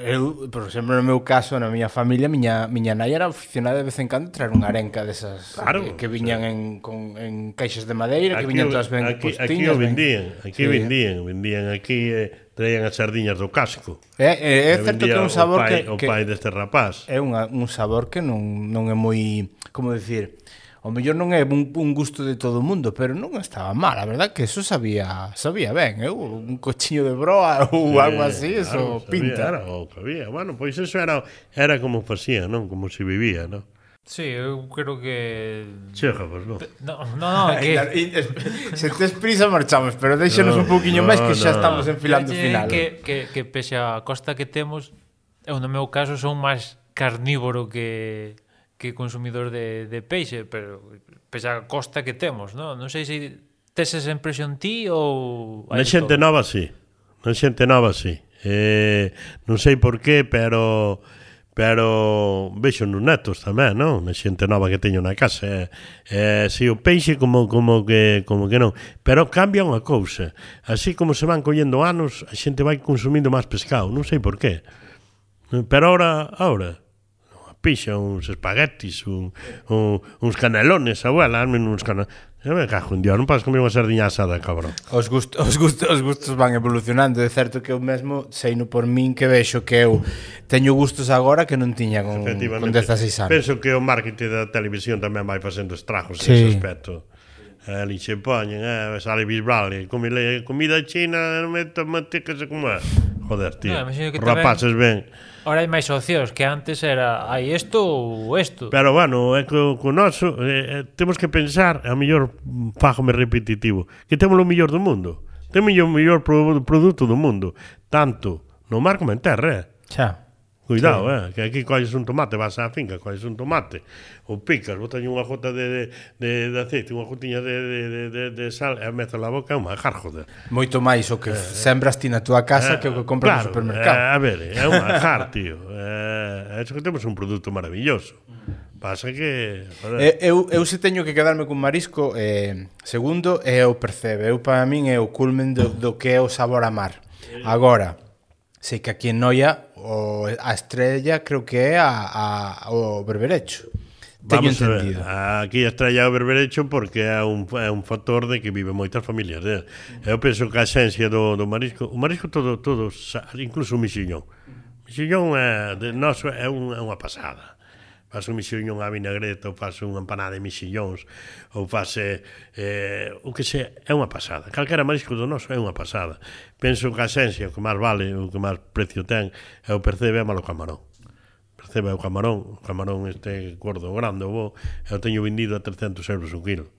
eu, por exemplo, no meu caso, na miña familia, miña miña nai era aficionada de vez en cando traer unha arenca desas claro, que, que viñan sí. en con en caixas de madeira, aquí, que viñan todas ben aquí, aquí o vendían, aquí sí. vendían, vendían aquí eh, traían as sardiñas do casco. É, é, é certo que é un sabor o pai, que, que o pai deste rapaz. É unha, un sabor que non non é moi, como dicir, o mellor non é un, un gusto de todo o mundo, pero non estaba mal, a verdad que eso sabía, sabía ben, eu, eh? un cochiño de broa ou sí, algo así, claro, eso sabía, pinta. Era o que había. Bueno, pois eso era era como facía, non? Como se vivía, non? Sí, eu creo que... Chega, pois pues non. No, no, no que... se tes prisa marchamos, pero deixanos no, un pouquiño no, máis que xa no. estamos enfilando o final. Que, eh? que, que pese a costa que temos, eu no meu caso son máis carnívoro que que consumidor de, de peixe, pero pexa costa que temos, non? Non sei se tes esa impresión ti ou... Na xente todo? nova, sí. Na xente nova, sí. Eh, non sei por qué, pero pero vexo nos netos tamén, non? Na xente nova que teño na casa. Eh, eh, si o peixe como como que como que non, pero cambia unha cousa. Así como se van collendo anos, a xente vai consumindo máis pescado, non sei por qué. Pero ahora, ahora pixa, uns espaguetis, un, un, uns canelones, abuela, armen uns canelones. Eu eh, me cajo en Dios, non podes comer unha sardiña asada, cabrón. Os, gust, os, gust, os gustos van evolucionando, é certo que eu mesmo seino por min que vexo que eu teño gustos agora que non tiña con, con 16 anos. Penso que o marketing da televisión tamén vai facendo estragos sí. nese aspecto. Eh, ali se poñen, eh, sale Bill Bradley, eh, comida, comida china, non me tomate que se como é. Joder, tío, no, rapaces ben. ben Ora hai máis opcións que antes era hai isto ou isto. Pero bueno, é que co noso eh, eh, temos que pensar, a mellor fágome repetitivo, que temos o mellor do mundo. Temos o mellor pro, produto do mundo, tanto no mar como en terra. Eh? Xa. Cuidado, sí. eh, que aquí coges un tomate, vas á finca, coges un tomate, o picas, botas unha gota de, de, de, de aceite, unha gotiña de, de, de, de, sal e metes na boca unha manjar, joder. Moito máis o que eh, eh, sembras ti na túa casa eh, que o que compras claro, no supermercado. Eh, a ver, é un manjar, tío. Eh, é que temos un produto maravilloso. Pasa que... Joder. Eh, eu, eu se teño que quedarme cun marisco, eh, segundo, é o percebe. Eu, para min, é o culmen do, do que é o sabor a mar. Eh. Agora, sei que aquí en Noia o, a estrella creo que é a, a, o berberecho. Teño Vamos entendido. A ver, aquí a estrella o berberecho porque é un, é un factor de que vive moitas familias. Eh? Eu penso que a esencia do, do marisco, o marisco todo, todo incluso o mixiñón. O mixiñón é, de noso é, un, é unha pasada faz un mixillón a vinagreta ou faz unha empanada de mixillóns ou faz eh, o que se é unha pasada calquera marisco do noso é unha pasada penso que a esencia, o que máis vale o que máis precio ten é o percebe é malo camarón percebe o camarón o camarón este gordo grande o bo eu teño vendido a 300 euros o quilo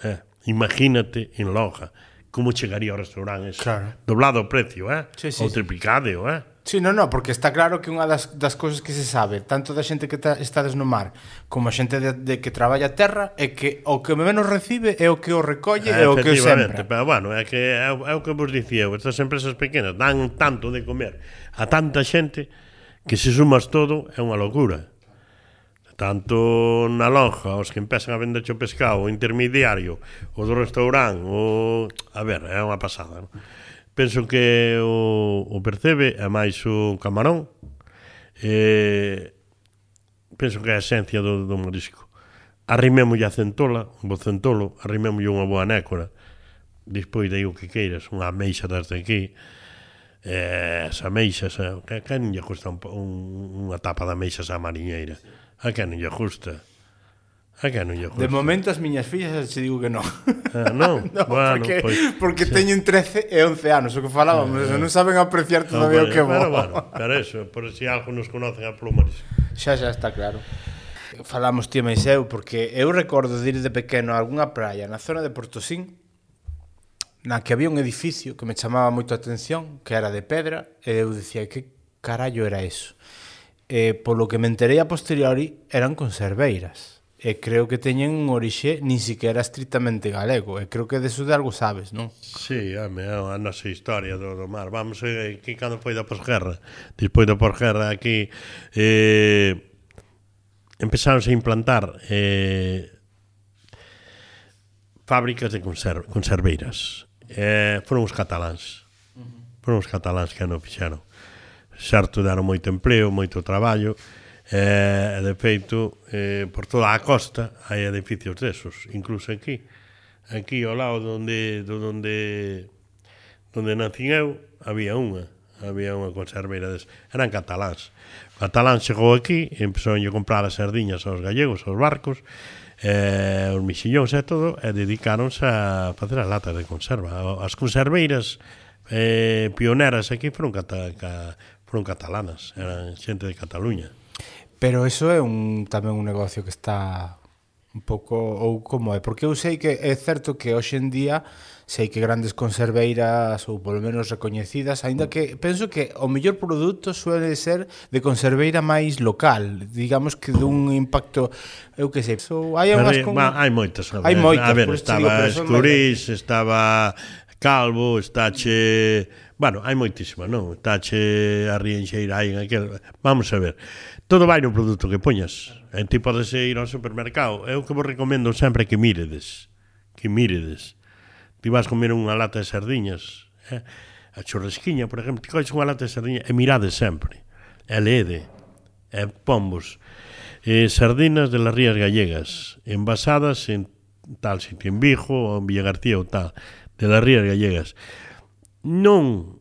eh, imagínate en Loja como chegaría ao restaurante ese. Claro. Doblado o precio, eh? Sí, sí, ou triplicado, eh? Sí, no, no, porque está claro que unha das, das cousas que se sabe, tanto da xente que ta, estades no mar, como a xente de, de que traballa a terra, é que o que menos recibe é o que o recolle e o que o sembra. Pero bueno, é que é, é o que vos dicía, estas empresas pequenas dan tanto de comer a tanta xente que se sumas todo é unha locura. Tanto na lonja, os que empezan a vender o pescado, o intermediario, o do restaurante, o... a ver, é unha pasada, non? penso que o, o percebe, a máis o camarón, eh, penso que é a esencia do, do marisco. Arrimémolle a centola, un bo centolo, arrimémolle unha boa nécora, despois dei o que queiras, unha ameixa desde aquí, eh, as ameixas, a, que, que non lle custa un, un, unha tapa de ameixas á mariñeira, a que non lle custa. A que non lle De momento as miñas fillas se digo que non. Ah, non? no, bueno, porque, pois, porque sí. teñen 13 e 11 anos, o que falábamos, eh, eh. non saben apreciar ah, todavía no, o que vale, Pero, Bueno, pero eso, por si algo nos conocen a plumaris. Xa, xa está claro. Falamos ti máis eu, porque eu recordo de ir de pequeno a algunha praia na zona de Portosín, na que había un edificio que me chamaba moito a atención, que era de pedra, e eu dicía, que carallo era eso? E, polo que me enterei a posteriori, eran conserveiras e creo que teñen un orixe nin siquiera estritamente galego e creo que deso de algo sabes, non? Sí, home, a nosa historia do, do mar. Vamos eh, que cando foi da posguerra despois da posguerra aquí eh, empezaron a implantar eh, fábricas de conserv conserveiras. Eh, foron os cataláns. Foron os cataláns que non fixeron. Certo daron moito empleo, moito traballo e Eh, de feito, eh, por toda a costa hai edificios desos, incluso aquí. Aquí ao lado donde, donde, donde nacín eu, había unha había unha conserveira des... eran cataláns. O catalán chegou aquí, empezou a comprar as sardiñas aos gallegos, aos barcos, eh, os mixillóns e todo, e dedicáronse a facer as latas de conserva. As conserveiras eh, pioneras aquí foron, cata, ca, foron catalanas, eran xente de Cataluña. Pero eso é un tamén un negocio que está un pouco ou como é, porque eu sei que é certo que hoxe en día sei que grandes conserveiras ou polo menos recoñecidas, aínda que penso que o mellor produto suele ser de conserveira máis local, digamos que dun impacto, eu que sei. So, hai unhas con... Hai moitas, a ver, hai moitas, a ver, estaba Escurís, estaba Calvo, estáche... Bueno, hai moitísima, non? Estáche a Rienxeira, hai en aquel... Vamos a ver. Todo vai no produto que poñas. En ti podes ir ao supermercado. Eu que vos recomendo sempre que miredes. Que miredes. Ti vas comer unha lata de sardiñas. Eh? A churrasquiña, por exemplo. Ti coes unha lata de sardiña e mirades sempre. E leede. E pombos. Eh, sardinas de las rías gallegas. Envasadas en tal sitio, en Vigo ou en Villagarcía ou tal de las Rías Gallegas. Non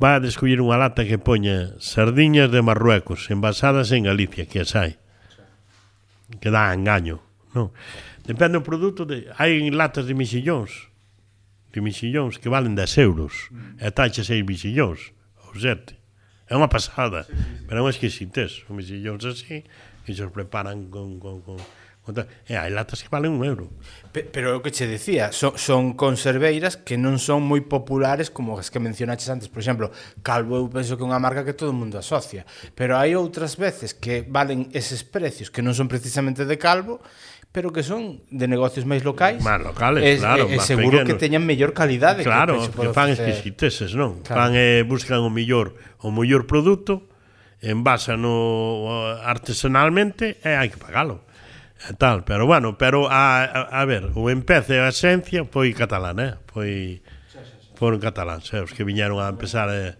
va a descubrir unha lata que poña sardiñas de Marruecos envasadas en Galicia, que as hai. Que dá engaño. Non. Depende do produto. De... Hai latas de mixillóns. De mixillóns que valen 10 euros. E taxa 6 mixillóns. Ou 7. É unha pasada. Pero é unha exquisitez. Os mexillóns así que se os preparan con, con, con E eh, hai latas que valen un euro. Pe, pero o que che decía, son, son conserveiras que non son moi populares como as que mencionaches antes. Por exemplo, Calvo eu penso que é unha marca que todo o mundo asocia. Pero hai outras veces que valen eses precios que non son precisamente de Calvo pero que son de negocios máis locais. Máis locales, es, claro. E, e seguro pequenos. que teñan mellor calidade. Claro, que, que fan exquisiteses, non? Claro. Fan, eh, buscan o mellor o mellor produto, envasano artesanalmente e hai que pagalo e tal, pero bueno, pero a, a, a ver, o empece a esencia foi catalán, eh? Foi foron cataláns, eh? os que viñeron a empezar eh?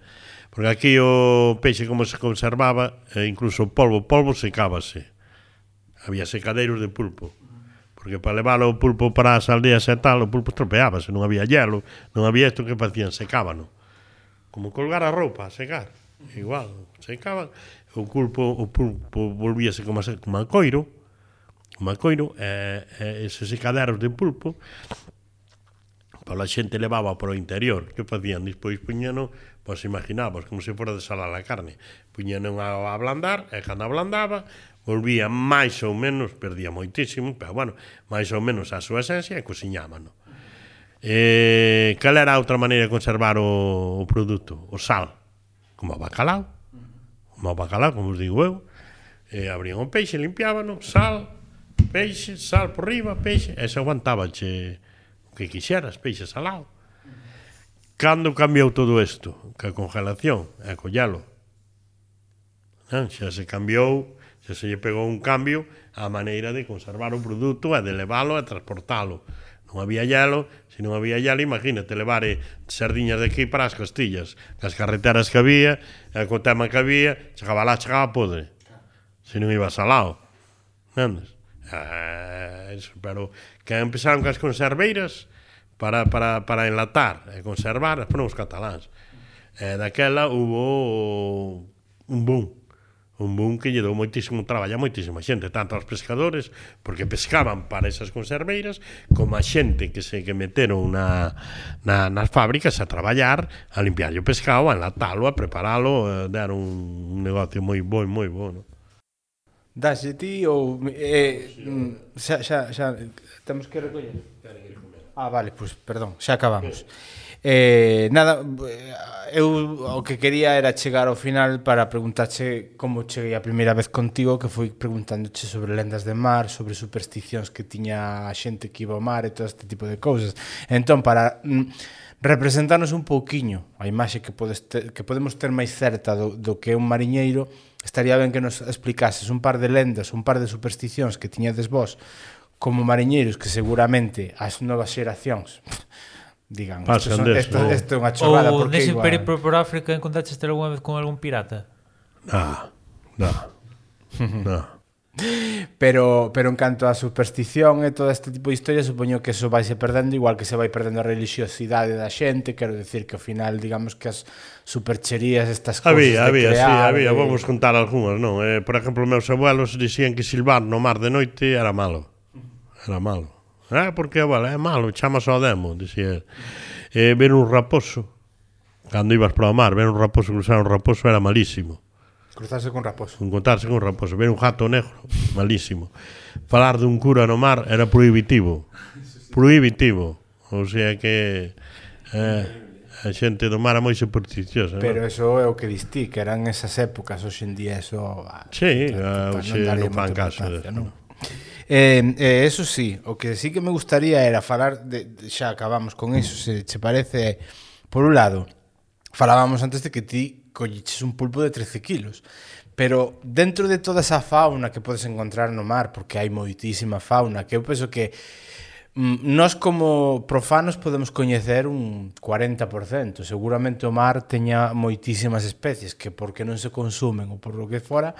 porque aquí o peixe como se conservaba, eh, incluso o polvo, o polvo secábase. Había secadeiros de pulpo. Porque para levar o pulpo para as aldeas e tal, o pulpo estropeábase, non había hielo, non había isto que facían, secábano. Como colgar a roupa, secar. Igual, secaban, o pulpo, o pulpo volvíase como, a, como a coiro, macoiro, e, e eses secaderos de pulpo, pola a xente levaba para o interior. Que facían? Despois puñano, pois imaginabas, como se fora de salar a carne. Puñano a ablandar, e cando ablandaba, volvía máis ou menos, perdía moitísimo, pero bueno, máis ou menos a súa esencia e cociñábano Eh, cal era a outra maneira de conservar o, o produto? O sal, como o bacalao, como o bacalao, como os digo eu, eh, abrían o peixe, limpiábano, sal, peixe, sal por riba, peixe, e se aguantabanche o que quixeras, peixe salado. Cando cambiou todo isto? Que a congelación, a collalo. Non? Xa se cambiou, xa se lle pegou un cambio a maneira de conservar o produto, a de leválo e transportalo. Non había hielo, se non había hielo, imagínate levar eh, sardiñas de aquí para as costillas, as carreteras que había, e co tema que había, chegaba lá, chegaba podre. Se non iba salado. Entendes? ah, eso, pero que empezaron cas conserveiras para, para, para enlatar e conservar as os cataláns. E daquela hubo un boom un boom que lle dou moitísimo traballo a moitísima xente, tanto aos pescadores, porque pescaban para esas conserveiras, como a xente que se que meteron na, na, nas fábricas a traballar, a limpiar o pescado, a enlatalo, a preparalo, eh, a dar un negocio moi bo, moi bo, no? Daxe ti ou eh, xa, xa, xa temos que recoller. Ah, vale, pois pues, perdón, xa acabamos. Eh, nada, eu o que quería era chegar ao final para preguntarche como cheguei a primeira vez contigo, que foi preguntándoche sobre lendas de mar, sobre supersticións que tiña a xente que iba ao mar e todo este tipo de cousas. Entón, para mm, representarnos un pouquiño a imaxe que podes ter, que podemos ter máis certa do, do que é un mariñeiro, estaría ben que nos explicases un par de lendas, un par de supersticións que tiñedes vos como mariñeiros que seguramente as novas xeracións digan, isto, son, isto, isto oh. é unha chorrada ou nese igual... periplo por África encontraste algunha vez con algún pirata? Na, no, no. Pero, pero en canto á superstición e todo este tipo de historias, supoño que eso vai se perdendo, igual que se vai perdendo a religiosidade da xente, quero decir que ao final, digamos que as supercherías, estas cousas había, de había, crear... Sí, había, e... vamos contar algunhas, non? Eh, por exemplo, meus abuelos dicían que silbar no mar de noite era malo. Era malo. Ah, porque, abuela, é malo, chamas ao demo, dicía. Eh, ver un raposo, cando ibas para o mar, ver un raposo, cruzar un raposo era malísimo Cruzarse con raposo. Encontrarse con raposo. Ver un gato negro, malísimo. Falar dun cura no mar era prohibitivo. Prohibitivo. O sea que... Eh, a xente do mar é moi supersticiosa. Pero eso é o que distí, que eran esas épocas, hoxendía eso... Ah, sí, ah, hoxe non fan caso. Non? Eh, eh, eso sí, o que sí que me gustaría era falar de, de xa acabamos con eso, se che parece por un lado, falábamos antes de que ti colliches un pulpo de 13 kilos. Pero dentro de toda esa fauna que podes encontrar no mar, porque hai moitísima fauna, que eu penso que mm, nós como profanos podemos coñecer un 40%. Seguramente o mar teña moitísimas especies que porque non se consumen ou por lo que fora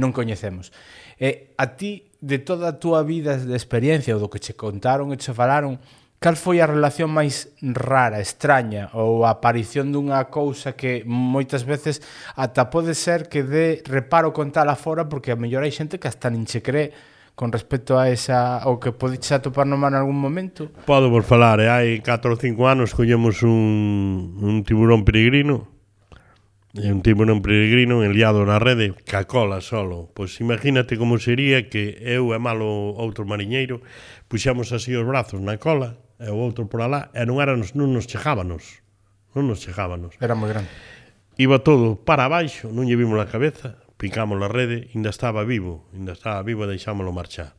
non coñecemos. E a ti de toda a túa vida de experiencia ou do que che contaron e che falaron, Cal foi a relación máis rara, extraña ou a aparición dunha cousa que moitas veces ata pode ser que dé reparo contala fora porque a mellor hai xente que hasta nin se cree con respecto a esa o que podedes atopar no mar en algún momento? Podo por falar, eh? hai 4 ou 5 anos collemos un, un tiburón peregrino e un tiburón peregrino enliado na rede ca cola solo. Pois imagínate como sería que eu e malo outro mariñeiro puxamos así os brazos na cola e o outro por alá, e non, éramos, non nos chegábanos. Non nos chegábanos. Era moi grande. Iba todo para abaixo, non lle vimos a cabeza, picamos a rede, ainda estaba vivo, ainda estaba vivo e deixámoslo marchar.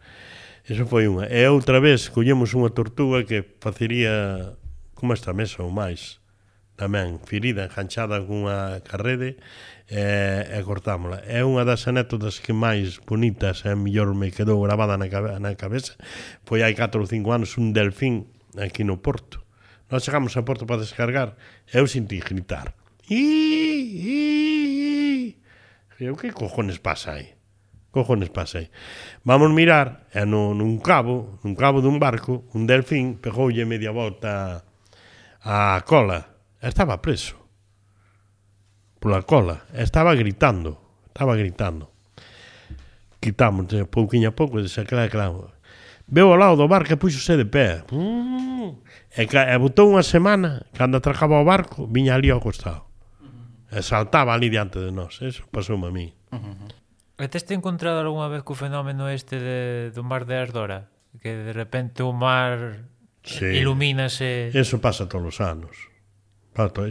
Eso foi unha. E outra vez collemos unha tortuga que facería como esta mesa ou máis tamén ferida, enganchada cunha carrede e, e cortámola. É unha das anécdotas que máis bonitas e mellor me quedou gravada na, cabe, na cabeza. Foi hai 4 ou 5 anos un delfín aquí no Porto. Nós chegamos a Porto para descargar, eu senti gritar. I, i, eu, que cojones pasa aí? Cojones pasa aí? Vamos mirar, e no, nun cabo, nun cabo dun barco, un delfín pegoulle media volta a cola. Estaba preso. Pola cola. Estaba gritando. Estaba gritando. Quitámoslle pouquinho a pouco, desaclar, claro veo ao lado do barco e puxose de pé. Mm. E, e botou unha semana, cando atracaba o barco, viña ali ao costado. E saltaba ali diante de nós. Eso pasou a mí. Uh -huh. E teste encontrado algunha vez co fenómeno este de, do mar de Ardora? Que de repente o mar sí. ilumínase... Eso pasa todos os anos.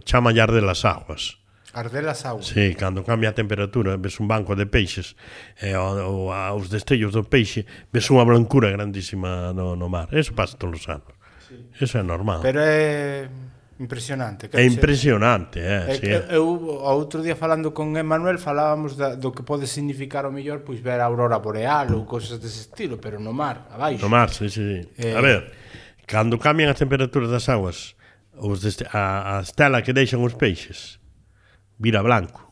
Chama llar de las aguas. Arder as augas. Sí, cando cambia a temperatura, ves un banco de peixes e o, o, os destellos do peixe, ves unha blancura grandísima no, no mar. Eso pasa todos os anos. Sí. Eso é normal. Pero é impresionante. É impresionante, é. é, sí, é. Eu, outro día falando con Emanuel falábamos da, do que pode significar o mellor pois ver a aurora boreal ou cosas dese estilo, pero no mar, abaixo. No mar, sí, sí. sí. Eh... A ver, cando cambian as temperaturas das aguas, os deste, a, a estela que deixan os peixes, vira blanco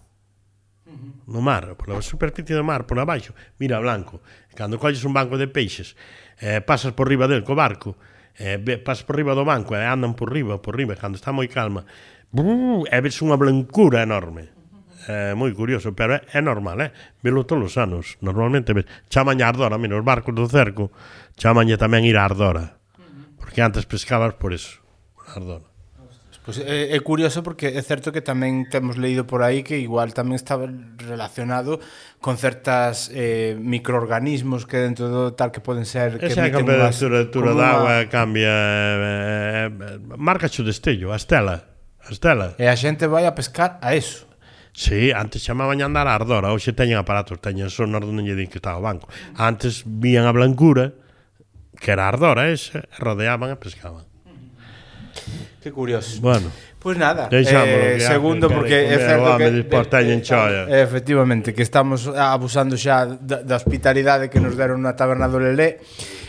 no mar, pola superficie do mar, por abaixo, mira blanco. Cando colles un banco de peixes, eh, pasas por riba del co barco, eh, pasas por riba do banco, e eh, andan por riba, por riba, cando está moi calma, brrr, e ves unha blancura enorme. É eh, moi curioso, pero é, é normal, eh? Velo todos os anos. Normalmente ves, chamanlle ardora, mira, os barcos do cerco, chamanlle tamén ir a ardora. Porque antes pescabas por eso, ardora. Pues é, é curioso porque é certo que tamén temos leído por aí que igual tamén está relacionado con certas eh, microorganismos que dentro do tal que poden ser que Esa emiten a temperatura unha... agua cambia eh, eh marca o destello, a estela, a estela. E a xente vai a pescar a eso. Sí, antes chamaban a andar a ardor, hoxe teñen aparatos, teñen sonar onde lle din que está o banco. Antes vían a blancura, que era a ardor eh, esa, rodeaban e pescaban. Qué curioso. Bueno. Pois pues nada, eh, segundo porque é certo que de, choia. Efectivamente, que estamos abusando xa da, da hospitalidade que nos deron na taberna do Lelé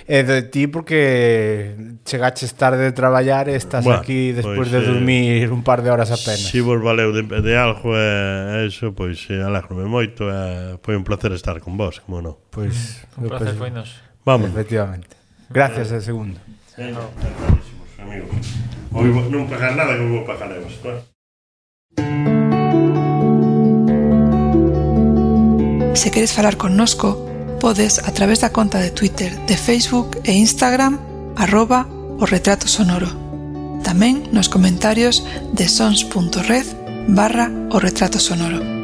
e de ti porque chegaches tarde de traballar e estás bueno, aquí pois despois pues, de dormir eh, un par de horas apenas. Si vos valeu de, de algo e eh, eso, pois pues, eh, alégrome moito, eh, foi un placer estar con vos, como non. Pois, pues, un placer foi nos. Vamos. Efectivamente. Gracias, eh, segundo. Sí, no amigo. Ou non pagar nada que vou pagar eu, claro. Se queres falar connosco, podes a través da conta de Twitter, de Facebook e Instagram arroba o retrato sonoro. Tamén nos comentarios de sons.red barra o retrato sonoro.